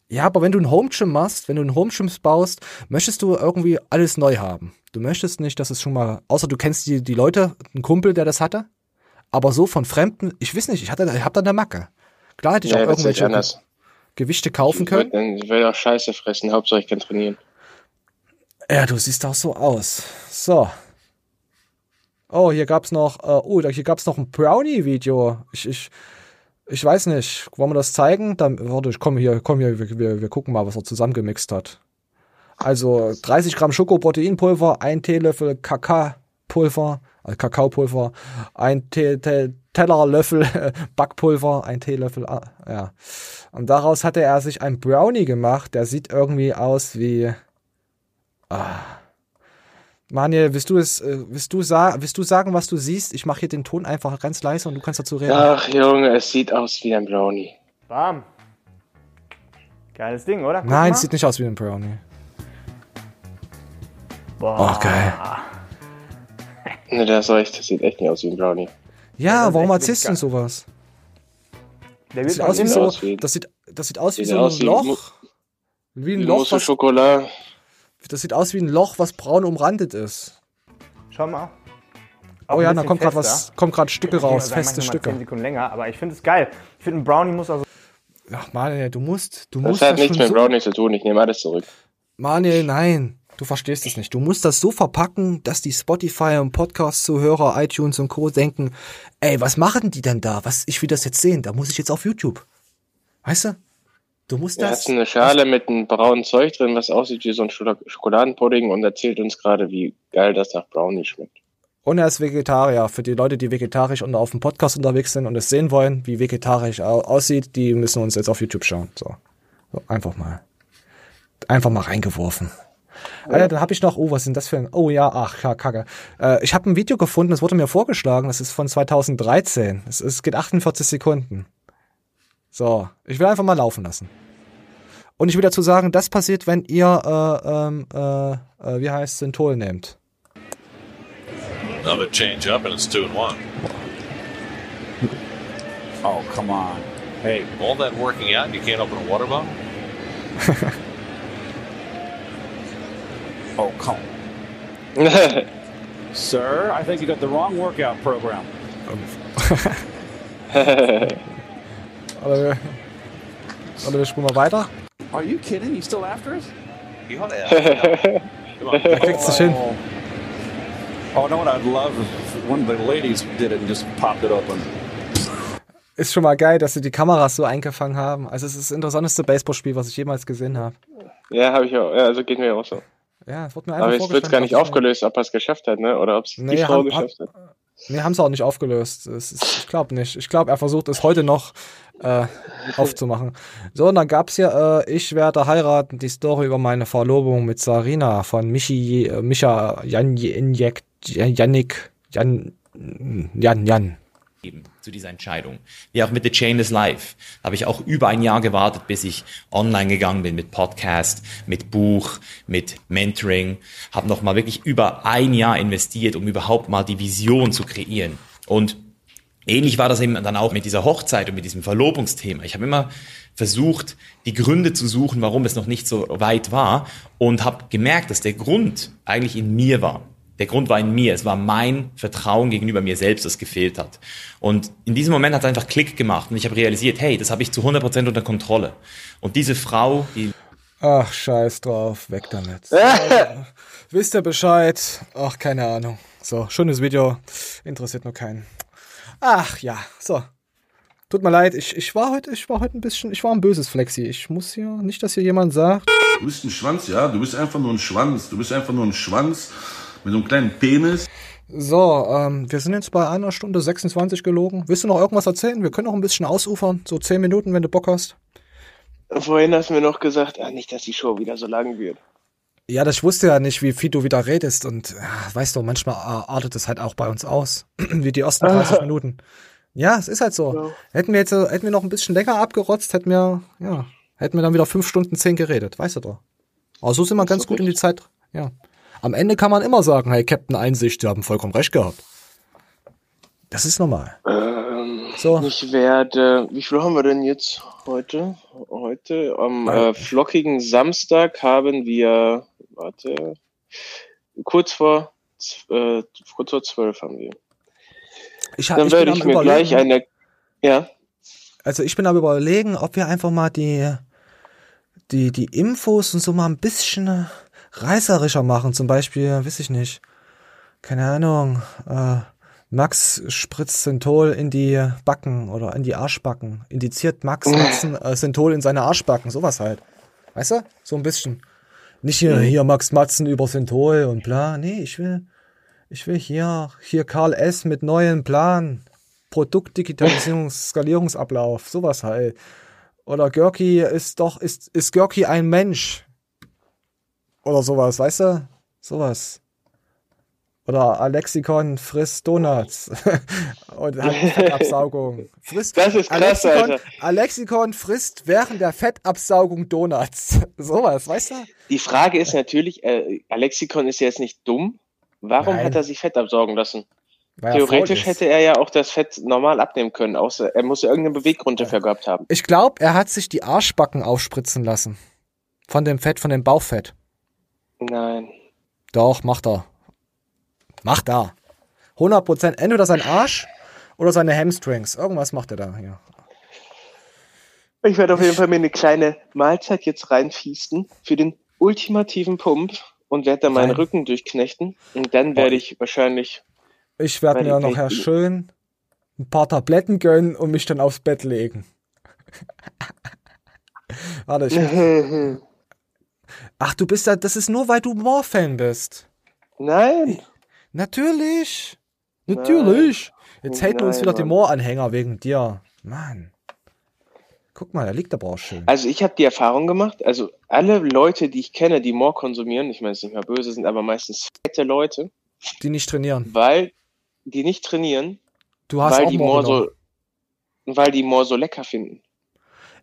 Ja, aber wenn du ein Home Gym machst, wenn du ein Home Gym baust, möchtest du irgendwie alles neu haben. Du möchtest nicht, dass es schon mal, außer du kennst die, die Leute, einen Kumpel, der das hatte. Aber so von Fremden, ich weiß nicht, ich hatte, ich hab da eine Macke. Klar hätte ich Ja, auch das irgendwelche. Gewichte kaufen Ich können. will, ich will auch Scheiße fressen, Hauptsache ich kann trainieren. Ja, du siehst auch so aus. So. Oh, hier gab's noch, äh, oh, hier gab's noch ein Brownie-Video. Ich, ich, ich weiß nicht. Wollen wir das zeigen? Dann, warte, ich komm hier, komm hier, wir, wir, wir gucken mal, was er zusammengemixt hat. Also 30 Gramm Schokoproteinpulver, ein Teelöffel Kakaopulver, also Kakaopulver, ein Te Te Tellerlöffel Backpulver, ein Teelöffel, ah, ja. Und daraus hatte er sich ein Brownie gemacht, der sieht irgendwie aus wie, ah. Manuel, willst du es, äh, willst du, sa willst du sagen, was du siehst? Ich mache hier den Ton einfach ganz leise und du kannst dazu reden. Ach Junge, es sieht aus wie ein Brownie. Bam. Geiles Ding, oder? Guck Nein, es sieht nicht aus wie ein Brownie. Boah. Oh, geil. Ne, das, ist echt, das sieht echt nicht aus wie ein Brownie. Ja, warum erzählst du denn sowas? Der sieht aus wie so, aus wie- das sieht, das sieht aus wie sieht so aus ein wie Loch. Mu- Wie ein Wie Loch, Chocolat. Das sieht aus wie ein Loch, was braun umrandet ist. Schau mal. Oh Auch ja, ein da kommt gerade was, kommt gerade Stücke raus, sagen, feste Stücke. 10 Sekunden länger, aber ich finde es geil. Ich finde, ein Brownie muss also. Ach Manuel, du musst, du Das musst hat das nichts schon mit Brownie zu tun, ich nehme alles zurück. Manuel, nein, du verstehst es nicht. Du musst das so verpacken, dass die Spotify und Podcast-Zuhörer, iTunes und Co. denken, ey, was machen die denn da? Was, ich will das jetzt sehen, da muss ich jetzt auf YouTube. Weißt du? Du musst Er das. hat eine Schale mit einem braunen Zeug drin, was aussieht wie so ein Schokoladenpudding und erzählt uns gerade, wie geil das nach Brownie schmeckt. Und er ist Vegetarier. Für die Leute, die vegetarisch und auf dem Podcast unterwegs sind und es sehen wollen, wie vegetarisch au- aussieht, die müssen uns jetzt auf YouTube schauen. So. so einfach mal. Einfach mal reingeworfen. Ah, ja, dann habe ich noch, oh, was sind das für ein, oh ja, ach, ja, kacke. Äh, ich habe ein Video gefunden, das wurde mir vorgeschlagen, das ist von 2013. Es, es geht 48 Sekunden. So, ich will einfach mal laufen lassen. Und ich will dazu sagen, das passiert, wenn ihr, äh, ähm, äh, äh, wie heißt Synthol nehmt. Another change up and it's two and one. Oh, come on. Hey, all that working out and you can't open a water bottle? Oh, come Sir, I think you got the wrong workout program. Oder wir, oder wir spulen mal weiter. Are you kidding? You still after us? Ja, ja. Da kriegst du es hin. Oh, no, what I'd love if one of the ladies did it and just popped it open. Ist schon mal geil, dass sie die Kameras so eingefangen haben. Also es ist das interessanteste Baseballspiel, was ich jemals gesehen habe. Ja, habe ich auch. Ja, also geht mir auch so. Ja, es wurde mir einfach Aber es wird gar nicht aufgelöst, ob er es geschafft hat, ne? Oder ob es Nee, die Frau haben- geschafft hat. Nee, haben sie auch nicht aufgelöst. Ist, ich glaube nicht. Ich glaube, er versucht es heute noch äh, aufzumachen. So, und dann gab's hier, äh, ich werde heiraten, die Story über meine Verlobung mit Sarina von Michi, äh, Micha Jan, Janjek, Janik, Jan, Jan, Jan. Eben zu dieser Entscheidung. Wie auch mit The Chain is Life. Da habe ich auch über ein Jahr gewartet, bis ich online gegangen bin mit Podcast, mit Buch, mit Mentoring. Habe nochmal wirklich über ein Jahr investiert, um überhaupt mal die Vision zu kreieren. Und ähnlich war das eben dann auch mit dieser Hochzeit und mit diesem Verlobungsthema. Ich habe immer versucht, die Gründe zu suchen, warum es noch nicht so weit war und habe gemerkt, dass der Grund eigentlich in mir war. Der Grund war in mir. Es war mein Vertrauen gegenüber mir selbst, das gefehlt hat. Und in diesem Moment hat es einfach Klick gemacht und ich habe realisiert, hey, das habe ich zu 100% unter Kontrolle. Und diese Frau, die Ach, scheiß drauf, weg damit. Also, wisst ihr Bescheid? Ach, keine Ahnung. So, schönes Video. Interessiert nur keinen. Ach ja, so. Tut mir leid, ich, ich war heute, ich war heute ein bisschen, ich war ein böses Flexi. Ich muss hier, nicht, dass hier jemand sagt. Du bist ein Schwanz, ja? Du bist einfach nur ein Schwanz. Du bist einfach nur ein Schwanz mit so einem kleinen Penis. So, ähm, wir sind jetzt bei einer Stunde 26 gelogen. Willst du noch irgendwas erzählen? Wir können noch ein bisschen ausufern. So 10 Minuten, wenn du Bock hast. Vorhin hast du mir noch gesagt, ah, nicht, dass die Show wieder so lang wird. Ja, das ich wusste ja nicht, wie viel du wieder redest und ja, weißt du, manchmal artet es halt auch bei uns aus, wie die ersten 30 Minuten. Ja, es ist halt so. Hätten wir jetzt, äh, hätten wir noch ein bisschen länger abgerotzt, hätten wir, ja, hätten wir dann wieder fünf Stunden zehn geredet, weißt du doch. Aber so sind wir ganz gut in die Zeit, ja. Am Ende kann man immer sagen, hey, Captain Einsicht, Sie haben vollkommen recht gehabt. Das ist normal. Ähm, So. Ich werde, wie viel haben wir denn jetzt heute? Heute, am äh, flockigen Samstag haben wir, warte, kurz vor, äh, kurz vor zwölf haben wir. Ich, ha- Dann ich werde ich mir gleich Überlegen- eine, ja, Also ich bin aber überlegen, ob wir einfach mal die, die, die Infos und so mal ein bisschen reißerischer machen. Zum Beispiel, weiß ich nicht, keine Ahnung, äh, Max spritzt Synthol in die Backen oder in die Arschbacken. Indiziert Max Synthol in seine Arschbacken, sowas halt. Weißt du? So ein bisschen. Nicht hier, Mhm. hier Max Matzen über Synthol und bla. Nee, ich will, ich will hier, hier Karl S. mit neuen Plan. Produktdigitalisierung, Skalierungsablauf, sowas halt. Oder Görki ist doch, ist, ist Görki ein Mensch? Oder sowas, weißt du? Sowas. Oder Alexikon frisst Donuts. Und hat Fettabsaugung. Frisst, Das ist krass, Alexikon, Alter. Alexikon frisst während der Fettabsaugung Donuts. Sowas, weißt du? die Frage ist natürlich, äh, Alexikon ist ja jetzt nicht dumm. Warum Nein. hat er sich Fett absaugen lassen? Theoretisch hätte er ja auch das Fett normal abnehmen können, außer er muss ja irgendeinen Beweggrund dafür gehabt haben. Ich glaube, er hat sich die Arschbacken aufspritzen lassen. Von dem Fett, von dem Bauchfett. Nein. Doch, macht er. Macht er. 100 Prozent. Entweder sein Arsch oder seine Hamstrings. Irgendwas macht er da, ja. Ich werde auf jeden Fall mir eine kleine Mahlzeit jetzt reinfiesten für den ultimativen Pump und werde dann meinen Rein. Rücken durchknechten. Und dann werde ich wahrscheinlich. Ich werde mir nachher schön ein paar Tabletten gönnen und mich dann aufs Bett legen. Warte, ich. Ach, du bist ja, das ist nur, weil du Moore-Fan bist. Nein. Natürlich. Natürlich. Jetzt hält uns Nein, wieder die Mann. Moore-Anhänger wegen dir. Mann. Guck mal, der liegt aber auch schön. Also ich habe die Erfahrung gemacht, also alle Leute, die ich kenne, die More konsumieren, ich meine, es ist nicht mal böse, sind aber meistens fette Leute, Die nicht trainieren. weil die nicht trainieren, Du hast weil auch die More so, weil die More so lecker finden.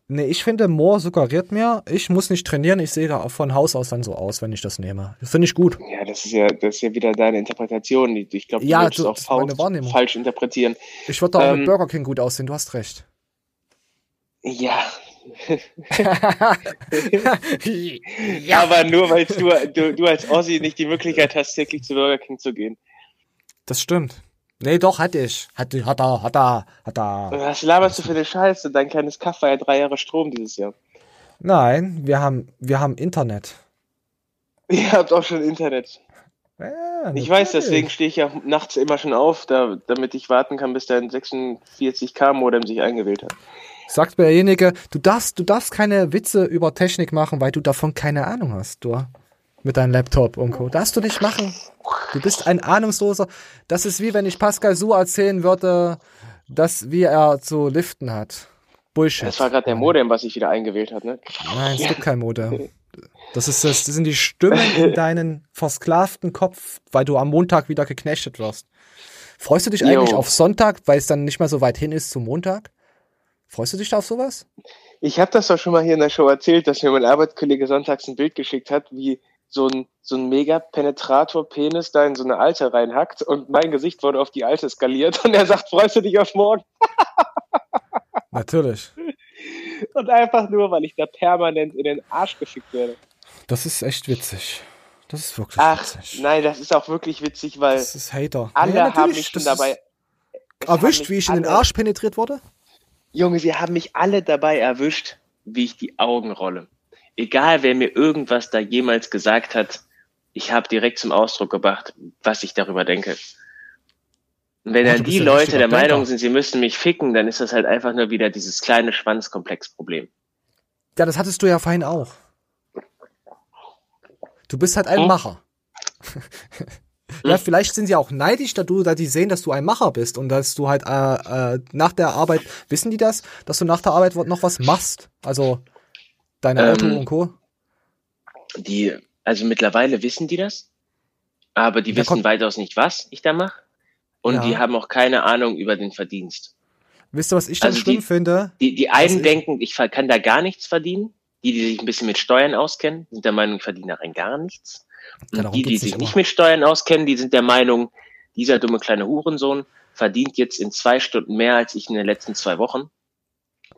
Nee, ich finde, Moore suggeriert mir, ich muss nicht trainieren, ich sehe da von Haus aus dann so aus, wenn ich das nehme. Das finde ich gut. Ja, das ist ja, das ist ja wieder deine Interpretation. die- Ich glaube, du Ja, du- auch Faust falsch interpretieren. Ich würde da auch Ähm, mit Burger King gut aussehen, du hast recht. Ja. Aber nur weil du, du, du als Aussie nicht die Möglichkeit hast, täglich zu Burger King zu gehen. Das stimmt. Nee, doch, hatte ich. Hat, hat er, hat er, hat er. Was laberst du für eine Scheiße? Dein kleines Kaff war ja drei Jahre Strom dieses Jahr. Nein, wir haben, wir haben Internet. Ihr habt auch schon Internet. Ja, ich weiß, deswegen stehe ich ja nachts immer schon auf, da, damit ich warten kann, bis dein 46K-Modem sich eingewählt hat. Sagt mir derjenige, du darfst, du darfst keine Witze über Technik machen, weil du davon keine Ahnung hast, du. Mit deinem Laptop und Co. Darfst du nicht machen. Du bist ein Ahnungsloser. Das ist wie wenn ich Pascal Su erzählen würde, dass, wie er zu liften hat. Bullshit. Das war gerade der Modem, was sich wieder eingewählt hat, ne? Nein, es gibt kein Modem. Das, ist das, das sind die Stimmen in deinen versklavten Kopf, weil du am Montag wieder geknechtet wirst. Freust du dich eigentlich Jo. auf Sonntag, weil es dann nicht mehr so weit hin ist zum Montag? Freust du dich da auf sowas? Ich habe das doch schon mal hier in der Show erzählt, dass mir mein Arbeitskollege sonntags ein Bild geschickt hat, wie so ein, so ein mega Penetrator-Penis da in so eine Alte reinhackt und mein Gesicht wurde auf die Alte skaliert und er sagt, freust du dich auf morgen? Natürlich. Und einfach nur, weil ich da permanent in den Arsch gefickt werde. Das ist echt witzig. Das ist wirklich Ach, witzig. nein, das ist auch wirklich witzig, weil Das ist Hater. alle Ja, haben mich schon dabei... Erwischt, wie ich in den Arsch penetriert wurde? Junge, sie haben mich alle dabei erwischt, wie ich die Augen rolle. Egal, wer mir irgendwas da jemals gesagt hat, ich habe direkt zum Ausdruck gebracht, was ich darüber denke. Und wenn dann bist die ja Leute der Meinung Denker. sind, sie müssen mich ficken, dann ist das halt einfach nur wieder dieses kleine Schwanzkomplex-Problem. Ja, das hattest du ja vorhin auch. Du bist halt ein Hm? Macher. ja, vielleicht sind sie auch neidisch, da du, da die sehen, dass du ein Macher bist und dass du halt äh, äh, nach der Arbeit, wissen die das, dass du nach der Arbeit noch was machst? Also deine Auto Ähm, und Co. Die, also mittlerweile wissen die das, aber die Der wissen weitaus nicht, was ich da mache. Und Ja. die haben auch keine Ahnung über den Verdienst. Wisst ihr, was ich dann also schlimm die- finde? Die, die einen ist- denken, ich kann da gar nichts verdienen. Die, die sich ein bisschen mit Steuern auskennen, sind der Meinung, ich verdiene darin gar nichts. Und die, die sich nicht nicht immer. mit Steuern auskennen, die sind der Meinung, dieser dumme kleine Hurensohn verdient jetzt in zwei Stunden mehr als ich in den letzten zwei Wochen.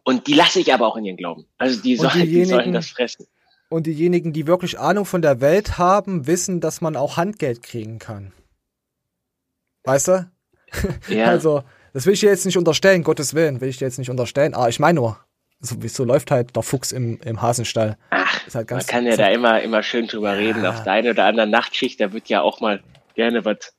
Und die lasse ich aber auch in ihren Glauben. Also die, sollen, die sollen das fressen. Und diejenigen, die wirklich Ahnung von der Welt haben, wissen, dass man auch Handgeld kriegen kann. Weißt du? Ja. Also, das will ich dir jetzt nicht unterstellen, Gottes Willen, will ich dir jetzt nicht unterstellen. Aber ich meine nur, so, so läuft halt der Fuchs im, im Hasenstall. ist halt Man kann ja da immer, immer schön drüber reden. Auf der einen oder anderen Nachtschicht, da wird ja auch mal gerne was.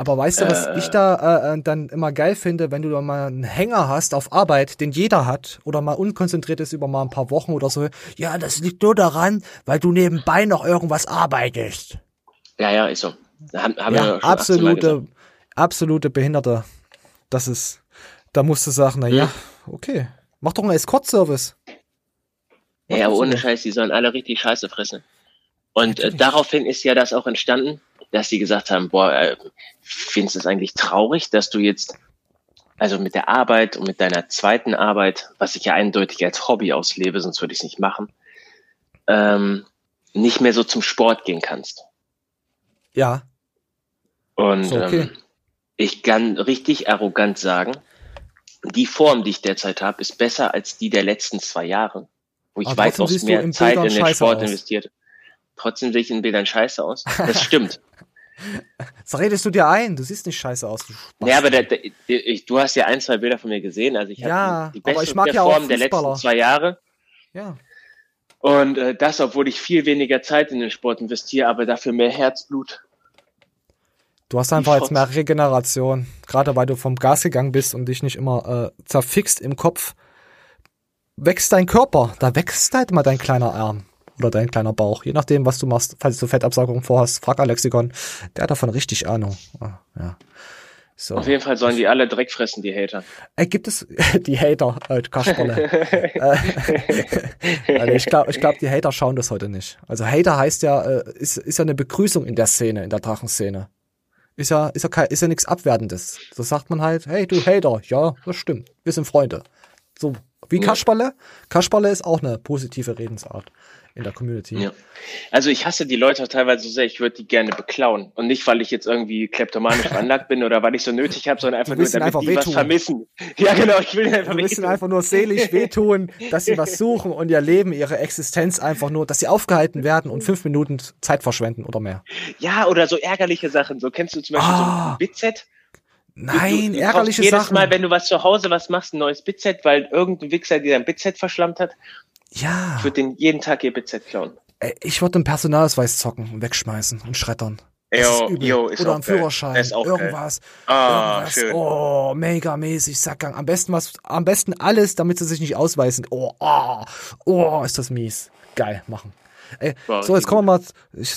Aber weißt du, was Äh. ich da äh, äh, dann immer geil finde, wenn du da mal einen Hänger hast auf Arbeit, den jeder hat, oder mal unkonzentriert ist über mal ein paar Wochen oder so. Ja, das liegt nur daran, weil du nebenbei noch irgendwas arbeitest. Ja, ja, ist so. Haben, haben ja, schon 18 Mal absolute, absolute Behinderte. Das ist, da musst du sagen, na ja, okay. Mach doch einen Escort-Service. Ja, aber doch ohne. Scheiß, die sollen alle richtig Scheiße fressen. Und äh, daraufhin ist ja das auch entstanden, dass sie gesagt haben, boah, äh, findest du es eigentlich traurig, dass du jetzt, also mit der Arbeit und mit deiner zweiten Arbeit, was ich ja eindeutig als Hobby auslebe, sonst würde ich es nicht machen, ähm, nicht mehr so zum Sport gehen kannst. Ja, Und So, okay. ähm, ich kann richtig arrogant sagen, die Form, die ich derzeit habe, ist besser als die der letzten zwei Jahre, wo ich Aber weitaus mehr Zeit in den Sport aus. investiert. Trotzdem sehe ich in Bildern scheiße aus. Das stimmt. Das redest du dir ein. Du siehst nicht scheiße aus. Du ja, aber der, der, ich, du hast ja ein, zwei Bilder von mir gesehen. Also ich Ja, die aber beste ich mag ja Form der letzten zwei Jahre. Ja. Und äh, das, obwohl ich viel weniger Zeit in den Sport investiere, aber dafür mehr Herzblut. Du hast einfach jetzt mehr Regeneration. Gerade weil du vom Gas gegangen bist und dich nicht immer äh, zerfixt im Kopf. Wächst dein Körper. Da wächst halt mal dein kleiner Arm. Oder dein kleiner Bauch. Je nachdem, was du machst. Falls du Fettabsaugung vorhast, frag Alexikon. Der hat davon richtig Ahnung. Ah, Ja. So. Auf jeden Fall sollen die alle Dreck fressen, die Hater. Äh, gibt es die Hater, äh, Kasperle. äh, also ich glaube, ich glaub, die Hater schauen das heute nicht. Also Hater heißt ja, äh, ist, ist ja eine Begrüßung in der Szene, in der Drachenszene. Ist ja, ist ja, kein, ist ja nichts Abwertendes. So sagt man halt, hey du Hater, ja, das stimmt, wir sind Freunde. So, wie Ja. Kasperle. Kasperle ist auch eine positive Redensart in der Community. Ja. Also ich hasse die Leute teilweise so sehr, ich würde die gerne beklauen. Und nicht, weil ich jetzt irgendwie kleptomanisch veranlagt bin oder weil ich so nötig habe, sondern einfach nur, damit einfach die was wehtun. vermissen. Ja, genau, ich will einfach ihnen wehtun. einfach nur seelisch wehtun, dass sie was suchen und ihr Leben, ihre Existenz einfach nur, dass sie aufgehalten werden und fünf Minuten Zeit verschwenden oder mehr. Ja, oder so ärgerliche Sachen. So kennst du zum Beispiel so Ah. ein Bitset? Nein, du, du ärgerliche jedes Sachen. Mal, wenn du was zu Hause was machst, ein neues Bitset, weil irgendein Wichser dir dein Bitset verschlammt hat. Ja. Ich würde den jeden Tag ihr Bitset klauen. Ich würde den Personalausweis zocken und wegschmeißen und schreddern. Das Jo, ist jo, ist Oder geil. Führerschein, ist irgendwas. Ah, irgendwas. schön. Oh, mega mäßig, Sackgang. Am besten was, am besten alles, damit sie sich nicht ausweisen. Oh, oh, oh, ist das mies. Geil, machen. Ey, Wow, so, jetzt kommen wir mal. Ich,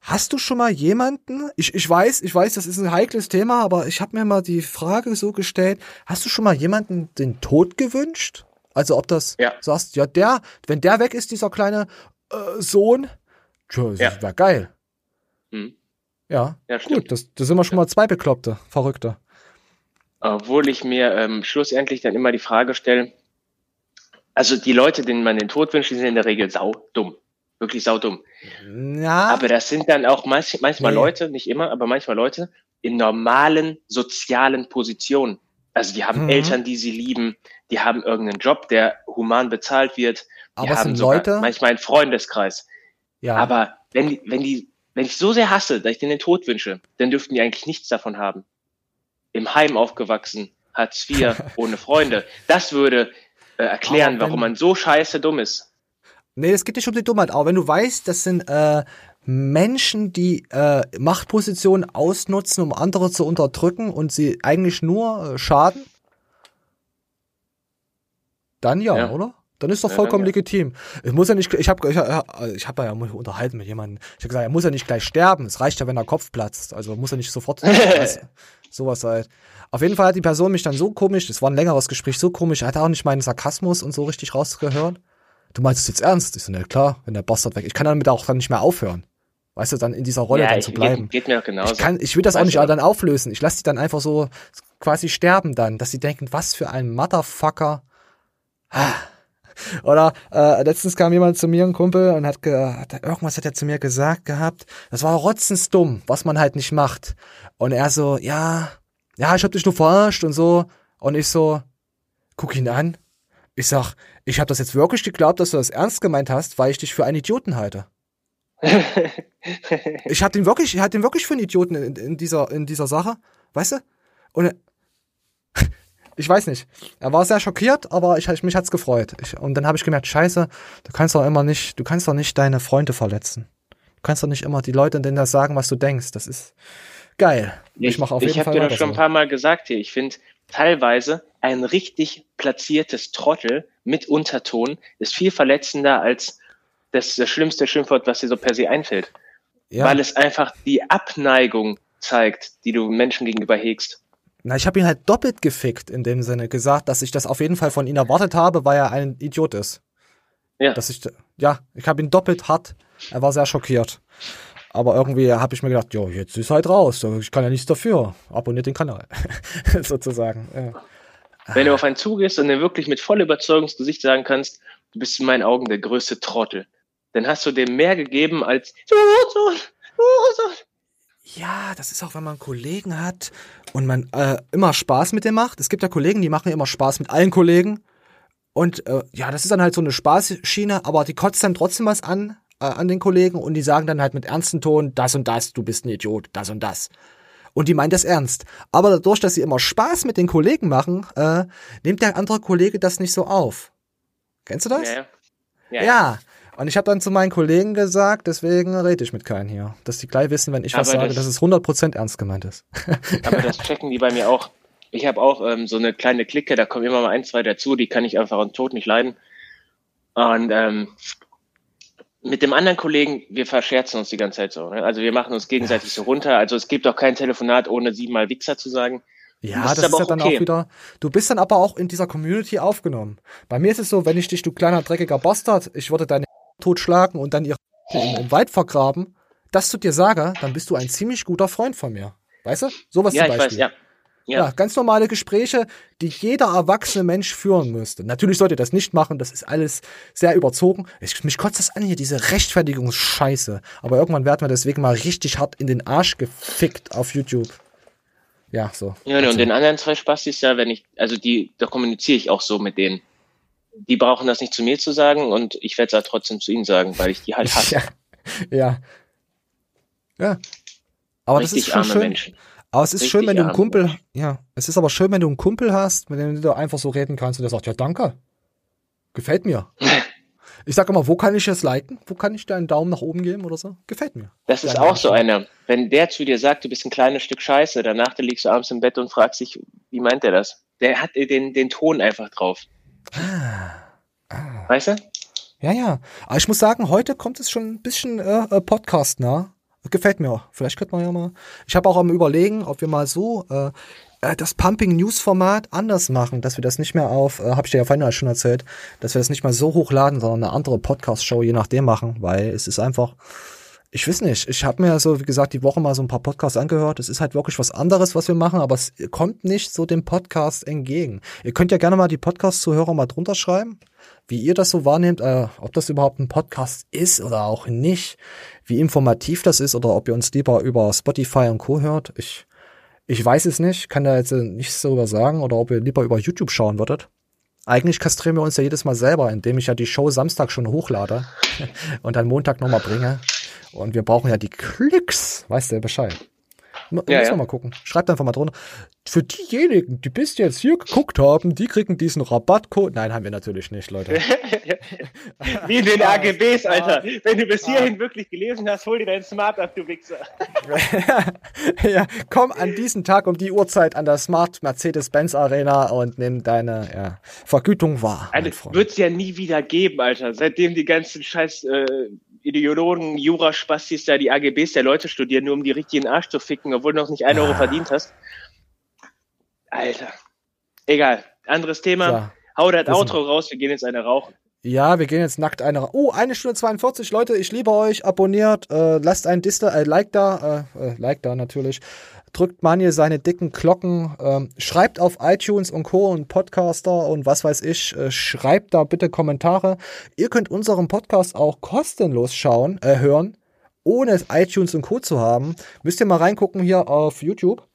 hast du schon mal jemanden? Ich, ich weiß, ich weiß, das ist ein heikles Thema, aber ich habe mir mal die Frage so gestellt: Hast du schon mal jemanden den Tod gewünscht? Also ob das Ja. sagst, ja, der, wenn der weg ist, dieser kleine äh, Sohn, tja, das Ja. wäre geil. Hm. Ja, Ja, stimmt. gut, das, das sind wir schon mal zwei Bekloppte, Verrückte. Obwohl ich mir ähm, schlussendlich dann immer die Frage stelle, also die Leute, denen man den Tod wünscht, die sind in der Regel saudumm. Wirklich saudumm. Ja. Aber das sind dann auch manch, manchmal Nee. Leute, nicht immer, aber manchmal Leute in normalen sozialen Positionen. Also die haben Mhm. Eltern, die sie lieben, die haben irgendeinen Job, der human bezahlt wird, die Aber haben Leute- manchmal einen Freundeskreis. Ja. Aber wenn die, wenn die, wenn ich so sehr hasse, dass ich denen den Tod wünsche, dann dürften die eigentlich nichts davon haben. Im Heim aufgewachsen, Hartz IV, ohne Freunde. Das würde äh, erklären, wenn- warum man so scheiße dumm ist. Nee, es geht nicht um die Dummheit, aber wenn du weißt, das sind äh, Menschen, die äh, Machtpositionen ausnutzen, um andere zu unterdrücken und sie eigentlich nur äh, schaden, dann ja, Ja. oder? Dann ist doch Ja, vollkommen dann ja. legitim. Es muss ja nicht, ich habe ich, hab- ich hab ja unterhalten mit jemandem. Ich habe gesagt, er muss ja nicht gleich sterben. Es reicht ja, wenn der Kopf platzt. Also muss er nicht sofort sowas halt. Auf jeden Fall hat die Person mich dann so komisch, das war ein längeres Gespräch, so komisch, er hat auch nicht meinen Sarkasmus und so richtig rausgehört. Du meinst es jetzt ernst? Ich so, ne, klar, wenn der Bastard weg. Ich kann damit auch dann nicht mehr aufhören. Weißt du, dann in dieser Rolle Ja, dann ich- zu bleiben. Geht, geht mir auch genauso. Ich, kann, ich will das auch Weißt nicht du, dann auflösen. Ich lasse die dann einfach so quasi sterben dann, dass sie denken, was für ein Motherfucker. Ah. Oder äh, letztens kam jemand zu mir, ein Kumpel, und hat, hat irgendwas hat er zu mir gesagt gehabt. Das war rotzensdumm, was man halt nicht macht. Und er so, ja, ja, ich hab dich nur verarscht und so. Und ich so, guck ihn an. Ich sag, ich habe das jetzt wirklich geglaubt, dass du das ernst gemeint hast, weil ich dich für einen Idioten halte. Ich hatte ihn wirklich, ich hatte ihn wirklich für einen Idioten in, in dieser, in dieser Sache, weißt du? Und er- ich weiß nicht. Er war sehr schockiert, aber ich, mich hat's gefreut. Ich, und dann habe ich gemerkt, Scheiße, du kannst doch immer nicht, du kannst doch nicht deine Freunde verletzen. Du kannst doch nicht immer die Leute denen das sagen, was du denkst. Das ist geil. Ich, mache auf jeden ich Fall habe dir das schon ein paar Mal gesagt hier. Ich finde teilweise ein richtig platziertes Trottel mit Unterton ist viel verletzender als das, das schlimmste Schimpfwort, was dir so per se einfällt. Ja. Weil es einfach die Abneigung zeigt, die du Menschen gegenüber hegst. Na, ich habe ihn halt doppelt gefickt in dem Sinne gesagt, dass ich das auf jeden Fall von ihm erwartet habe, weil er ein Idiot ist. Ja. Dass ich, ja, ich habe ihn doppelt hart. Er war sehr schockiert. Aber irgendwie habe ich mir gedacht, jo, jetzt ist halt raus. Ich kann ja nichts dafür. Abonniert den Kanal. Sozusagen. Ja. Wenn du auf einen zugehst und dir wirklich mit voller Überzeugung ins Gesicht sagen kannst, du bist in meinen Augen der größte Trottel, dann hast du dem mehr gegeben als. Ja, das ist auch, wenn man Kollegen hat und man äh, immer Spaß mit dem macht. Es gibt ja Kollegen, die machen immer Spaß mit allen Kollegen. Und äh, ja, das ist dann halt so eine Spaßschiene, aber die kotzt dann trotzdem was an, äh, an den Kollegen und die sagen dann halt mit ernstem Ton, das und das, du bist ein Idiot, das und das. Und die meint das ernst. Aber dadurch, dass sie immer Spaß mit den Kollegen machen, äh, nimmt der andere Kollege das nicht so auf. Kennst du das? Ja, ja. Ja. Und ich habe dann zu meinen Kollegen gesagt, deswegen rede ich mit keinen hier. Dass die gleich wissen, wenn ich was Aber sage, das- dass es 100% ernst gemeint ist. Aber das checken die bei mir auch. Ich habe auch ähm, so eine kleine Clique, da kommen immer mal ein, zwei dazu, die kann ich einfach am Tod nicht leiden. Und ähm, mit dem anderen Kollegen, wir verscherzen uns die ganze Zeit so. Ne? Also wir machen uns gegenseitig so runter. Also es gibt auch kein Telefonat, ohne siebenmal Wichser zu sagen. Ja, das, ist, ja dann auch wieder. Du bist dann aber auch in dieser Community aufgenommen. Bei mir ist es so, wenn ich dich, du kleiner dreckiger Bastard, ich würde deine totschlagen und dann ihre im, im Wald vergraben, das zu dir sage, dann bist du ein ziemlich guter Freund von mir. Weißt du? Sowas Ja, zum ich Beispiel. weiß, ja. Ja. Ja. ganz normale Gespräche, die jeder erwachsene Mensch führen müsste. Natürlich sollte ihr das nicht machen, das ist alles sehr überzogen. Ich, mich kotzt das an hier, diese Rechtfertigungsscheiße. Aber irgendwann werden wir deswegen mal richtig hart in den Arsch gefickt auf YouTube. Ja, so. Ja, und den anderen zwei Spastis ja, wenn ich, also die, da kommuniziere ich auch so mit denen. Die brauchen das nicht zu mir zu sagen und ich werde es halt trotzdem zu ihnen sagen, weil ich die halt hasse. Ja. Ja. Ja. Aber das Richtig ist schon schön. Menschen. Aber es ist Richtig schön, wenn du einen Kumpel, ja, es ist aber schön, wenn du einen Kumpel hast, mit dem du einfach so reden kannst und der sagt, ja, danke. Gefällt mir. Ich sag immer, wo kann ich jetzt liken? Wo kann ich dir einen Daumen nach oben geben oder so? Gefällt mir. Das ist auch so einer. Wenn der zu dir sagt, du bist ein kleines Stück Scheiße, danach liegst du abends im Bett und fragst dich, wie meint er das? Der hat den, den Ton einfach drauf. Weißt du? Ja, ja. Aber ich muss sagen, heute kommt es schon ein bisschen äh, äh, Podcast nah. Gefällt mir auch. Vielleicht könnte man ja mal. Ich habe auch am überlegen, ob wir mal so äh, äh, das Pumping News Format anders machen, dass wir das nicht mehr auf, äh, habe ich dir ja vorhin schon erzählt, dass wir das nicht mal so hochladen, sondern eine andere Podcast Show je nachdem machen, weil es ist einfach ich weiß nicht, ich habe mir so, wie gesagt, die Woche mal so ein paar Podcasts angehört. Es ist halt wirklich was anderes, was wir machen, aber es kommt nicht so dem Podcast entgegen. Ihr könnt ja gerne mal die Podcast-Zuhörer mal drunter schreiben, wie ihr das so wahrnehmt, äh, ob das überhaupt ein Podcast ist oder auch nicht, wie informativ das ist oder ob ihr uns lieber über Spotify und Co. hört. Ich, ich weiß es nicht, kann da jetzt äh, nichts darüber sagen oder ob ihr lieber über YouTube schauen würdet. Eigentlich kastrieren wir uns ja jedes Mal selber, indem ich ja die Show Samstag schon hochlade und dann Montag nochmal bringe. Und wir brauchen ja die Klicks. Weißt du Bescheid? M Ja, müssen ja. wir mal gucken. Schreibt einfach mal drunter. Für diejenigen, die bis jetzt hier geguckt haben, die kriegen diesen Rabattcode. Nein, haben wir natürlich nicht, Leute. Wie in den AGBs, Alter. Wenn du bis hierhin wirklich gelesen hast, hol dir dein Smart ab, du Wichser. ja, komm an diesen Tag um die Uhrzeit an der Smart Mercedes-Benz Arena und nimm deine ja, Vergütung wahr. Also, wird es ja nie wieder geben, Alter. Seitdem die ganzen scheiß äh, Ideologen, Juraspastis da die AGBs der Leute studieren, nur um die richtigen Arsch zu ficken, obwohl du noch nicht einen Euro verdient hast. Alter. Egal. Anderes Thema. Ja. Hau das Outro raus, wir gehen jetzt eine rauchen. Ja, wir gehen jetzt nackt eine. Oh, eine Stunde 42, Leute, ich liebe euch. Abonniert, äh, lasst ein Dista äh, Like da, äh, äh, Like da natürlich. Drückt Manje seine dicken Glocken. Ähm, schreibt auf iTunes und Co. und Podcaster und was weiß ich. Äh, schreibt da bitte Kommentare. Ihr könnt unseren Podcast auch kostenlos schauen, äh, hören, ohne iTunes und Co. zu haben. Müsst ihr mal reingucken hier auf YouTube.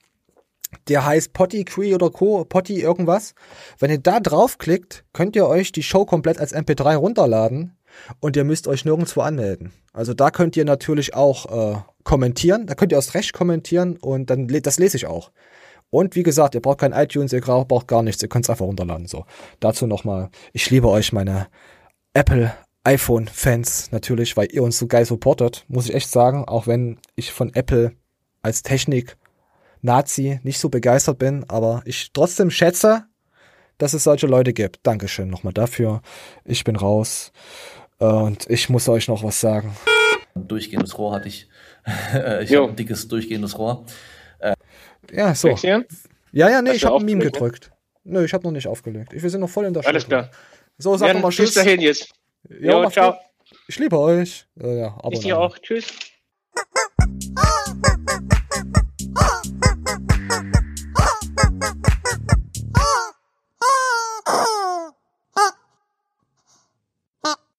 Der heißt Potty Cree oder Co. Potty irgendwas. Wenn ihr da draufklickt, könnt ihr euch die Show komplett als MP3 runterladen und ihr müsst euch nirgendwo anmelden. Also da könnt ihr natürlich auch äh, kommentieren. Da könnt ihr erst recht kommentieren und dann das lese ich auch. Und wie gesagt, ihr braucht kein iTunes, ihr braucht gar nichts, ihr könnt es einfach runterladen. So, dazu nochmal. Ich liebe euch, meine Apple iPhone-Fans natürlich, weil ihr uns so geil supportet, muss ich echt sagen. Auch wenn ich von Apple als Technik Nazi nicht so begeistert bin, aber ich trotzdem schätze, dass es solche Leute gibt. Dankeschön nochmal dafür. Ich bin raus. Äh, Und ich muss euch noch was sagen. Durchgehendes Rohr hatte ich. Ich Jo. habe ein dickes durchgehendes Rohr. Äh, Ja, so. Fixieren? Ja, ja, nee, Hast ich habe ein Meme ne? gedrückt. Nö, ich habe noch nicht aufgelegt. Wir sind noch voll in der Alles Show klar. So, sag Ja, doch mal bis Tschüss. dahin jetzt. Ja, Jo, ciao. gut. Ich liebe euch. Äh, ja, Ich dir auch. Tschüss.